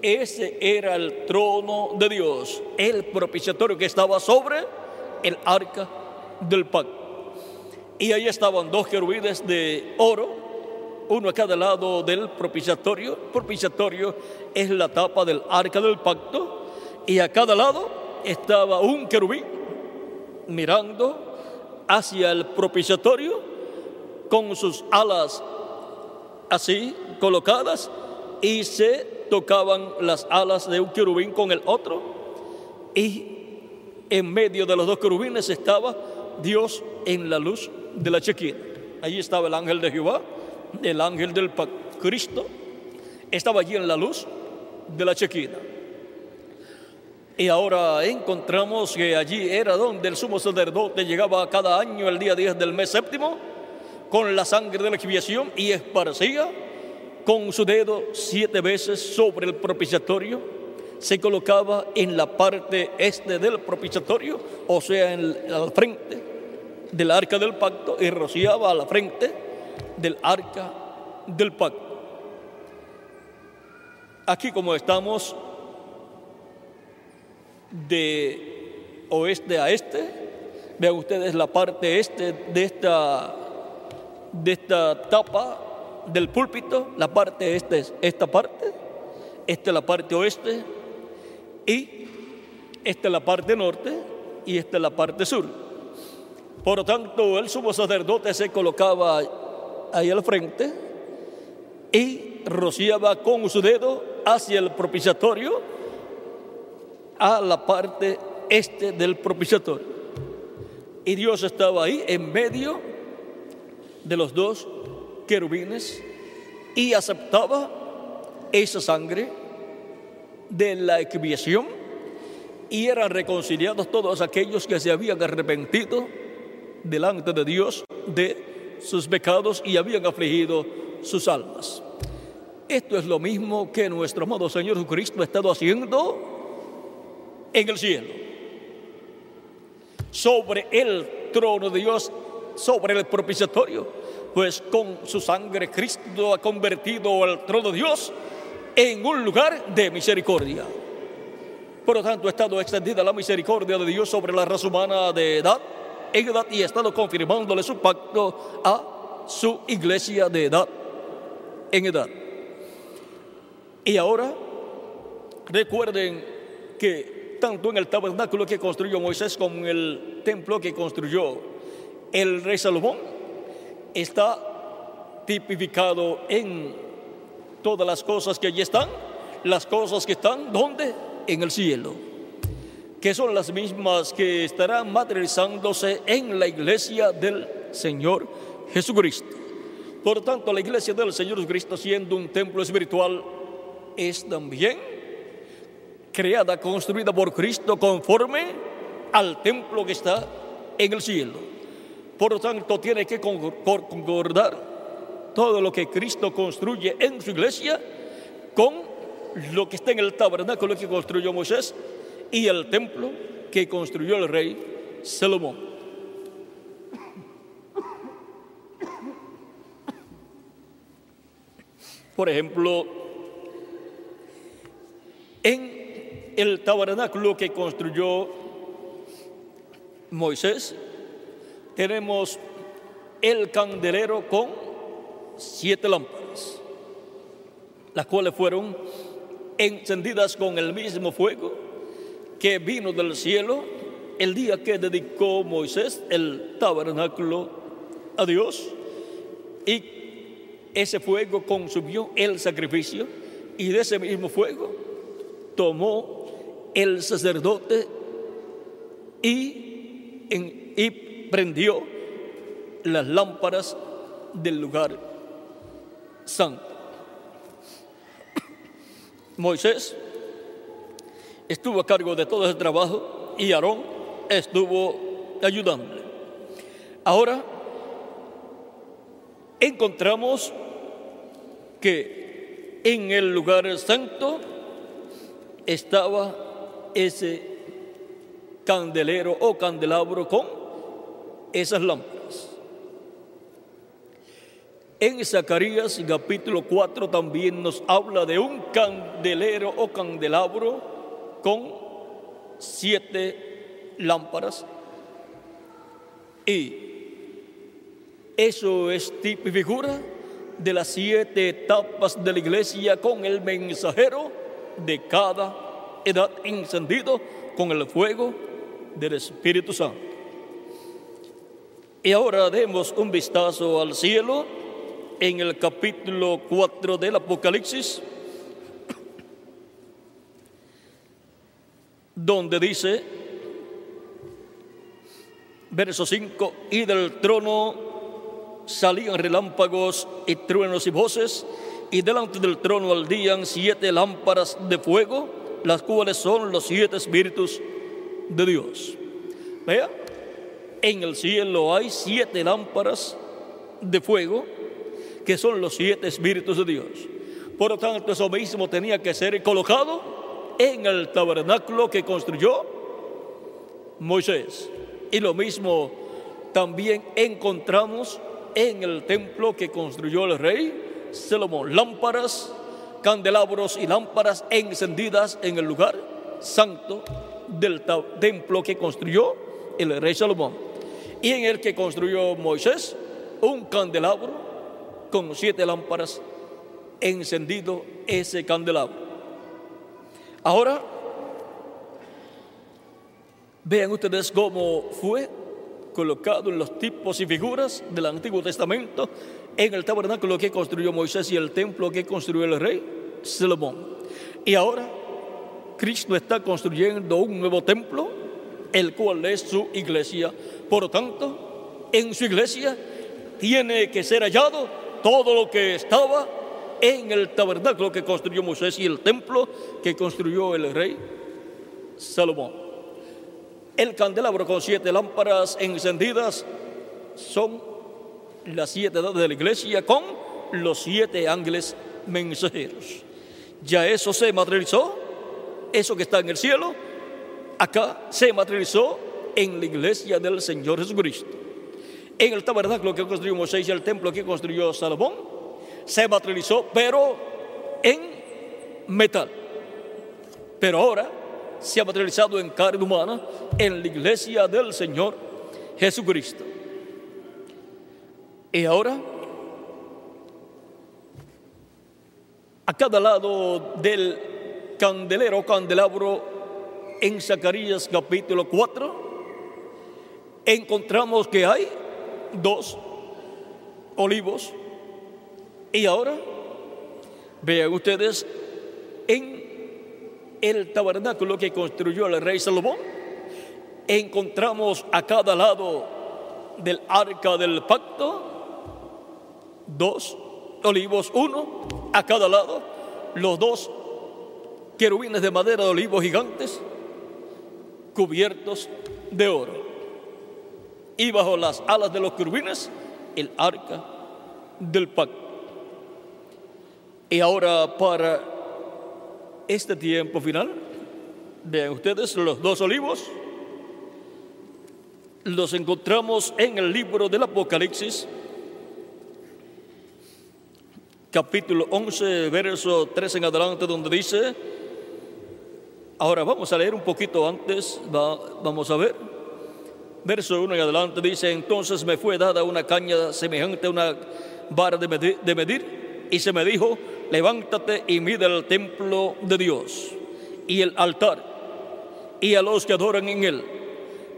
ese era el trono de Dios, el propiciatorio que estaba sobre el arca del pacto. Y ahí estaban dos querubines de oro uno a cada lado del propiciatorio. Propiciatorio es la tapa del arca del pacto y a cada lado estaba un querubín mirando hacia el propiciatorio con sus alas así colocadas y se tocaban las alas de un querubín con el otro y en medio de los dos querubines estaba Dios en la luz de la chequina. Allí estaba el ángel de Jehová el ángel del Cristo, estaba allí en la luz de la chequina. Y ahora encontramos que allí era donde el sumo sacerdote llegaba cada año el día 10 del mes séptimo con la sangre de la expiación y esparcía con su dedo siete veces sobre el propiciatorio. Se colocaba en la parte este del propiciatorio, o sea, en la frente del arca del pacto, y rociaba a la frente del arca del pacto. Aquí como estamos de oeste a este, vean ustedes la parte este de esta, de esta tapa del púlpito, la parte este es esta parte, esta es la parte oeste y esta es la parte norte y esta es la parte sur. Por lo tanto, el sumo sacerdote se colocaba ahí al frente y rociaba con su dedo hacia el propiciatorio a la parte este del propiciatorio. Y Dios estaba ahí en medio de los dos querubines y aceptaba esa sangre de la expiación y eran reconciliados todos aquellos que se habían arrepentido delante de Dios de sus pecados y habían afligido sus almas. Esto es lo mismo que nuestro amado Señor Jesucristo ha estado haciendo en el cielo. Sobre el trono de Dios, sobre el propiciatorio, pues con su sangre Cristo ha convertido el trono de Dios en un lugar de misericordia. Por lo tanto, ha estado extendida la misericordia de Dios sobre la raza humana de edad en edad y ha estado confirmándole su pacto a su iglesia de edad en edad. Y ahora recuerden que tanto en el tabernáculo que construyó Moisés como en el templo que construyó el rey Salomón está tipificado en todas las cosas que allí están, las cosas que están, ¿dónde? En el cielo, que son las mismas que estarán materializándose en la iglesia del Señor Jesucristo. Por tanto, la iglesia del Señor Jesucristo, siendo un templo espiritual, es también creada, construida por Cristo conforme al templo que está en el cielo. Por tanto, tiene que concordar todo lo que Cristo construye en su iglesia con lo que está en el tabernáculo que construyó Moisés y el templo que construyó el rey Salomón. Por ejemplo, en el tabernáculo que construyó Moisés, tenemos el candelero con siete lámparas, las cuales fueron encendidas con el mismo fuego que vino del cielo el día que dedicó Moisés el tabernáculo a Dios. Y ese fuego consumió el sacrificio y de ese mismo fuego tomó el sacerdote y, y prendió las lámparas del lugar santo. Moisés estuvo a cargo de todo ese trabajo y Aarón estuvo ayudándole. Ahora encontramos que en el lugar santo estaba ese candelero o candelabro con esas lámparas. En Zacarías capítulo 4 también nos habla de un candelero o candelabro con siete lámparas. Y eso es tipo figura de las siete etapas de la iglesia con el mensajero de cada edad encendido con el fuego del Espíritu Santo. Y ahora demos un vistazo al cielo en el capítulo 4 del Apocalipsis, donde dice, verso 5, y del trono salían relámpagos y truenos y voces, y delante del trono ardían siete lámparas de fuego, las cuales son los siete espíritus de Dios. Vea, en el cielo hay siete lámparas de fuego, que son los siete espíritus de Dios. Por lo tanto, eso mismo tenía que ser colocado en el tabernáculo que construyó Moisés. Y lo mismo también encontramos en el templo que construyó el rey Salomón. Lámparas, candelabros y lámparas encendidas en el lugar santo del templo que construyó el rey Salomón. Y en el que construyó Moisés, un candelabro con siete lámparas encendido ese candelabro. Ahora, vean ustedes cómo fue colocado en los tipos y figuras del Antiguo Testamento en el tabernáculo que construyó Moisés y el templo que construyó el rey Salomón. Y ahora Cristo está construyendo un nuevo templo, el cual es su iglesia. Por lo tanto, en su iglesia tiene que ser hallado todo lo que estaba en el tabernáculo que construyó Moisés y el templo que construyó el rey Salomón. El candelabro con siete lámparas encendidas son las siete edades de la iglesia con los siete ángeles mensajeros. Ya eso se materializó, eso que está en el cielo, acá se materializó en la iglesia del Señor Jesucristo en el tabernáculo que construyó Moisés y el templo que construyó Salomón, se materializó, pero en metal. Pero ahora se ha materializado en carne humana en la iglesia del Señor Jesucristo. Y ahora, a cada lado del candelero, candelabro, en Zacarías capítulo 4, encontramos que hay dos olivos Y ahora, vean ustedes, en el tabernáculo que construyó el rey Salomón, encontramos a cada lado del arca del pacto dos olivos, uno a cada lado, los dos querubines de madera de olivos gigantes cubiertos de oro. Y bajo las alas de los querubines, el arca del pacto. Y ahora para este tiempo final, vean ustedes los dos olivos, los encontramos en el libro del Apocalipsis, capítulo 11, verso 3 en adelante, donde dice, ahora vamos a leer un poquito antes, vamos a ver, verso 1 en adelante dice, entonces me fue dada una caña semejante a una vara de medir, de medir y se me dijo, levántate y mide el templo de Dios y el altar y a los que adoran en él.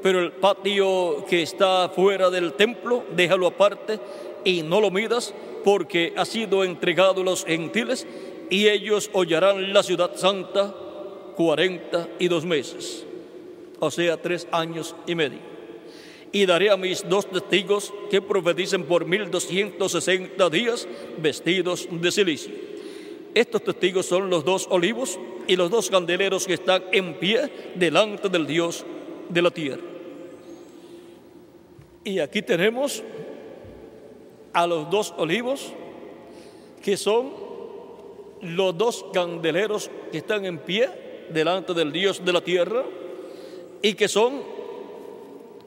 Pero el patio que está fuera del templo, déjalo aparte y no lo midas, porque ha sido entregado a los gentiles y ellos hollarán la ciudad santa cuarenta y dos meses, o sea, tres años y medio. Y daré a mis dos testigos que profeticen por mil doscientos sesenta días vestidos de silicio estos testigos son los dos olivos y los dos candeleros que están en pie delante del Dios de la tierra. Y aquí tenemos a los dos olivos que son los dos candeleros que están en pie delante del Dios de la tierra y que son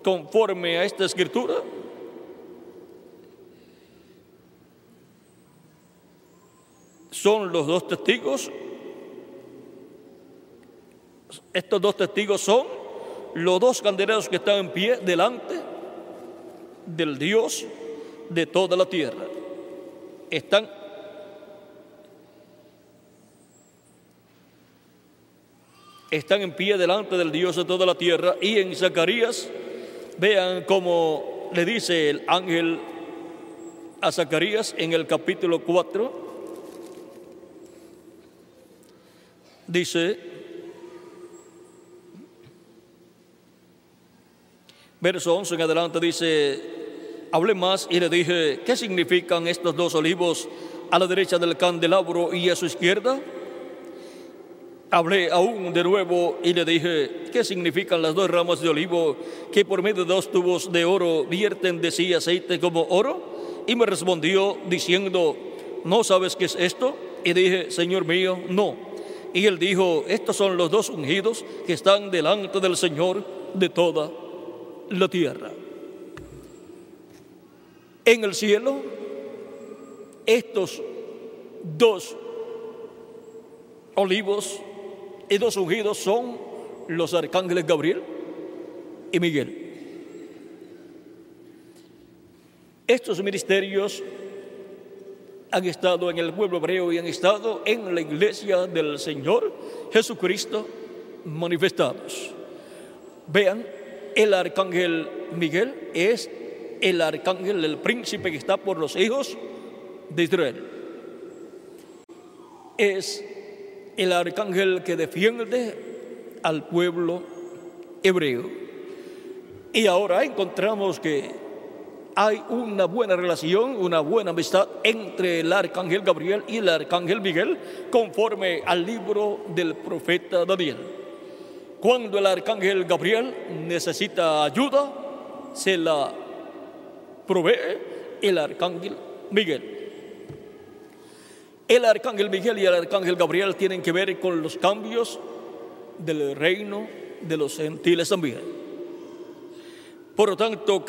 conforme a esta escritura son los dos testigos. Estos dos testigos son los dos candeleros que están en pie delante del Dios de toda la tierra. Están están en pie delante del Dios de toda la tierra y en Zacarías vean cómo le dice el ángel a Zacarías en el capítulo 4 dice, verso 11 en adelante dice, hablé más y le dije, ¿qué significan estos dos olivos a la derecha del candelabro y a su izquierda? Hablé aún de nuevo y le dije, ¿qué significan las dos ramas de olivo que por medio de dos tubos de oro vierten de sí aceite como oro? Y me respondió diciendo, ¿no sabes qué es esto? Y dije, Señor mío, no. Y él dijo, estos son los dos ungidos que están delante del Señor de toda la tierra. En el cielo, estos dos olivos y dos ungidos son los arcángeles Gabriel y Miguel. Estos ministerios han estado en el pueblo hebreo y han estado en la iglesia del Señor Jesucristo manifestados. Vean, el arcángel Miguel es el arcángel, el príncipe que está por los hijos de Israel. Es el arcángel que defiende al pueblo hebreo. Y ahora encontramos que hay una buena relación, una buena amistad entre el arcángel Gabriel y el arcángel Miguel, conforme al libro del profeta Daniel. Cuando el arcángel Gabriel necesita ayuda, se la provee el arcángel Miguel. El arcángel Miguel y el arcángel Gabriel tienen que ver con los cambios del reino de los gentiles también. Por lo tanto,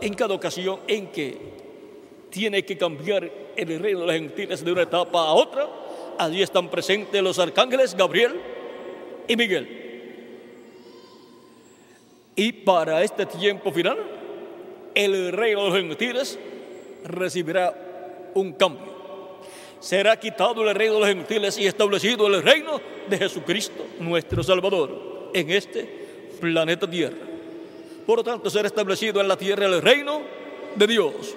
en cada ocasión en que tiene que cambiar el reino de los gentiles de una etapa a otra, allí están presentes los arcángeles Gabriel y Miguel. Y para este tiempo final, el reino de los gentiles recibirá un cambio. Será quitado el reino de los gentiles y establecido el reino de Jesucristo, nuestro Salvador, en este planeta Tierra. Por lo tanto, será establecido en la tierra el reino de Dios,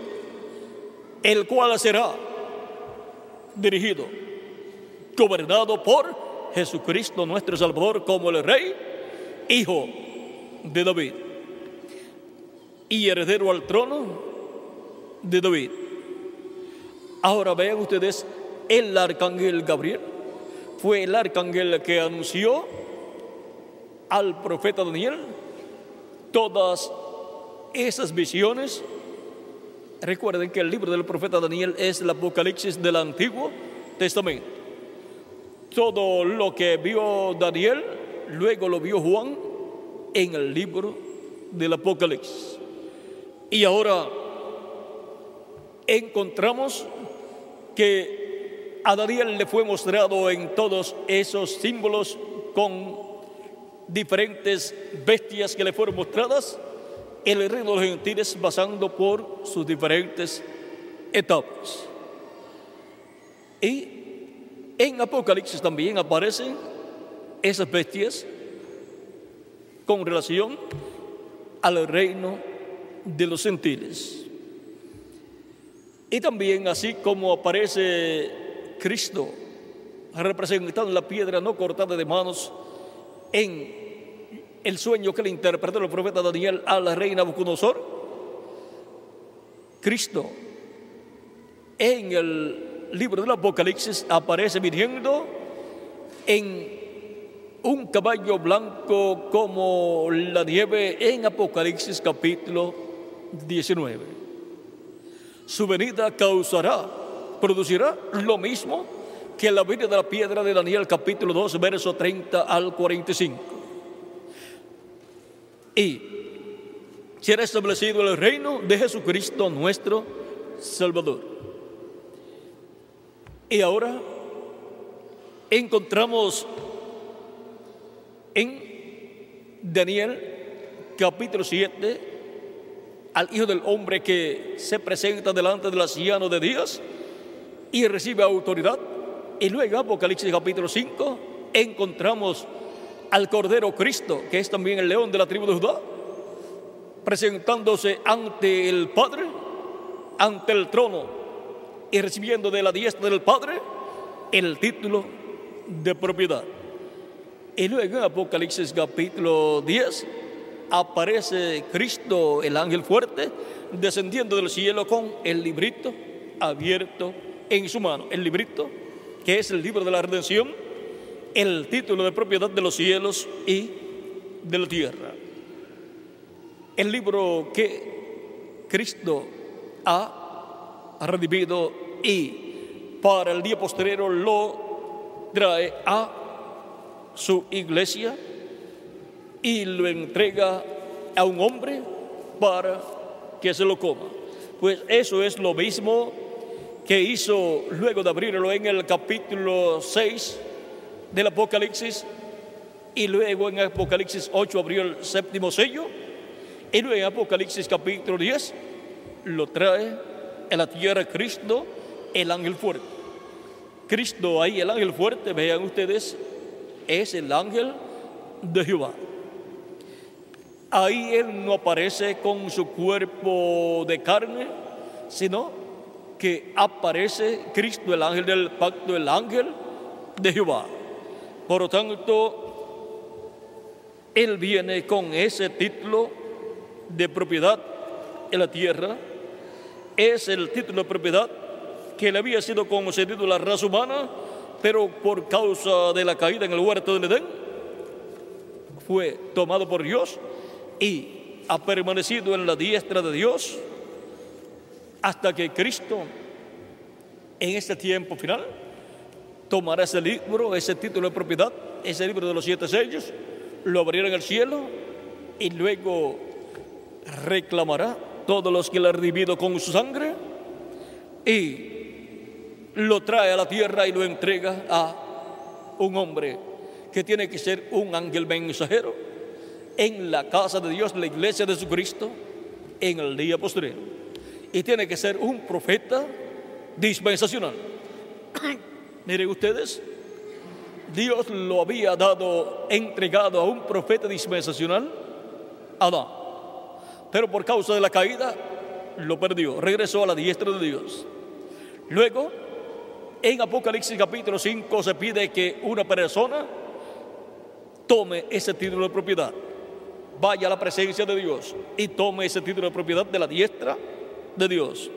el cual será dirigido, gobernado por Jesucristo nuestro Salvador como el Rey, Hijo de David y heredero al trono de David. Ahora vean ustedes, el arcángel Gabriel fue el arcángel que anunció al profeta Daniel todas esas visiones. Recuerden que el libro del profeta Daniel es el Apocalipsis del Antiguo Testamento. Todo lo que vio Daniel, luego lo vio Juan en el libro del Apocalipsis. Y ahora encontramos que a Daniel le fue mostrado en todos esos símbolos con diferentes bestias que le fueron mostradas el reino de los gentiles pasando por sus diferentes etapas. Y en Apocalipsis también aparecen esas bestias con relación al reino de los gentiles. Y también así como aparece Cristo representando la piedra no cortada de manos en el sueño que le interpretó el profeta Daniel a la reina Nabucodonosor, Cristo en el libro del Apocalipsis aparece viniendo en un caballo blanco como la nieve en Apocalipsis capítulo 19. Su venida causará, producirá lo mismo que la venida de la piedra de Daniel capítulo 2, verso 30 al 45 y será establecido el reino de Jesucristo nuestro Salvador. Y ahora encontramos en Daniel capítulo 7 al Hijo del Hombre que se presenta delante del anciano de Dios y recibe autoridad. Y luego Apocalipsis capítulo 5 encontramos al Cordero Cristo, que es también el león de la tribu de Judá, presentándose ante el Padre, ante el trono y recibiendo de la diestra del Padre el título de propiedad. Y luego en Apocalipsis capítulo 10 aparece Cristo, el ángel fuerte, descendiendo del cielo con el librito abierto en su mano. El librito que es el libro de la redención el título de propiedad de los cielos y de la tierra. El libro que Cristo ha redimido y para el día posterior lo trae a su iglesia y lo entrega a un hombre para que se lo coma. Pues eso es lo mismo que hizo luego de abrirlo en el capítulo 6 del Apocalipsis y luego en Apocalipsis 8 abrió el séptimo sello y luego en Apocalipsis capítulo 10 lo trae en la tierra Cristo, el ángel fuerte. Cristo ahí, el ángel fuerte, vean ustedes, es el ángel de Jehová. Ahí Él no aparece con su cuerpo de carne, sino que aparece Cristo, el ángel del pacto, el ángel de Jehová. Por lo tanto, él viene con ese título de propiedad en la tierra. Es el título de propiedad que le había sido concedido a la raza humana, pero por causa de la caída en el huerto del Edén, fue tomado por Dios y ha permanecido en la diestra de Dios hasta que Cristo, en este tiempo final, tomará ese libro, ese título de propiedad, ese libro de los siete sellos, lo abrirá en el cielo y luego reclamará todos los que le ha redimido con su sangre y lo trae a la tierra y lo entrega a un hombre que tiene que ser un ángel mensajero en la casa de Dios, la iglesia de Jesucristo, en el día posterior. Y tiene que ser un profeta dispensacional. Miren ustedes, Dios lo había dado, entregado a un profeta dispensacional, Adán. Pero por causa de la caída, lo perdió, regresó a la diestra de Dios. Luego, En Apocalipsis capítulo 5 se pide que una persona tome ese título de propiedad, vaya a la presencia de Dios y tome ese título de propiedad de la diestra de Dios.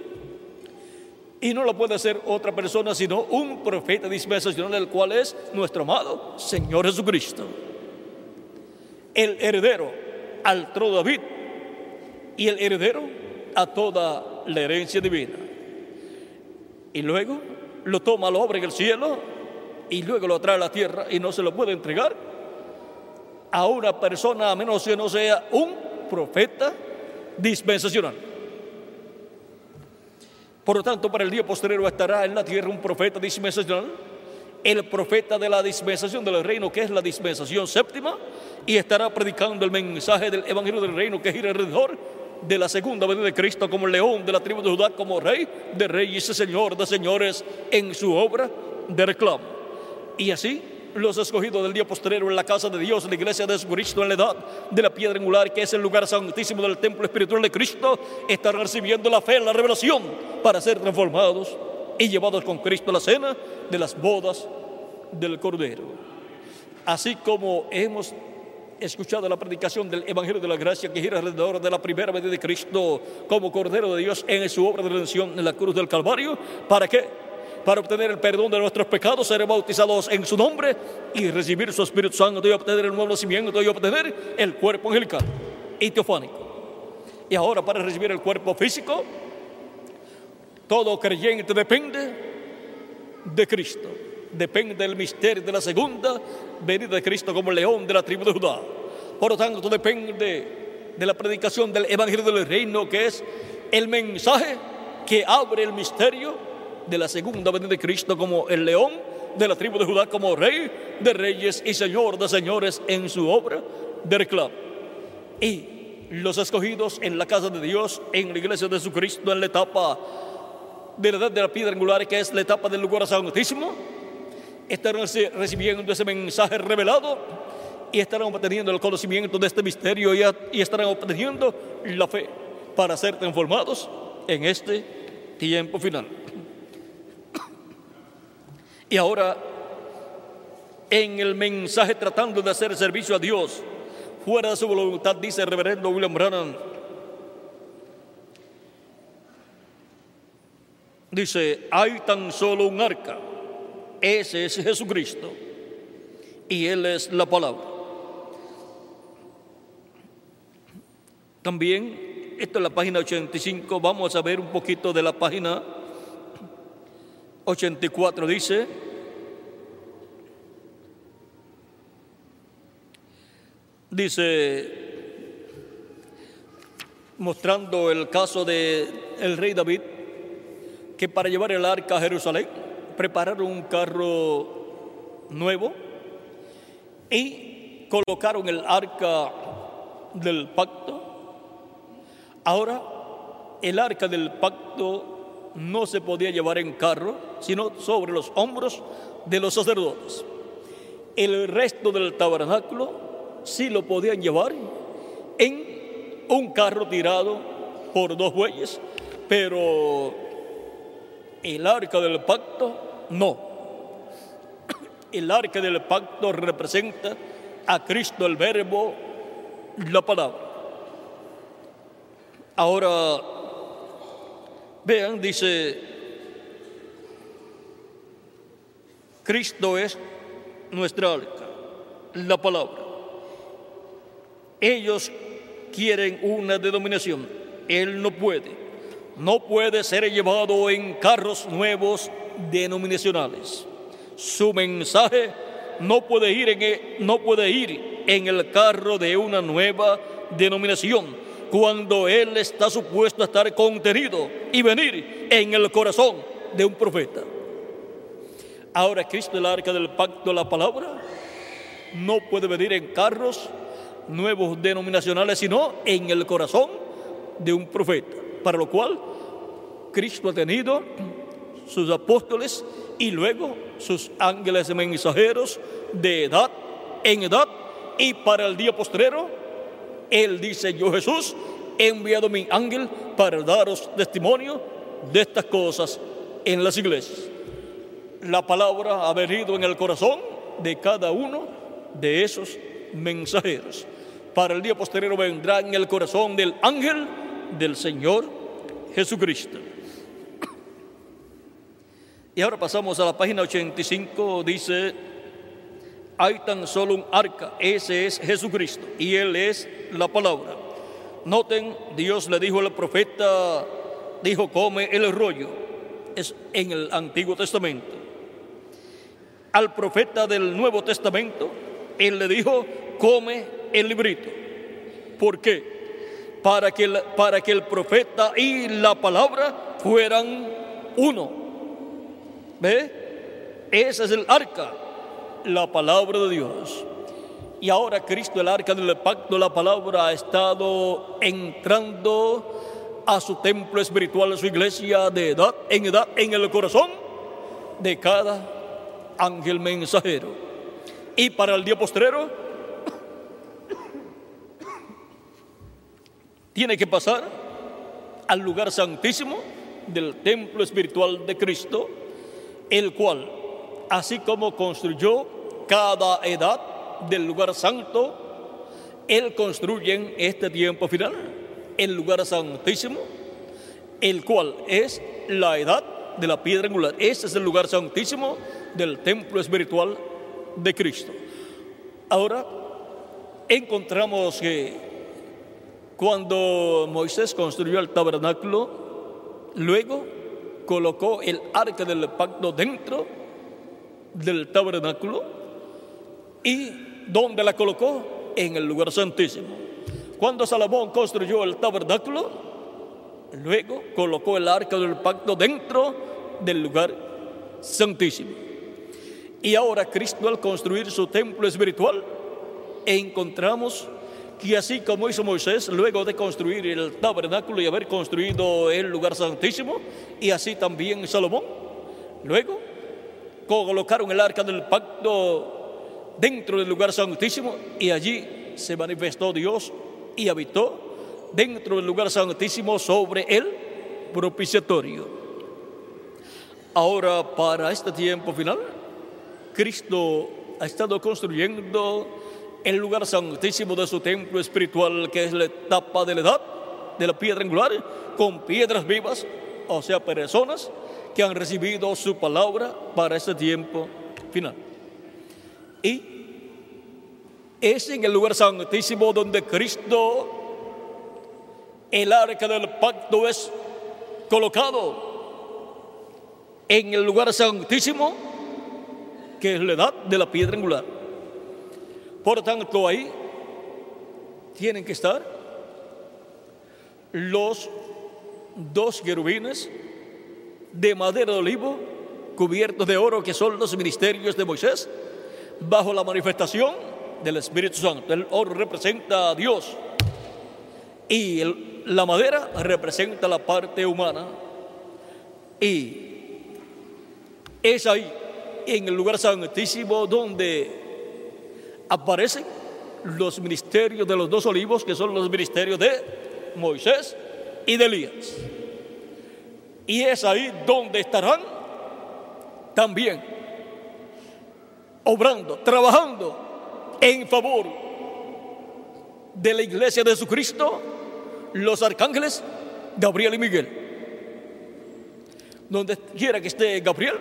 Y no lo puede hacer otra persona sino un profeta dispensacional, el cual es nuestro amado Señor Jesucristo. El heredero al trono de David y el heredero a toda la herencia divina. Y luego lo toma, lo obra en el cielo y luego lo trae a la tierra y no se lo puede entregar a una persona a menos que no sea un profeta dispensacional. Por lo tanto, para el día posterior estará en la tierra un profeta dispensacional, el profeta de la dispensación del reino, que es la dispensación séptima, y estará predicando el mensaje del evangelio del reino, que gira alrededor de la segunda venida de Cristo como león de la tribu de Judá, como rey de reyes y señor de señores en su obra de reclamo. Y así los escogidos del día posterior en la casa de Dios, en la iglesia de Jesucristo, en la edad de la piedra angular, que es el lugar santísimo del templo espiritual de Cristo, estarán recibiendo la fe, la revelación, para ser transformados y llevados con Cristo a la cena de las bodas del Cordero. Así como hemos escuchado la predicación del Evangelio de la Gracia que gira alrededor de la primera venida de Cristo como Cordero de Dios en su obra de redención en la cruz del Calvario, ¿para qué? Para obtener el perdón de nuestros pecados, ser bautizados en su nombre y recibir su Espíritu Santo y obtener el nuevo nacimiento y obtener el cuerpo angelical y teofánico. Y ahora para recibir el cuerpo físico, todo creyente depende de Cristo, depende del misterio de la segunda venida de Cristo como león de la tribu de Judá. Por lo tanto, depende de la predicación del Evangelio del Reino, que es el mensaje que abre el misterio de la segunda venida de Cristo como el león de la tribu de Judá, como rey de reyes y señor de señores en su obra de reclamo. Y los escogidos en la casa de Dios, en la iglesia de Jesucristo, en la etapa de la edad de la piedra angular, que es la etapa del lugar santísimo, estarán recibiendo ese mensaje revelado y estarán obteniendo el conocimiento de este misterio y, y estarán obteniendo la fe para ser transformados en este tiempo final. Y ahora, en el mensaje tratando de hacer servicio a Dios, fuera de su voluntad, dice el reverendo William Brannan, dice, hay tan solo un arca, ese es Jesucristo, y Él es la palabra. También, esto es la página 85, vamos a ver un poquito de la página 84 dice, dice, mostrando el caso de el rey David, que para llevar el arca a Jerusalén prepararon un carro nuevo y colocaron el arca del pacto. Ahora, el arca del pacto no se podía llevar en carro, sino sobre los hombros de los sacerdotes. El resto del tabernáculo sí lo podían llevar en un carro tirado por dos bueyes, pero el arca del pacto no. El arca del pacto representa a Cristo el verbo, la palabra. Ahora Vean, dice, Cristo es nuestra arca, la palabra. Ellos quieren una denominación, Él no puede. No puede ser llevado en carros nuevos denominacionales. Su mensaje no puede ir en el, no puede ir en el carro de una nueva denominación cuando Él está supuesto a estar contenido y venir en el corazón de un profeta. Ahora Cristo, el arca del pacto, la palabra, no puede venir en carros nuevos denominacionales, sino en el corazón de un profeta. Para lo cual, Cristo ha tenido sus apóstoles y luego sus ángeles mensajeros de edad en edad y para el día postrero él dice, yo Jesús he enviado mi ángel para daros testimonio de estas cosas en las iglesias. la palabra ha venido en el corazón de cada uno de esos mensajeros. Para el día posterior vendrá en el corazón del ángel del Señor Jesucristo. Y ahora pasamos a la página 85, dice, hay tan solo un arca, ese es Jesucristo, y Él es la palabra. Noten, Dios le dijo al profeta, dijo, come el rollo, es en el Antiguo Testamento. Al profeta del Nuevo Testamento, Él le dijo, come el librito. ¿Por qué? Para que, para que el profeta y la palabra fueran uno. ¿Ve? Ese es el arca, la palabra de Dios. Y ahora Cristo, el arca del pacto, la palabra ha estado entrando a su templo espiritual, a su iglesia de edad en edad, en el corazón de cada ángel mensajero. Y para el día postrero, tiene que pasar al lugar santísimo del templo espiritual de Cristo, el cual, así como construyó cada edad del lugar santo, Él construye en este tiempo final el lugar santísimo, el cual es la edad de la piedra angular. Ese es el lugar santísimo del templo espiritual de Cristo. Ahora encontramos que cuando Moisés construyó el tabernáculo, luego colocó el arca del pacto dentro del tabernáculo y ¿dónde la colocó? En el lugar santísimo. Cuando Salomón construyó el tabernáculo, luego colocó el arca del pacto dentro del lugar santísimo. Y ahora Cristo al construir su templo espiritual, encontramos que así como hizo Moisés luego de construir el tabernáculo y haber construido el lugar santísimo, y así también Salomón, luego colocaron el arca del pacto dentro del lugar santísimo y allí se manifestó Dios y habitó dentro del lugar santísimo sobre el propiciatorio. Ahora, para este tiempo final, Cristo ha estado construyendo el lugar santísimo de su templo espiritual, que es la etapa de la edad de la piedra angular, con piedras vivas, o sea, personas que han recibido su palabra para este tiempo final. Y es en el lugar santísimo donde Cristo, el arca del pacto, es colocado en el lugar santísimo, que es la edad de la piedra angular. Por tanto, ahí tienen que estar los dos querubines de madera de olivo cubiertos de oro que son los ministerios de Moisés bajo la manifestación del Espíritu Santo. El oro representa a Dios y la madera representa la parte humana. Y es ahí, en el lugar santísimo, donde aparecen los ministerios de los dos olivos, que son los ministerios de Moisés y de Elías. Y es ahí donde estarán también obrando, trabajando en favor de la iglesia de Jesucristo, los arcángeles Gabriel y Miguel. Donde quiera que esté Gabriel,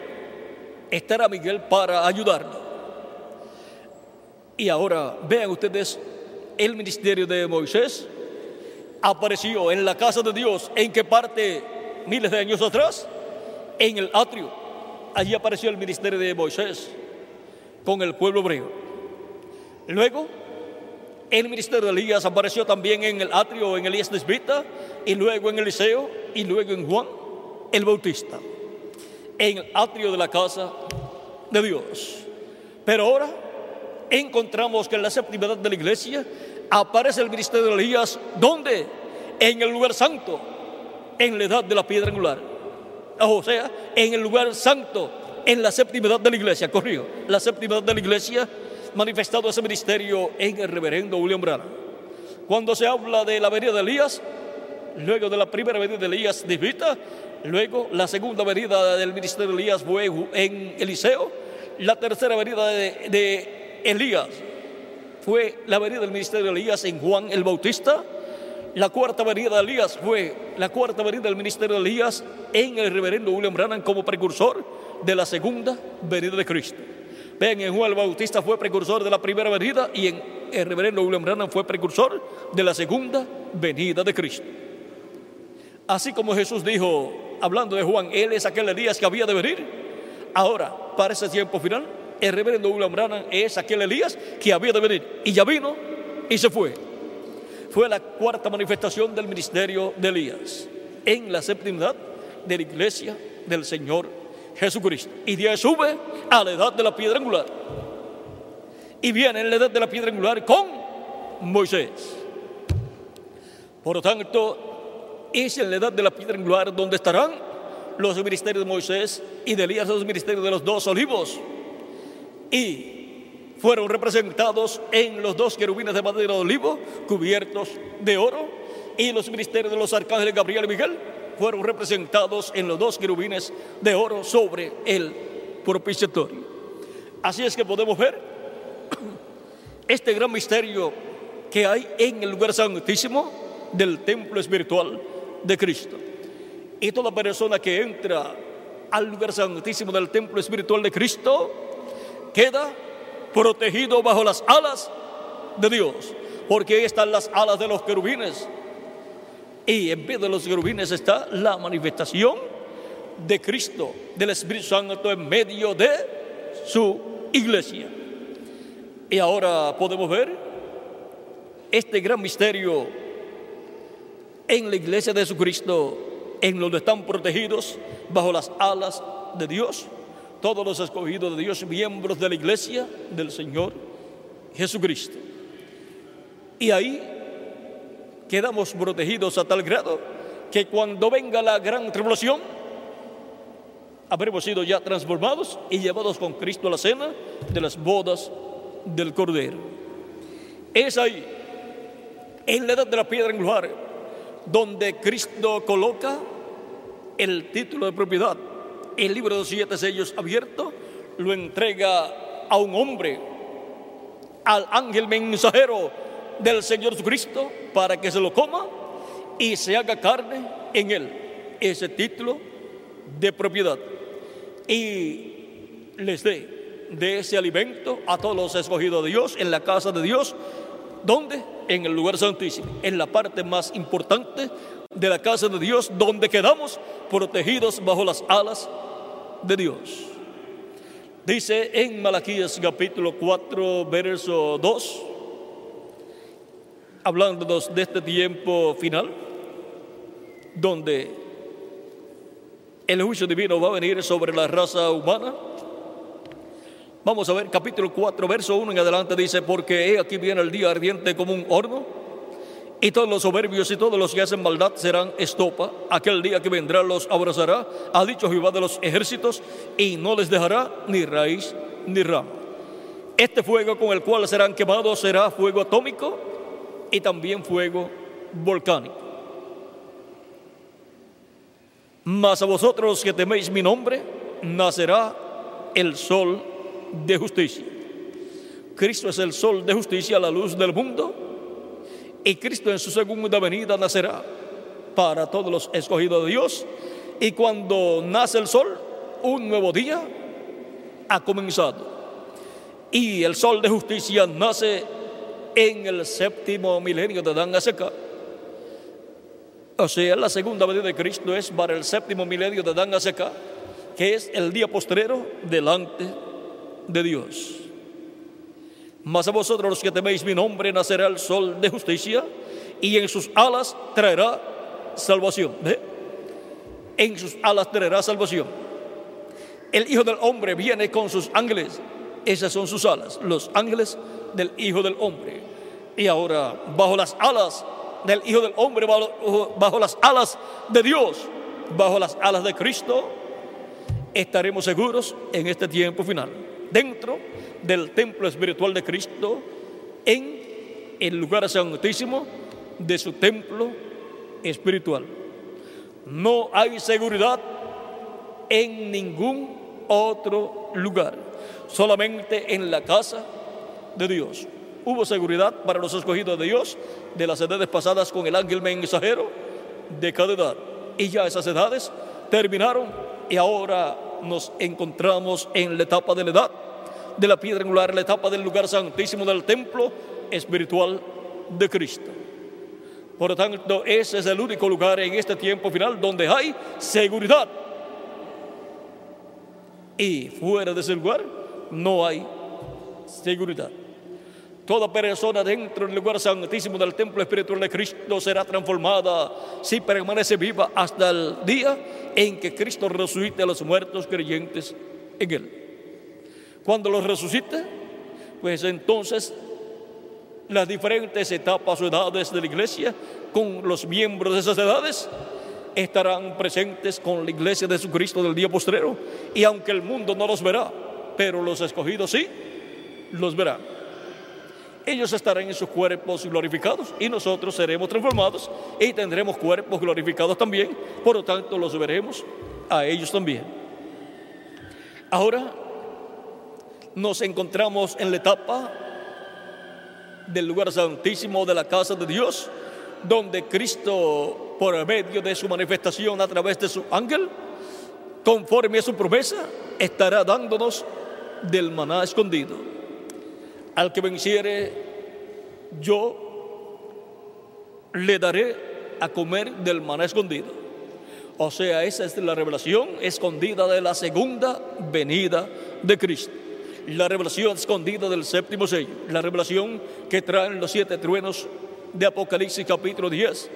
estará Miguel para ayudarlo. Y ahora vean ustedes, el ministerio de Moisés apareció en la casa de Dios. ¿En qué parte? Miles de años atrás, en el atrio. Allí apareció el ministerio de Moisés con el pueblo hebreo. Luego, el ministerio de Elías apareció también en el atrio, en Elías Nesbita, y luego en Eliseo, y luego en Juan el Bautista, en el atrio de la casa de Dios. Pero ahora encontramos que en la séptima de la iglesia aparece el ministerio de Elías. ¿Dónde? En el lugar santo, en la edad de la piedra angular. O sea, en el lugar santo, en la séptima edad de la iglesia, corrijo, la séptima edad de la iglesia, manifestado ese ministerio en el reverendo William Branham. Cuando se habla de la venida de Elías, luego de la primera venida de Elías divita, Luego, la segunda venida del ministerio de Elías fue en Eliseo. La tercera venida de, de Elías fue la venida del ministerio de Elías en Juan el Bautista. La cuarta venida de Elías fue la cuarta venida del ministerio de Elías en el reverendo William Branham como precursor de la segunda venida de Cristo. Ven, en Juan el Bautista fue precursor de la primera venida y en el reverendo William Branham fue precursor de la segunda venida de Cristo. Así como Jesús dijo, hablando de Juan, Él es aquel Elías que había de venir. Ahora, para ese tiempo final, el reverendo William Branham es aquel Elías que había de venir. Y ya vino y se fue. Fue la cuarta manifestación del ministerio de Elías en la septimidad de la iglesia del Señor Jesucristo. Y Dios sube a la edad de la piedra angular. Y viene en la edad de la piedra angular con Moisés. Por lo tanto, es en la edad de la piedra angular donde estarán los ministerios de Moisés y de Elías, los ministerios de los dos olivos. Y fueron representados en los dos querubines de madera de olivo cubiertos de oro y los ministerios de los arcángeles Gabriel y Miguel fueron representados en los dos querubines de oro sobre el propiciatorio. Así es que podemos ver este gran misterio que hay en el lugar santísimo del templo espiritual de Cristo. Y toda persona que entra al lugar santísimo del templo espiritual de Cristo queda protegido bajo las alas de Dios, porque ahí están las alas de los querubines y en vez de los querubines está la manifestación de Cristo, del Espíritu Santo en medio de su iglesia. Y ahora podemos ver este gran misterio en la iglesia de Jesucristo, en donde están protegidos bajo las alas de Dios, todos los escogidos de Dios, miembros de la iglesia del Señor Jesucristo. Y ahí quedamos protegidos a tal grado que cuando venga la gran tribulación, habremos sido ya transformados y llevados con Cristo a la cena de las bodas del Cordero. Es ahí, en la edad de la piedra angular, donde Cristo coloca el título de propiedad. El libro de los siete sellos abierto lo entrega a un hombre, al ángel mensajero del Señor Jesucristo para que se lo coma y se haga carne en él. Ese título de propiedad. Y les dé de ese alimento a todos los escogidos de Dios en la casa de Dios. ¿Dónde? En el lugar santísimo. En la parte más importante de la casa de Dios, donde quedamos protegidos bajo las alas de Dios. Dice en Malaquías capítulo 4, verso 2 hablándonos de este tiempo final, donde el juicio divino va a venir sobre la raza humana. Vamos a ver capítulo 4, verso 1 en adelante dice, porque aquí viene el día ardiente como un horno, y todos los soberbios y todos los que hacen maldad serán estopa. Aquel día que vendrá los abrazará, ha dicho Jehová de los ejércitos, y no les dejará ni raíz ni rama. Este fuego con el cual serán quemados será fuego atómico y también fuego volcánico. Mas a vosotros que teméis mi nombre, nacerá el sol de justicia. Cristo es el sol de justicia, la luz del mundo, y Cristo en su segunda venida nacerá para todos los escogidos de Dios. Y cuando nace el sol, un nuevo día ha comenzado. Y el sol de justicia nace en el séptimo milenio de Dan Aseca. O sea, la segunda venida de Cristo es para el séptimo milenio de Dan Aseca, que es el día postrero delante de Dios. Mas a vosotros los que teméis mi nombre nacerá el sol de justicia y en sus alas traerá salvación. En sus alas traerá salvación. El Hijo del Hombre viene con sus ángeles. Esas son sus alas, los ángeles del Hijo del Hombre. Y ahora, bajo las alas del Hijo del Hombre, bajo, las alas de Dios, bajo las alas de Cristo, estaremos seguros en este tiempo final. Dentro del templo espiritual de Cristo, en el lugar santísimo de su templo espiritual. No hay seguridad en ningún otro lugar, solamente en la casa de Dios. Hubo seguridad para los escogidos de Dios de las edades pasadas con el ángel mensajero de cada edad. Y ya esas edades terminaron y ahora nos encontramos en la etapa de la edad de la piedra angular, la etapa del lugar santísimo del templo espiritual de Cristo. Por lo tanto, ese es el único lugar en este tiempo final donde hay seguridad. Y fuera de ese lugar no hay seguridad. Toda persona dentro del lugar santísimo del templo espiritual de Cristo será transformada si permanece viva hasta el día en que Cristo resucite a los muertos creyentes en Él. Cuando los resucite, pues entonces las diferentes etapas o edades de la iglesia con los miembros de esas edades estarán presentes con la iglesia de Jesucristo del día postrero. Y aunque el mundo no los verá, pero los escogidos sí, los verán. Ellos estarán en sus cuerpos glorificados y nosotros seremos transformados y tendremos cuerpos glorificados también. Por lo tanto, los veremos a ellos también. Ahora nos encontramos en la etapa del lugar santísimo de la casa de Dios, donde Cristo, por medio de su manifestación a través de su ángel, conforme a su promesa, estará dándonos del maná escondido. Al que venciere, yo le daré a comer del maná escondido. O sea, esa es la revelación escondida de la segunda venida de Cristo la revelación escondida del séptimo sello, la revelación que traen los siete truenos de Apocalipsis capítulo 10,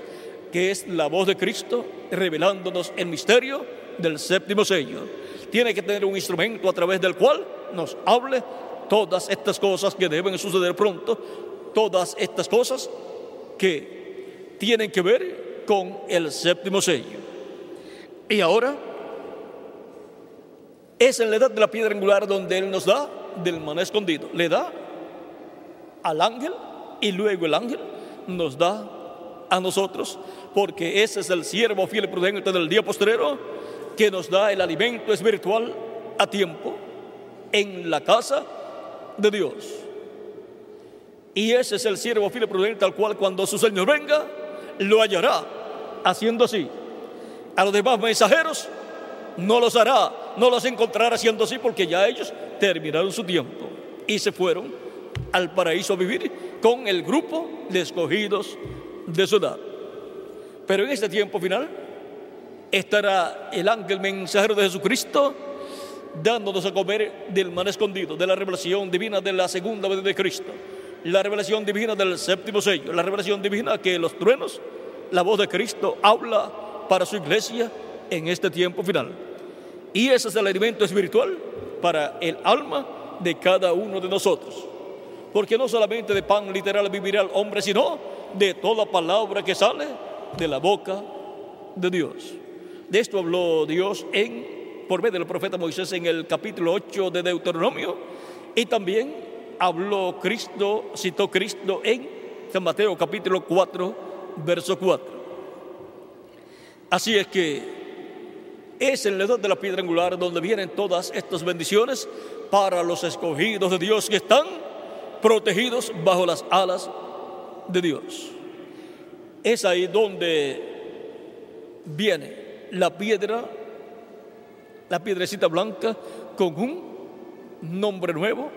que es la voz de Cristo revelándonos el misterio del séptimo sello. Tiene que tener un instrumento a través del cual nos hable todas estas cosas que deben suceder pronto, todas estas cosas que tienen que ver con el séptimo sello. Y ahora es en la edad de la piedra angular donde Él nos da del maná escondido. Le da al ángel y luego el ángel nos da a nosotros, porque ese es el siervo fiel y prudente del día postrero que nos da el alimento espiritual a tiempo en la casa de Dios. Y ese es el siervo fiel y prudente al cual cuando su Señor venga, lo hallará haciendo así. A los demás mensajeros no los hará, no los encontrará haciendo así porque ya ellos terminaron su tiempo y se fueron al paraíso a vivir con el grupo de escogidos de su edad. Pero en este tiempo final estará el ángel mensajero de Jesucristo dándonos a comer del man escondido, de la revelación divina de la segunda vez de Cristo, la revelación divina del séptimo sello, la revelación divina que los truenos, la voz de Cristo habla para su iglesia en este tiempo final. Y ese es el alimento espiritual para el alma de cada uno de nosotros. Porque no solamente de pan literal vivirá el hombre, sino de toda palabra que sale de la boca de Dios. De esto habló Dios en por medio del profeta Moisés en el capítulo 8 de Deuteronomio y también habló Cristo, citó Cristo en San Mateo capítulo 4, verso 4. Así es que es el edad de la piedra angular donde vienen todas estas bendiciones para los escogidos de Dios que están protegidos bajo las alas de Dios. Es ahí donde viene la piedra, la piedrecita blanca con un nombre nuevo,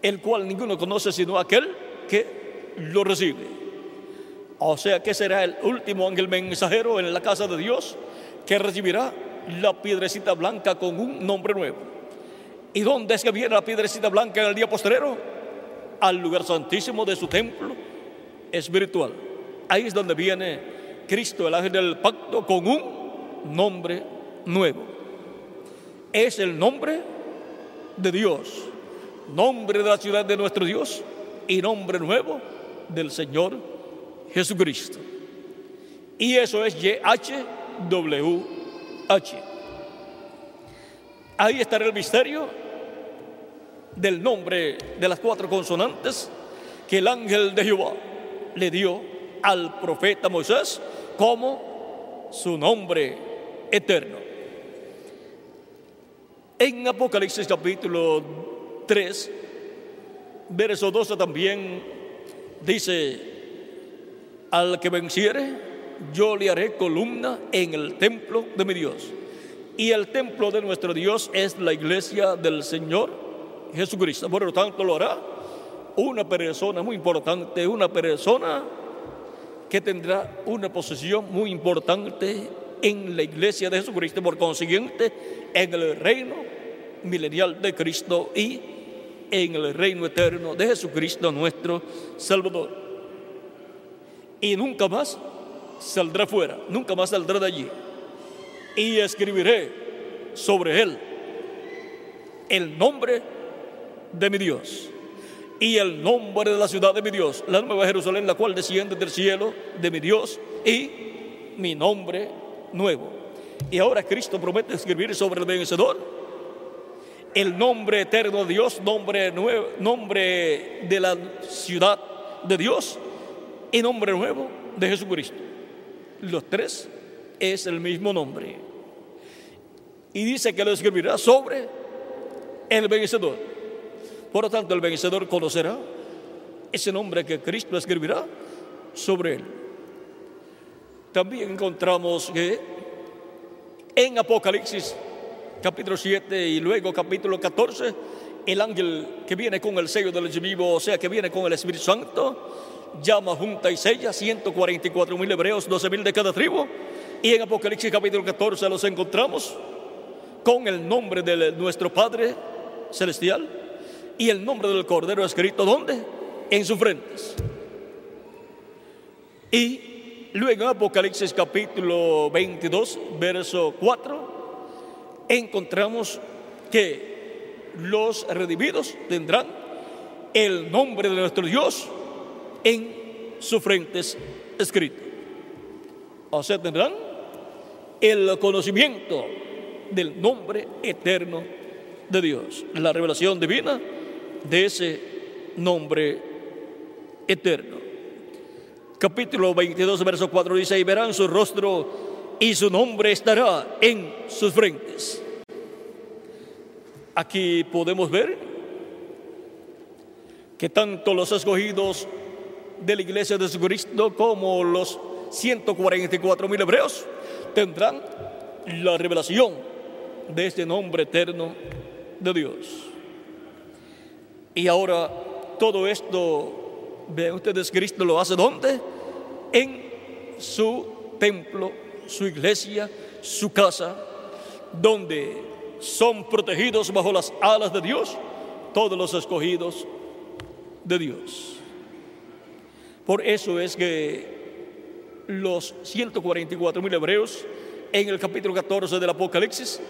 el cual ninguno conoce sino aquel que lo recibe. O sea que será el último ángel mensajero en la casa de Dios que recibirá la piedrecita blanca con un nombre nuevo. ¿Y dónde es que viene la piedrecita blanca en el día postrero? Al lugar santísimo de su templo espiritual. Ahí es donde viene Cristo, el ángel del pacto, con un nombre nuevo. Es el nombre de Dios, nombre de la ciudad de nuestro Dios y nombre nuevo del Señor Jesucristo. Y eso es YH WH. Ahí estará el misterio del nombre de las cuatro consonantes que el ángel de Jehová le dio al profeta Moisés como su nombre eterno. En Apocalipsis capítulo 3, verso 12 también dice, al que venciere, yo le haré columna en el templo de mi Dios. Y el templo de nuestro Dios es la iglesia del Señor Jesucristo. Por lo tanto, lo hará una persona muy importante, una persona que tendrá una posición muy importante en la iglesia de Jesucristo, por consiguiente, en el reino milenial de Cristo y en el reino eterno de Jesucristo nuestro Salvador. Y nunca más saldrá fuera, nunca más saldrá de allí. Y escribiré sobre él el nombre de mi Dios y el nombre de la ciudad de mi Dios, la nueva Jerusalén, la cual desciende del cielo de mi Dios y mi nombre nuevo. Y ahora Cristo promete escribir sobre el vencedor el nombre eterno de Dios, nombre, nuevo, nombre de la ciudad de Dios y nombre nuevo de Jesucristo. Los tres es el mismo nombre. Y dice que lo escribirá sobre el vencedor. Por lo tanto, el vencedor conocerá ese nombre que Cristo escribirá sobre él. También encontramos que en Apocalipsis capítulo 7 y luego capítulo 14, el ángel que viene con el sello del vivo, o sea, que viene con el Espíritu Santo, llama junta y sella 144 mil hebreos, 12 mil de cada tribu. Y en Apocalipsis capítulo 14 los encontramos con el nombre de nuestro Padre Celestial y el nombre del Cordero escrito ¿dónde? En sus frentes. Y luego en Apocalipsis capítulo 22, verso 4, encontramos que los redimidos tendrán el nombre de nuestro Dios en sus frentes escrito. O sea, tendrán el conocimiento del nombre eterno de Dios, la revelación divina de ese nombre eterno. Capítulo 22, verso 4 dice, y verán su rostro y su nombre estará en sus frentes. Aquí podemos ver que tanto los escogidos de la iglesia de Jesucristo como los 144 mil hebreos tendrán la revelación de este nombre eterno de Dios. Y ahora todo esto, vean ustedes, Cristo lo hace ¿dónde? En su templo, su iglesia, su casa, donde son protegidos bajo las alas de Dios todos los escogidos de Dios. Por eso es que los 144 mil hebreos en el capítulo 14 del Apocalipsis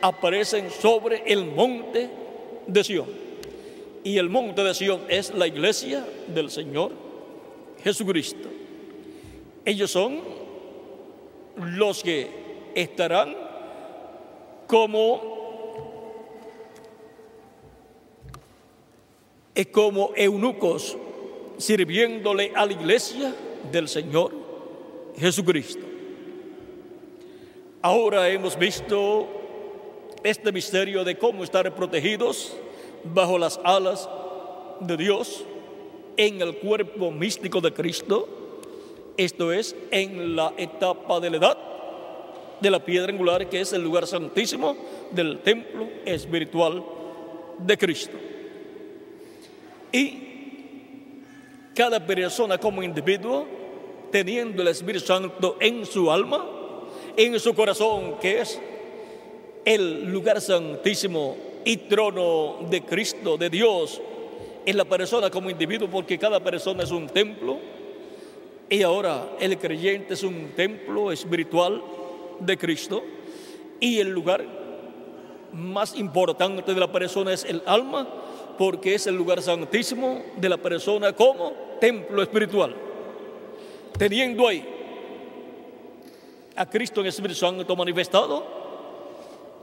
aparecen sobre el monte de Sion. Y el monte de Sion es la iglesia del Señor Jesucristo. Ellos son los que estarán como, como eunucos sirviéndole a la iglesia del Señor Jesucristo. Ahora hemos visto este misterio de cómo estar protegidos bajo las alas de Dios en el cuerpo místico de Cristo, esto es, en la etapa de la edad de la piedra angular, que es el lugar santísimo del templo espiritual de Cristo. Y cada persona como individuo, teniendo el Espíritu Santo en su alma, en su corazón, que es el lugar santísimo y trono de Cristo, de Dios, en la persona como individuo, porque cada persona es un templo. Y ahora el creyente es un templo espiritual de Cristo. Y el lugar más importante de la persona es el alma, porque es el lugar santísimo de la persona como templo espiritual. Teniendo ahí a Cristo en Espíritu Santo manifestado,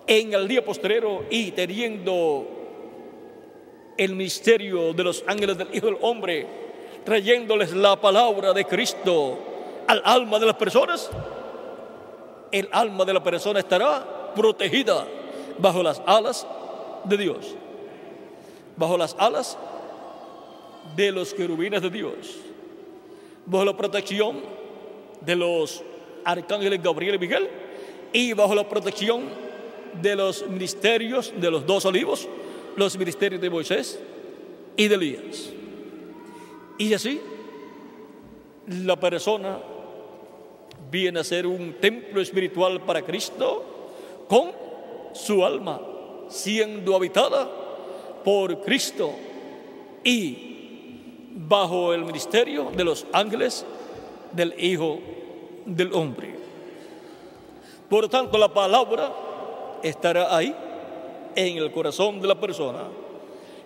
en el día postrero y teniendo el misterio de los ángeles del Hijo del Hombre, trayéndoles la palabra de Cristo al alma de las personas, el alma de la persona estará protegida bajo las alas de Dios, bajo las alas de los querubines de Dios, bajo la protección de los arcángeles Gabriel y Miguel y bajo la protección de los ministerios de los dos olivos, los ministerios de Moisés y de Elías. Y así la persona viene a ser un templo espiritual para Cristo con su alma siendo habitada por Cristo y bajo el ministerio de los ángeles del Hijo del Hombre. Por tanto, la palabra estará ahí en el corazón de la persona.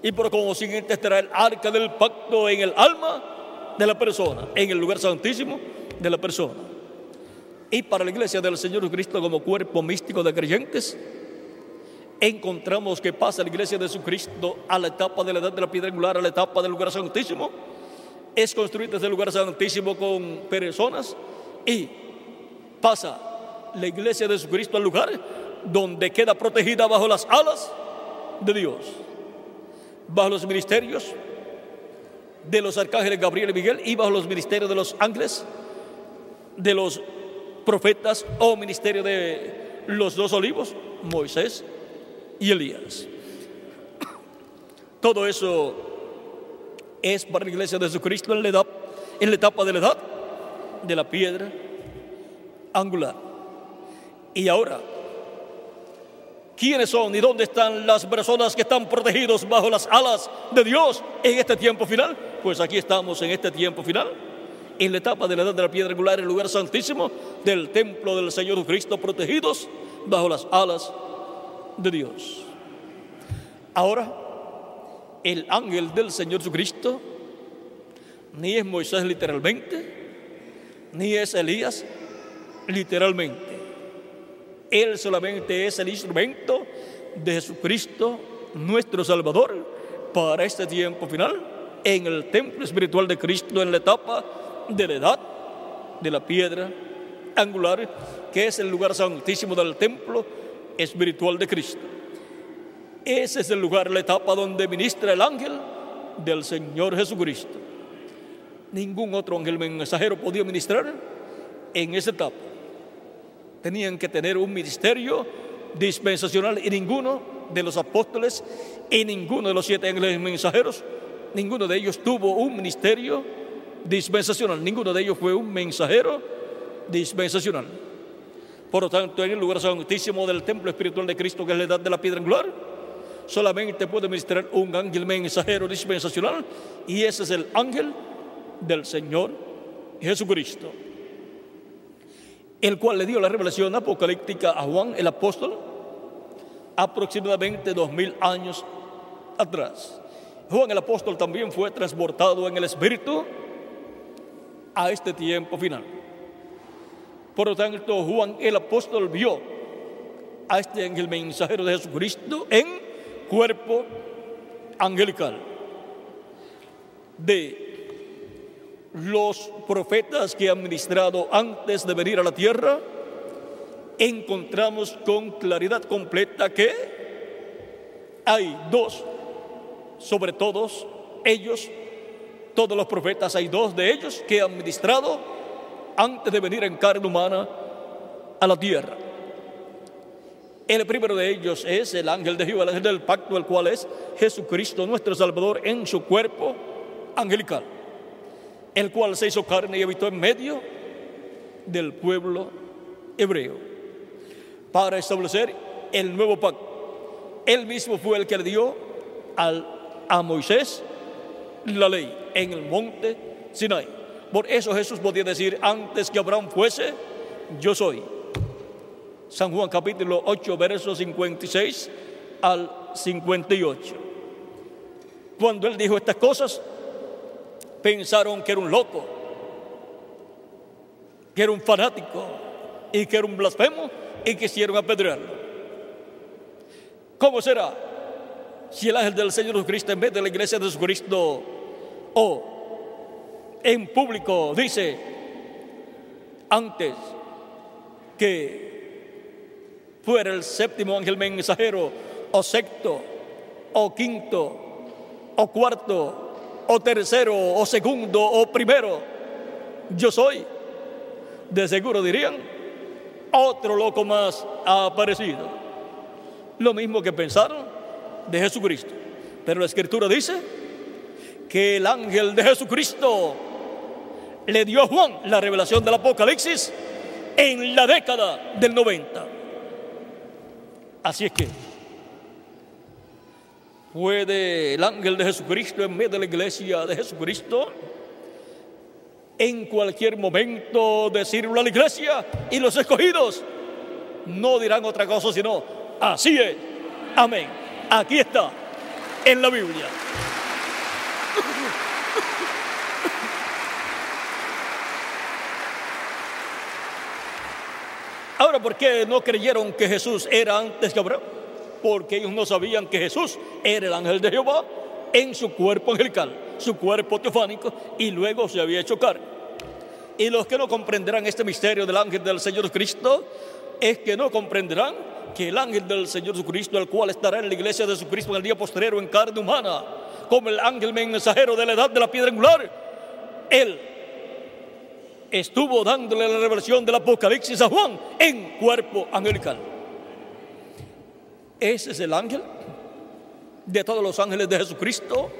Y por consiguiente estará el arca del pacto en el alma de la persona, en el lugar santísimo de la persona. Y para la iglesia del Señor Cristo como cuerpo místico de creyentes, encontramos que pasa la iglesia de Jesucristo a la etapa de la edad de la piedra angular, a la etapa del lugar santísimo. Es construida ese lugar santísimo con personas y pasa la iglesia de Jesucristo al lugar donde queda protegida bajo las alas de Dios, bajo los ministerios de los arcángeles Gabriel y Miguel y bajo los ministerios de los ángeles, de los profetas o ministerio de los dos olivos, Moisés y Elías. Todo eso es para la iglesia de Jesucristo en la, en la etapa de la edad de la piedra angular. Y ahora, ¿quiénes son y dónde están las personas que están protegidos bajo las alas de Dios en este tiempo final? Pues aquí estamos en este tiempo final, en la etapa de la edad de la piedra angular, el lugar santísimo del templo del Señor Jesucristo, protegidos bajo las alas de Dios. Ahora, el ángel del Señor Jesucristo ni es Moisés literalmente, ni es Elías literalmente. Él solamente es el instrumento de Jesucristo, nuestro Salvador, para este tiempo final, en el templo espiritual de Cristo, en la etapa de la edad de la piedra angular, que es el lugar santísimo del templo espiritual de Cristo. Ese es el lugar, la etapa donde ministra el ángel del Señor Jesucristo. Ningún otro ángel mensajero podía ministrar en esa etapa. Tenían que tener un ministerio dispensacional y ninguno de los apóstoles y ninguno de los siete ángeles mensajeros, ninguno de ellos tuvo un ministerio dispensacional, ninguno de ellos fue un mensajero dispensacional. Por lo tanto, en el lugar santísimo del templo espiritual de Cristo, que es la edad de la piedra angular, solamente puede ministrar un ángel mensajero dispensacional, y ese es el ángel del Señor Jesucristo, el cual le dio la revelación apocalíptica a Juan el apóstol aproximadamente dos mil años atrás. Juan el apóstol también fue transportado en el Espíritu a este tiempo final. Por lo tanto, Juan el apóstol vio a este ángel mensajero de Jesucristo en cuerpo angelical. De los profetas que han ministrado antes de venir a la tierra, encontramos con claridad completa que hay dos, sobre todos ellos, todos los profetas, hay dos de ellos que han ministrado antes de venir en carne humana a la tierra. El primero de ellos es el ángel de Jehová, el ángel del pacto, el cual es Jesucristo, nuestro Salvador, en su cuerpo angelical, el cual se hizo carne y habitó en medio del pueblo hebreo para establecer el nuevo pacto. Él mismo fue el que le dio al, a Moisés la ley en el monte Sinai. Por eso Jesús podía decir, antes que Abraham fuese, yo soy. San Juan capítulo 8, versos 56 al 58. Cuando él dijo estas cosas, pensaron que era un loco, que era un fanático y que era un blasfemo y quisieron apedrearlo. ¿Cómo será si el ángel del Señor Jesucristo en vez de la iglesia de Jesucristo o en público dice, antes que fuera el séptimo ángel mensajero, o sexto, o quinto, o cuarto, o tercero, o segundo, o primero, yo soy. De seguro dirían, otro loco más ha aparecido. Lo mismo que pensaron de Jesucristo. Pero la escritura dice que el ángel de Jesucristo le dio a Juan la revelación del Apocalipsis en la década del 90. Así es que puede el ángel de Jesucristo en medio de la iglesia de Jesucristo en cualquier momento decirlo a la iglesia y los escogidos no dirán otra cosa sino así es. Amén. Aquí está en la Biblia. Ahora, ¿por qué no creyeron que Jesús era antes que Abraham? Porque ellos no sabían que Jesús era el ángel de Jehová en su cuerpo angelical, su cuerpo teofánico, y luego se había hecho carne. Y los que no comprenderán este misterio del ángel del Señor Cristo es que no comprenderán que el ángel del Señor Jesucristo, el cual estará en la iglesia de Jesucristo en el día postrero en carne humana, como el ángel mensajero de la edad de la piedra angular, él estuvo dándole la revelación del Apocalipsis a Juan en cuerpo angelical. Ese es el ángel de todos los ángeles de Jesucristo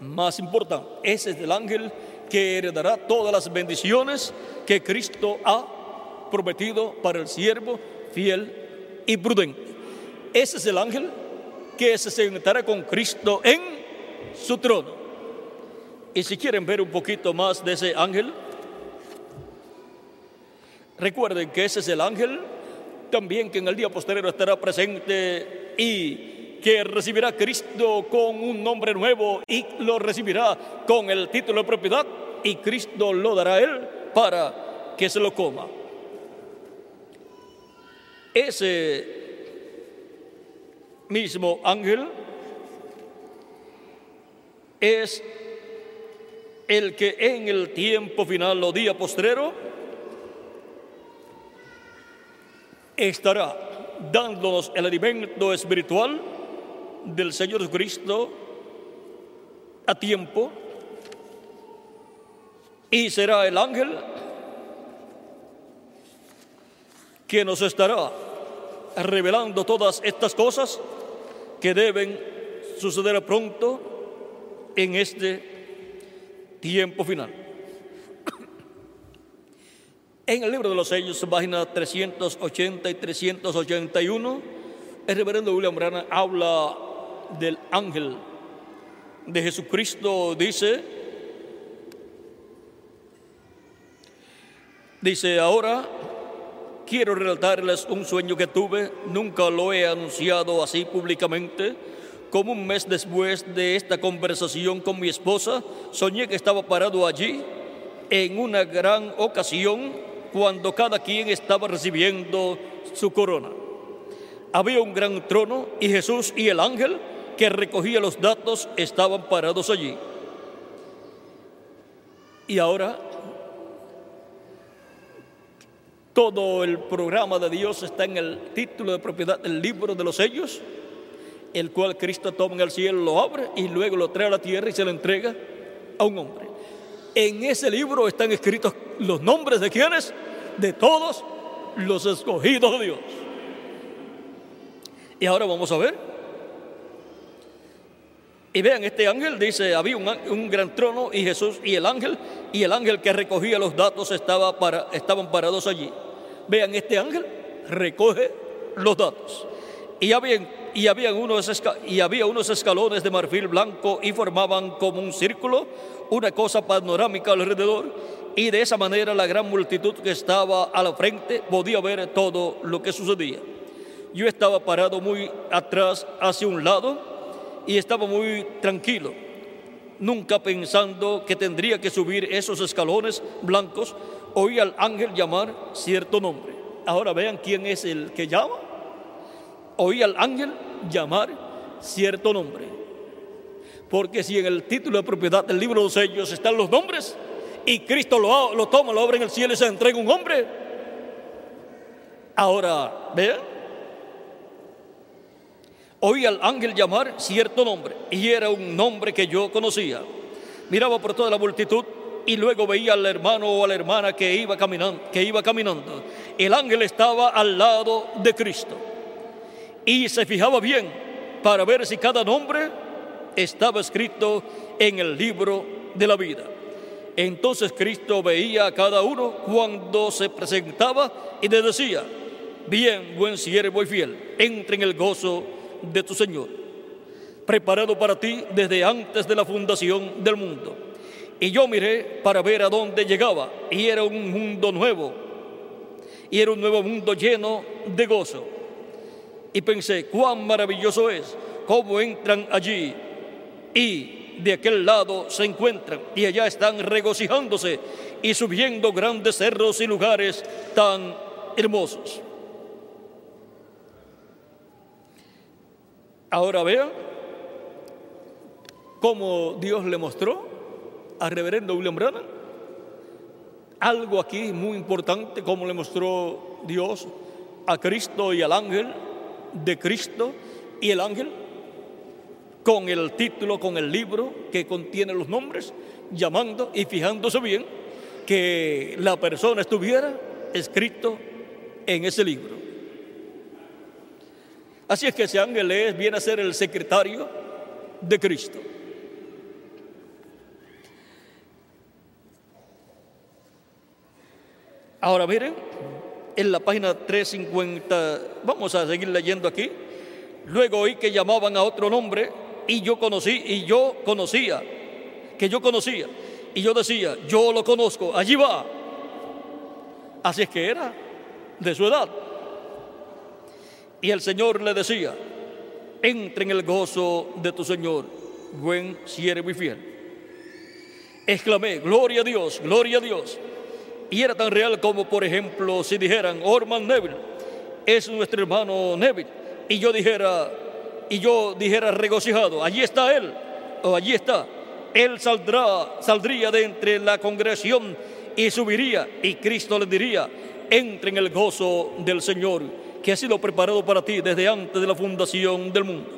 más importante. Ese es el ángel que heredará todas las bendiciones que Cristo ha prometido para el siervo fiel y prudente. Ese es el ángel que se sentará con Cristo en su trono. Y si quieren ver un poquito más de ese ángel, recuerden que ese es el ángel también que en el día posterior estará presente y que recibirá a Cristo con un nombre nuevo y lo recibirá con el título de propiedad y Cristo lo dará a él para que se lo coma. Ese mismo ángel es el que en el tiempo final o día postrero estará dándonos el alimento espiritual del Señor Jesucristo a tiempo y será el ángel que nos estará revelando todas estas cosas que deben suceder pronto en este tiempo final. En el libro de los sellos, página 380 y 381, el reverendo William Branham habla del ángel de Jesucristo, dice, dice, ahora quiero relatarles un sueño que tuve, nunca lo he anunciado así públicamente. Como un mes después de esta conversación con mi esposa, soñé que estaba parado allí en una gran ocasión cuando cada quien estaba recibiendo su corona. Había un gran trono y Jesús y el ángel que recogía los datos estaban parados allí. Y ahora todo el programa de Dios está en el título de propiedad del libro de los sellos, el cual Cristo toma en el cielo, lo abre y luego lo trae a la tierra y se lo entrega a un hombre. En ese libro están escritos los nombres de quienes, de todos los escogidos de Dios. Y ahora vamos a ver. Y vean, este ángel dice, había un, gran trono y Jesús y el ángel, y el ángel que recogía los datos estaba para, estaban parados allí. Vean, este ángel recoge los datos. Y había, y, había unos, escalones de marfil blanco y formaban como un círculo, una cosa panorámica alrededor y de esa manera la gran multitud que estaba a la frente podía ver todo lo que sucedía. Yo estaba parado muy atrás hacia un lado y estaba muy tranquilo, nunca pensando que tendría que subir esos escalones blancos. Oí al ángel llamar cierto nombre. Ahora vean quién es el que llama. Oí al ángel llamar cierto nombre. Porque si en el título de propiedad del libro de los sellos están los nombres, y Cristo lo, toma, lo abre en el cielo y se entrega un hombre. Ahora, vean, oí al ángel llamar cierto nombre y era un nombre que yo conocía. Miraba por toda la multitud y luego veía al hermano o a la hermana que iba caminando. El ángel estaba al lado de Cristo y se fijaba bien para ver si cada nombre estaba escrito en el libro de la vida. Entonces Cristo veía a cada uno cuando se presentaba y le decía, bien, buen siervo y fiel, entre en el gozo de tu Señor, preparado para ti desde antes de la fundación del mundo. Y yo miré para ver a dónde llegaba, y era un mundo nuevo, y era un nuevo mundo lleno de gozo. Y pensé, cuán maravilloso es cómo entran allí y de aquel lado se encuentran y allá están regocijándose y subiendo grandes cerros y lugares tan hermosos. Ahora vean cómo Dios le mostró al reverendo William Branham algo aquí muy importante, como le mostró Dios a Cristo y al ángel de Cristo y el ángel con el título, con el libro que contiene los nombres, llamando y fijándose bien que la persona estuviera escrito en ese libro. Así es que ese ángel es, viene a ser el secretario de Cristo. Ahora miren, en la página 350, vamos a seguir leyendo aquí. Luego oí que llamaban a otro nombre y yo conocí, y yo conocía, que yo conocía, y yo decía, yo lo conozco, allí va. Así es que era de su edad. Y el Señor le decía, entre en el gozo de tu Señor, buen siervo y fiel. Exclamé, gloria a Dios, gloria a Dios. Y era tan real como, por ejemplo, si dijeran, Orman Neville, es nuestro hermano Neville. Y yo dijera, y yo dijera regocijado, allí está Él, o allí está, Él saldrá, saldría de entre la congregación y subiría, y Cristo le diría, entre en el gozo del Señor, que ha sido preparado para ti desde antes de la fundación del mundo.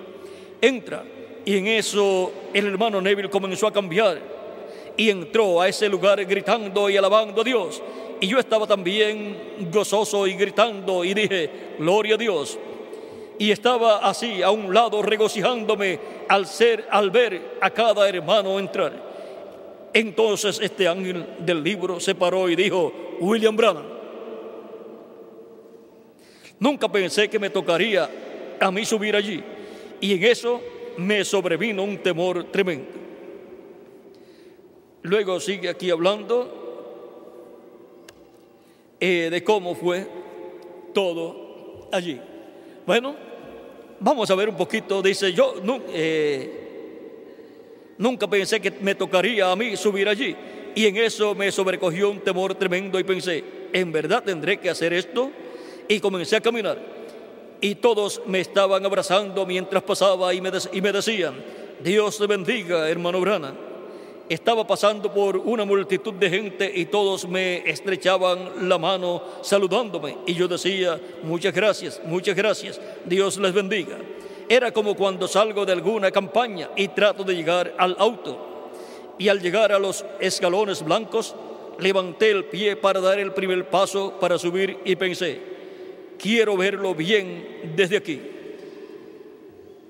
Entra, y en eso el hermano Neville comenzó a cambiar, y entró a ese lugar gritando y alabando a Dios. Y yo estaba también gozoso y gritando y dije, gloria a Dios y estaba así a un lado regocijándome al ser al ver a cada hermano entrar. Entonces este ángel del libro se paró y dijo, William Branham, nunca pensé que me tocaría a mí subir allí y en eso me sobrevino un temor tremendo. Luego sigue aquí hablando eh, de cómo fue todo allí. Bueno, Vamos a ver un poquito, dice, yo eh, nunca pensé que me tocaría a mí subir allí. Y en eso me sobrecogió un temor tremendo y pensé, ¿en verdad tendré que hacer esto? Y comencé a caminar. Y todos me estaban abrazando mientras pasaba y me, y me decían, Dios te bendiga, hermano Brana. Estaba pasando por una multitud de gente y todos me estrechaban la mano saludándome. Y yo decía, muchas gracias, muchas gracias, Dios les bendiga. Era como cuando salgo de alguna campaña y trato de llegar al auto. Y al llegar a los escalones blancos, levanté el pie para dar el primer paso para subir y pensé, quiero verlo bien desde aquí.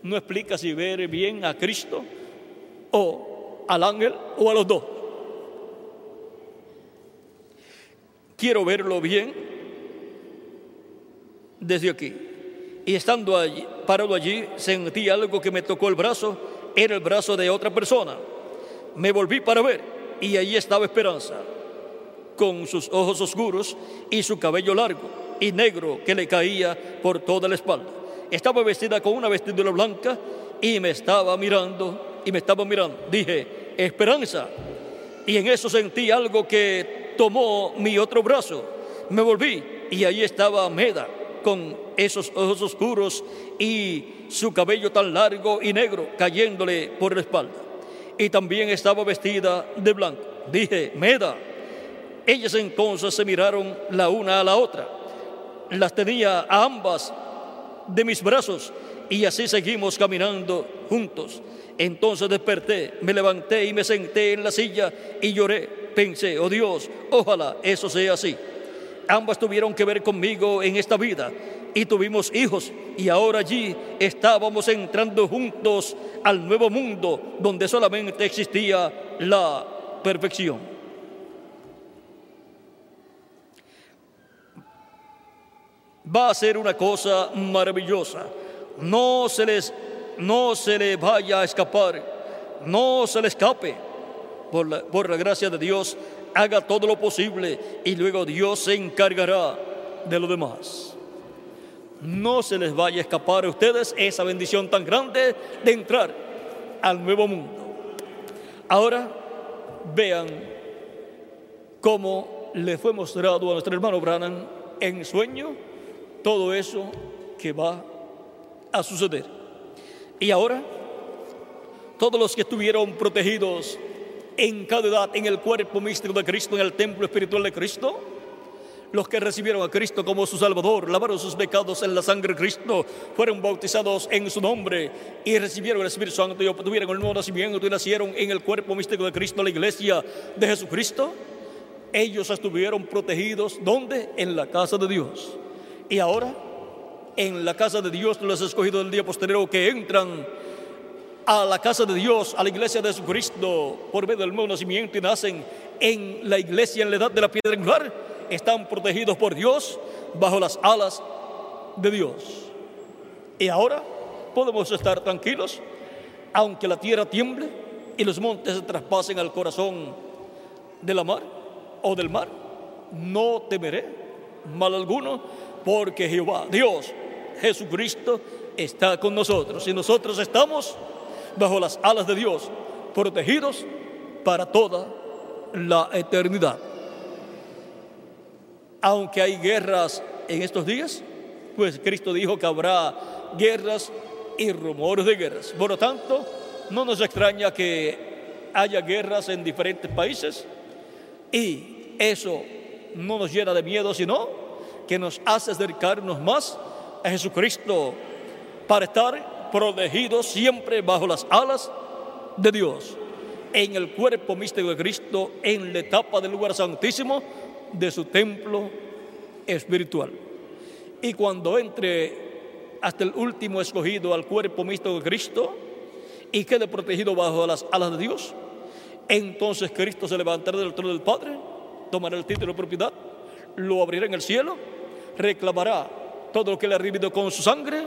No explica si ver bien a Cristo o al ángel o a los dos. Quiero verlo bien desde aquí. Y estando allí, parado allí, sentí algo que me tocó el brazo, era el brazo de otra persona. Me volví para ver y allí estaba Esperanza, con sus ojos oscuros y su cabello largo y negro que le caía por toda la espalda. Estaba vestida con una vestidura blanca y me estaba mirando y me estaba mirando. Dije, esperanza. Y en eso sentí algo que tomó mi otro brazo. Me volví y ahí estaba Meda con esos ojos oscuros y su cabello tan largo y negro cayéndole por la espalda. Y también estaba vestida de blanco. Dije, Meda. Ellas entonces se miraron la una a la otra. Las tenía a ambas de mis brazos y así seguimos caminando juntos. Entonces desperté, me levanté y me senté en la silla y lloré. Pensé, oh Dios, ojalá eso sea así. Ambas tuvieron que ver conmigo en esta vida y tuvimos hijos y ahora allí estábamos entrando juntos al nuevo mundo donde solamente existía la perfección. Va a ser una cosa maravillosa. No se les no se le vaya a escapar, no se le escape. Por la, por la gracia de Dios, haga todo lo posible y luego Dios se encargará de lo demás. No se les vaya a escapar a ustedes esa bendición tan grande de entrar al nuevo mundo. Ahora vean cómo le fue mostrado a nuestro hermano Branham en sueño todo eso que va a suceder. Y ahora, todos los que estuvieron protegidos en cada edad en el cuerpo místico de Cristo, en el templo espiritual de Cristo, los que recibieron a Cristo como su Salvador, lavaron sus pecados en la sangre de Cristo, fueron bautizados en su nombre y recibieron el Espíritu Santo y obtuvieron el nuevo nacimiento y nacieron en el cuerpo místico de Cristo, la iglesia de Jesucristo. Ellos estuvieron protegidos, ¿dónde? En la casa de Dios. Y ahora en la casa de Dios, los escogidos del día posterior que entran a la casa de Dios, a la iglesia de Jesucristo, por medio del nuevo nacimiento y nacen en la iglesia en la edad de la piedra angular, están protegidos por Dios bajo las alas de Dios. Y ahora podemos estar tranquilos, aunque la tierra tiemble y los montes se traspasen al corazón de la mar o del mar, no temeré mal alguno, porque Jehová, Dios, Jesucristo está con nosotros y nosotros estamos bajo las alas de Dios, protegidos para toda la eternidad. Aunque hay guerras en estos días, pues Cristo dijo que habrá guerras y rumores de guerras. Por lo tanto, no nos extraña que haya guerras en diferentes países y eso no nos llena de miedo, sino que nos hace acercarnos más a Jesucristo para estar protegidos siempre bajo las alas de Dios, en el cuerpo místico de Cristo, en la etapa del lugar santísimo de su templo espiritual. Y cuando entre hasta el último escogido al cuerpo místico de Cristo y quede protegido bajo las alas de Dios, entonces Cristo se levantará del trono del Padre, tomará el título de propiedad, lo abrirá en el cielo, reclamará todo lo que le ha recibido con su sangre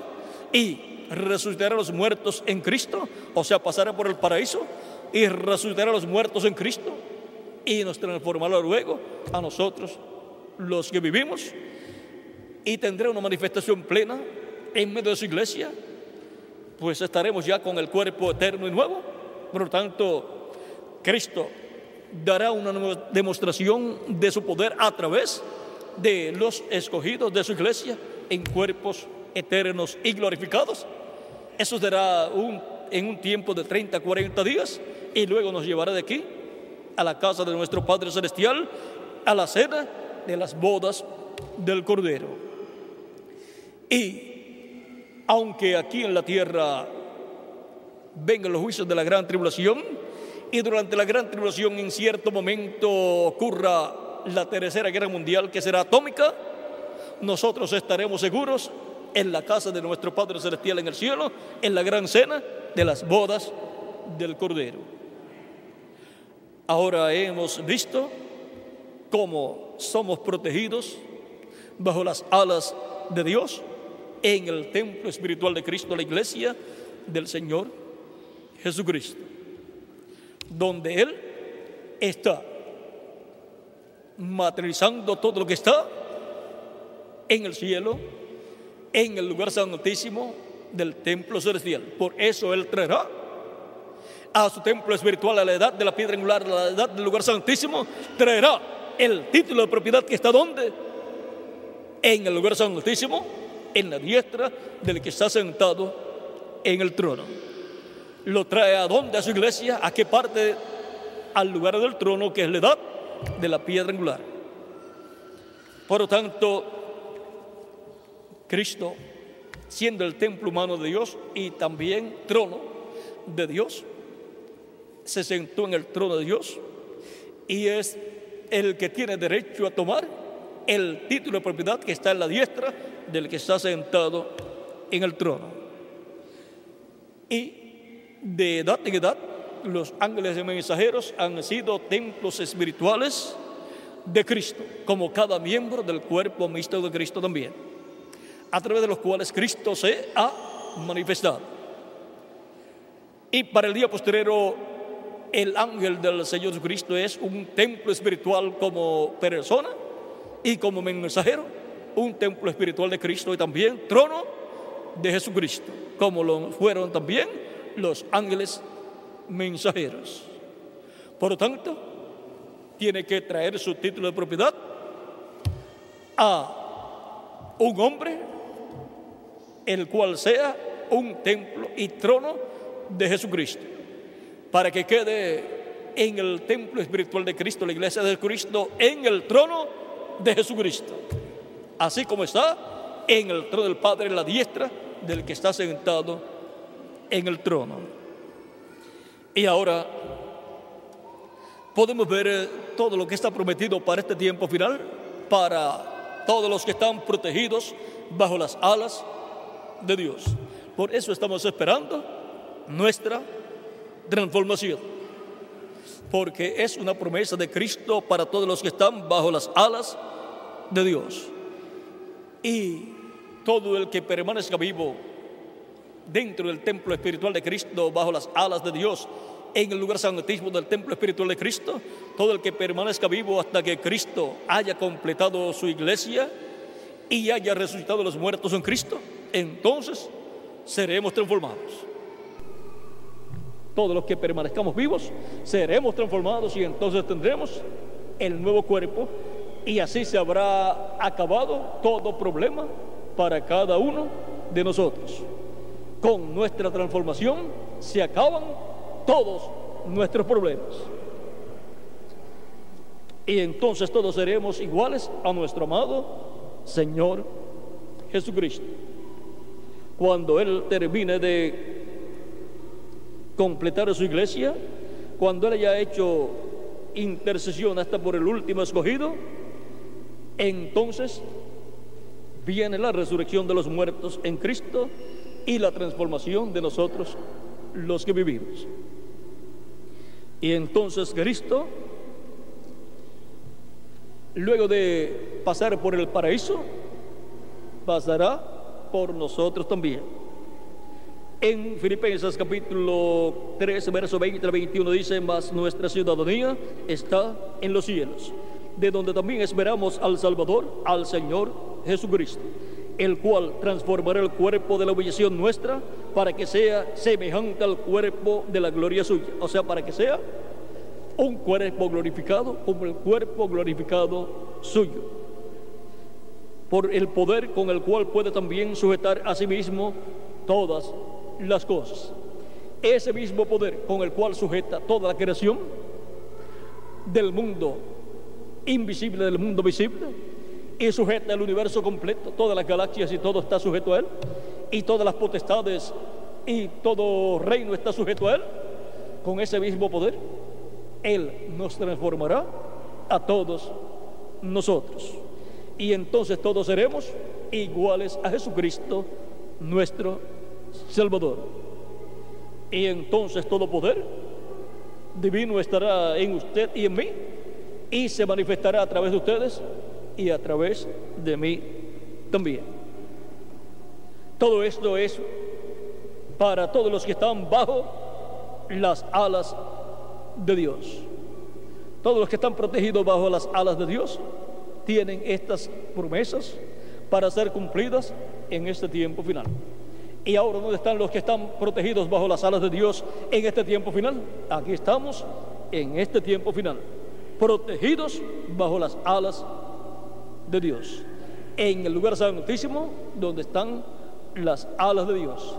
y resucitará a los muertos en Cristo, o sea, pasará por el paraíso y resucitará a los muertos en Cristo y nos transformará luego a nosotros los que vivimos y tendrá una manifestación plena en medio de su iglesia, pues estaremos ya con el cuerpo eterno y nuevo. Por lo tanto, Cristo dará una demostración de su poder a través de los escogidos de su iglesia en cuerpos eternos y glorificados. Eso será un, en un tiempo de 30, 40 días y luego nos llevará de aquí a la casa de nuestro Padre Celestial, a la cena de las bodas del Cordero. Y aunque aquí en la tierra vengan los juicios de la gran tribulación, y durante la gran tribulación en cierto momento ocurra la tercera guerra mundial que será atómica, nosotros estaremos seguros en la casa de nuestro Padre Celestial en el cielo, en la gran cena de las bodas del Cordero. Ahora hemos visto cómo somos protegidos bajo las alas de Dios en el templo espiritual de Cristo, la iglesia del Señor Jesucristo, donde Él está materializando todo lo que está en el cielo, en el lugar santísimo del templo celestial. Por eso Él traerá a su templo espiritual a la edad de la piedra angular, a la edad del lugar santísimo, traerá el título de propiedad que está donde? En el lugar santísimo, en la diestra del que está sentado en el trono. Lo trae a dónde? A su iglesia, a qué parte? Al lugar del trono que es la edad de la piedra angular. Por lo tanto, Cristo siendo el templo humano de Dios y también trono de Dios. Se sentó en el trono de Dios y es el que tiene derecho a tomar el título de propiedad que está en la diestra del que está sentado en el trono. Y de edad en edad, los ángeles y mensajeros han sido templos espirituales de Cristo, como cada miembro del cuerpo mixto de Cristo también, a través de los cuales Cristo se ha manifestado. Y para el día posterior, el ángel del Señor Jesucristo es un templo espiritual como persona y como mensajero, un templo espiritual de Cristo y también trono de Jesucristo, como lo fueron también los ángeles mensajeros. Por lo tanto, tiene que traer su título de propiedad a un hombre, el cual sea un templo y trono de Jesucristo, para que quede en el templo espiritual de Cristo, la iglesia de Cristo, en el trono de Jesucristo, así como está en el trono del Padre, en la diestra del que está sentado en el trono. Y ahora podemos ver eh, todo lo que está prometido para este tiempo final, para todos los que están protegidos bajo las alas de Dios. Por eso estamos esperando nuestra transformación, porque es una promesa de Cristo para todos los que están bajo las alas de Dios. Y todo el que permanezca vivo dentro del templo espiritual de Cristo, bajo las alas de Dios, en el lugar santísimo del templo espiritual de Cristo, todo el que permanezca vivo hasta que Cristo haya completado su iglesia y haya resucitado los muertos en Cristo, entonces seremos transformados. Todos los que permanezcamos vivos seremos transformados y entonces tendremos el nuevo cuerpo y así se habrá acabado todo problema para cada uno de nosotros. Con nuestra transformación se acaban todos nuestros problemas. Y entonces todos seremos iguales a nuestro amado Señor Jesucristo. Cuando Él termine de completar su iglesia, cuando Él haya hecho intercesión hasta por el último escogido, entonces viene la resurrección de los muertos en Cristo y la transformación de nosotros los que vivimos. Y entonces Cristo, luego de pasar por el paraíso, pasará por nosotros también. En Filipenses capítulo 3, verso 20 al 21 dice, mas nuestra ciudadanía está en los cielos, de donde también esperamos al Salvador, al Señor Jesucristo el cual transformará el cuerpo de la humillación nuestra para que sea semejante al cuerpo de la gloria suya. O sea, para que sea un cuerpo glorificado como el cuerpo glorificado suyo. Por el poder con el cual puede también sujetar a sí mismo todas las cosas. Ese mismo poder con el cual sujeta toda la creación del mundo invisible, del mundo visible, y sujeta el universo completo, todas las galaxias y todo está sujeto a Él, y todas las potestades y todo reino está sujeto a Él, con ese mismo poder, Él nos transformará a todos nosotros. Y entonces todos seremos iguales a Jesucristo, nuestro Salvador. Y entonces todo poder divino estará en usted y en mí y se manifestará a través de ustedes y a través de mí también. Todo esto es para todos los que están bajo las alas de Dios. Todos los que están protegidos bajo las alas de Dios tienen estas promesas para ser cumplidas en este tiempo final. Y ahora, ¿dónde están los que están protegidos bajo las alas de Dios en este tiempo final? Aquí estamos en este tiempo final, protegidos bajo las alas de Dios, en el lugar santísimo donde están las alas de Dios,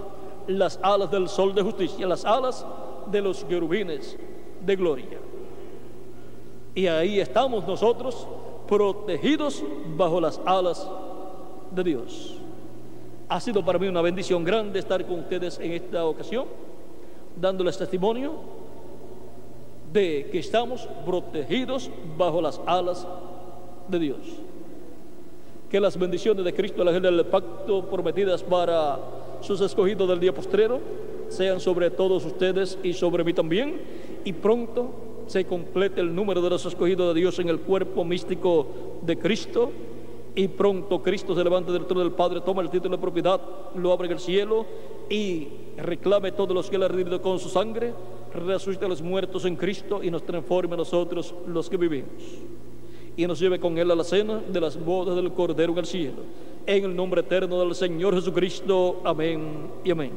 las alas del sol de justicia, las alas de los querubines de gloria. Y ahí estamos nosotros protegidos bajo las alas de Dios. Ha sido para mí una bendición grande estar con ustedes en esta ocasión, dándoles testimonio de que estamos protegidos bajo las alas de Dios. Que las bendiciones de Cristo, la del pacto prometidas para sus escogidos del día postrero, sean sobre todos ustedes y sobre mí también, y pronto se complete el número de los escogidos de Dios en el cuerpo místico de Cristo, y pronto Cristo se levante del trono del Padre, toma el título de propiedad, lo abre en el cielo y reclame todos los que él ha redimido con su sangre, resucite a los muertos en Cristo y nos transforme a nosotros los que vivimos. Y nos lleve con él a la cena de las bodas del Cordero en el cielo. En el nombre eterno del Señor Jesucristo. Amén y amén.